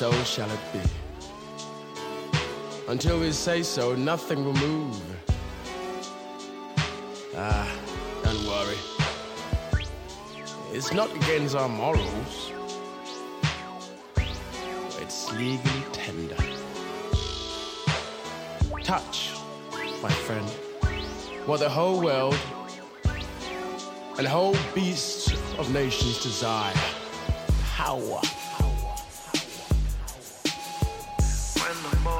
So shall it be. Until we say so, nothing will move. Ah, don't worry. It's not against our morals. It's legally tender. Touch, my friend, what the whole world and whole beasts of nations desire. Power. more.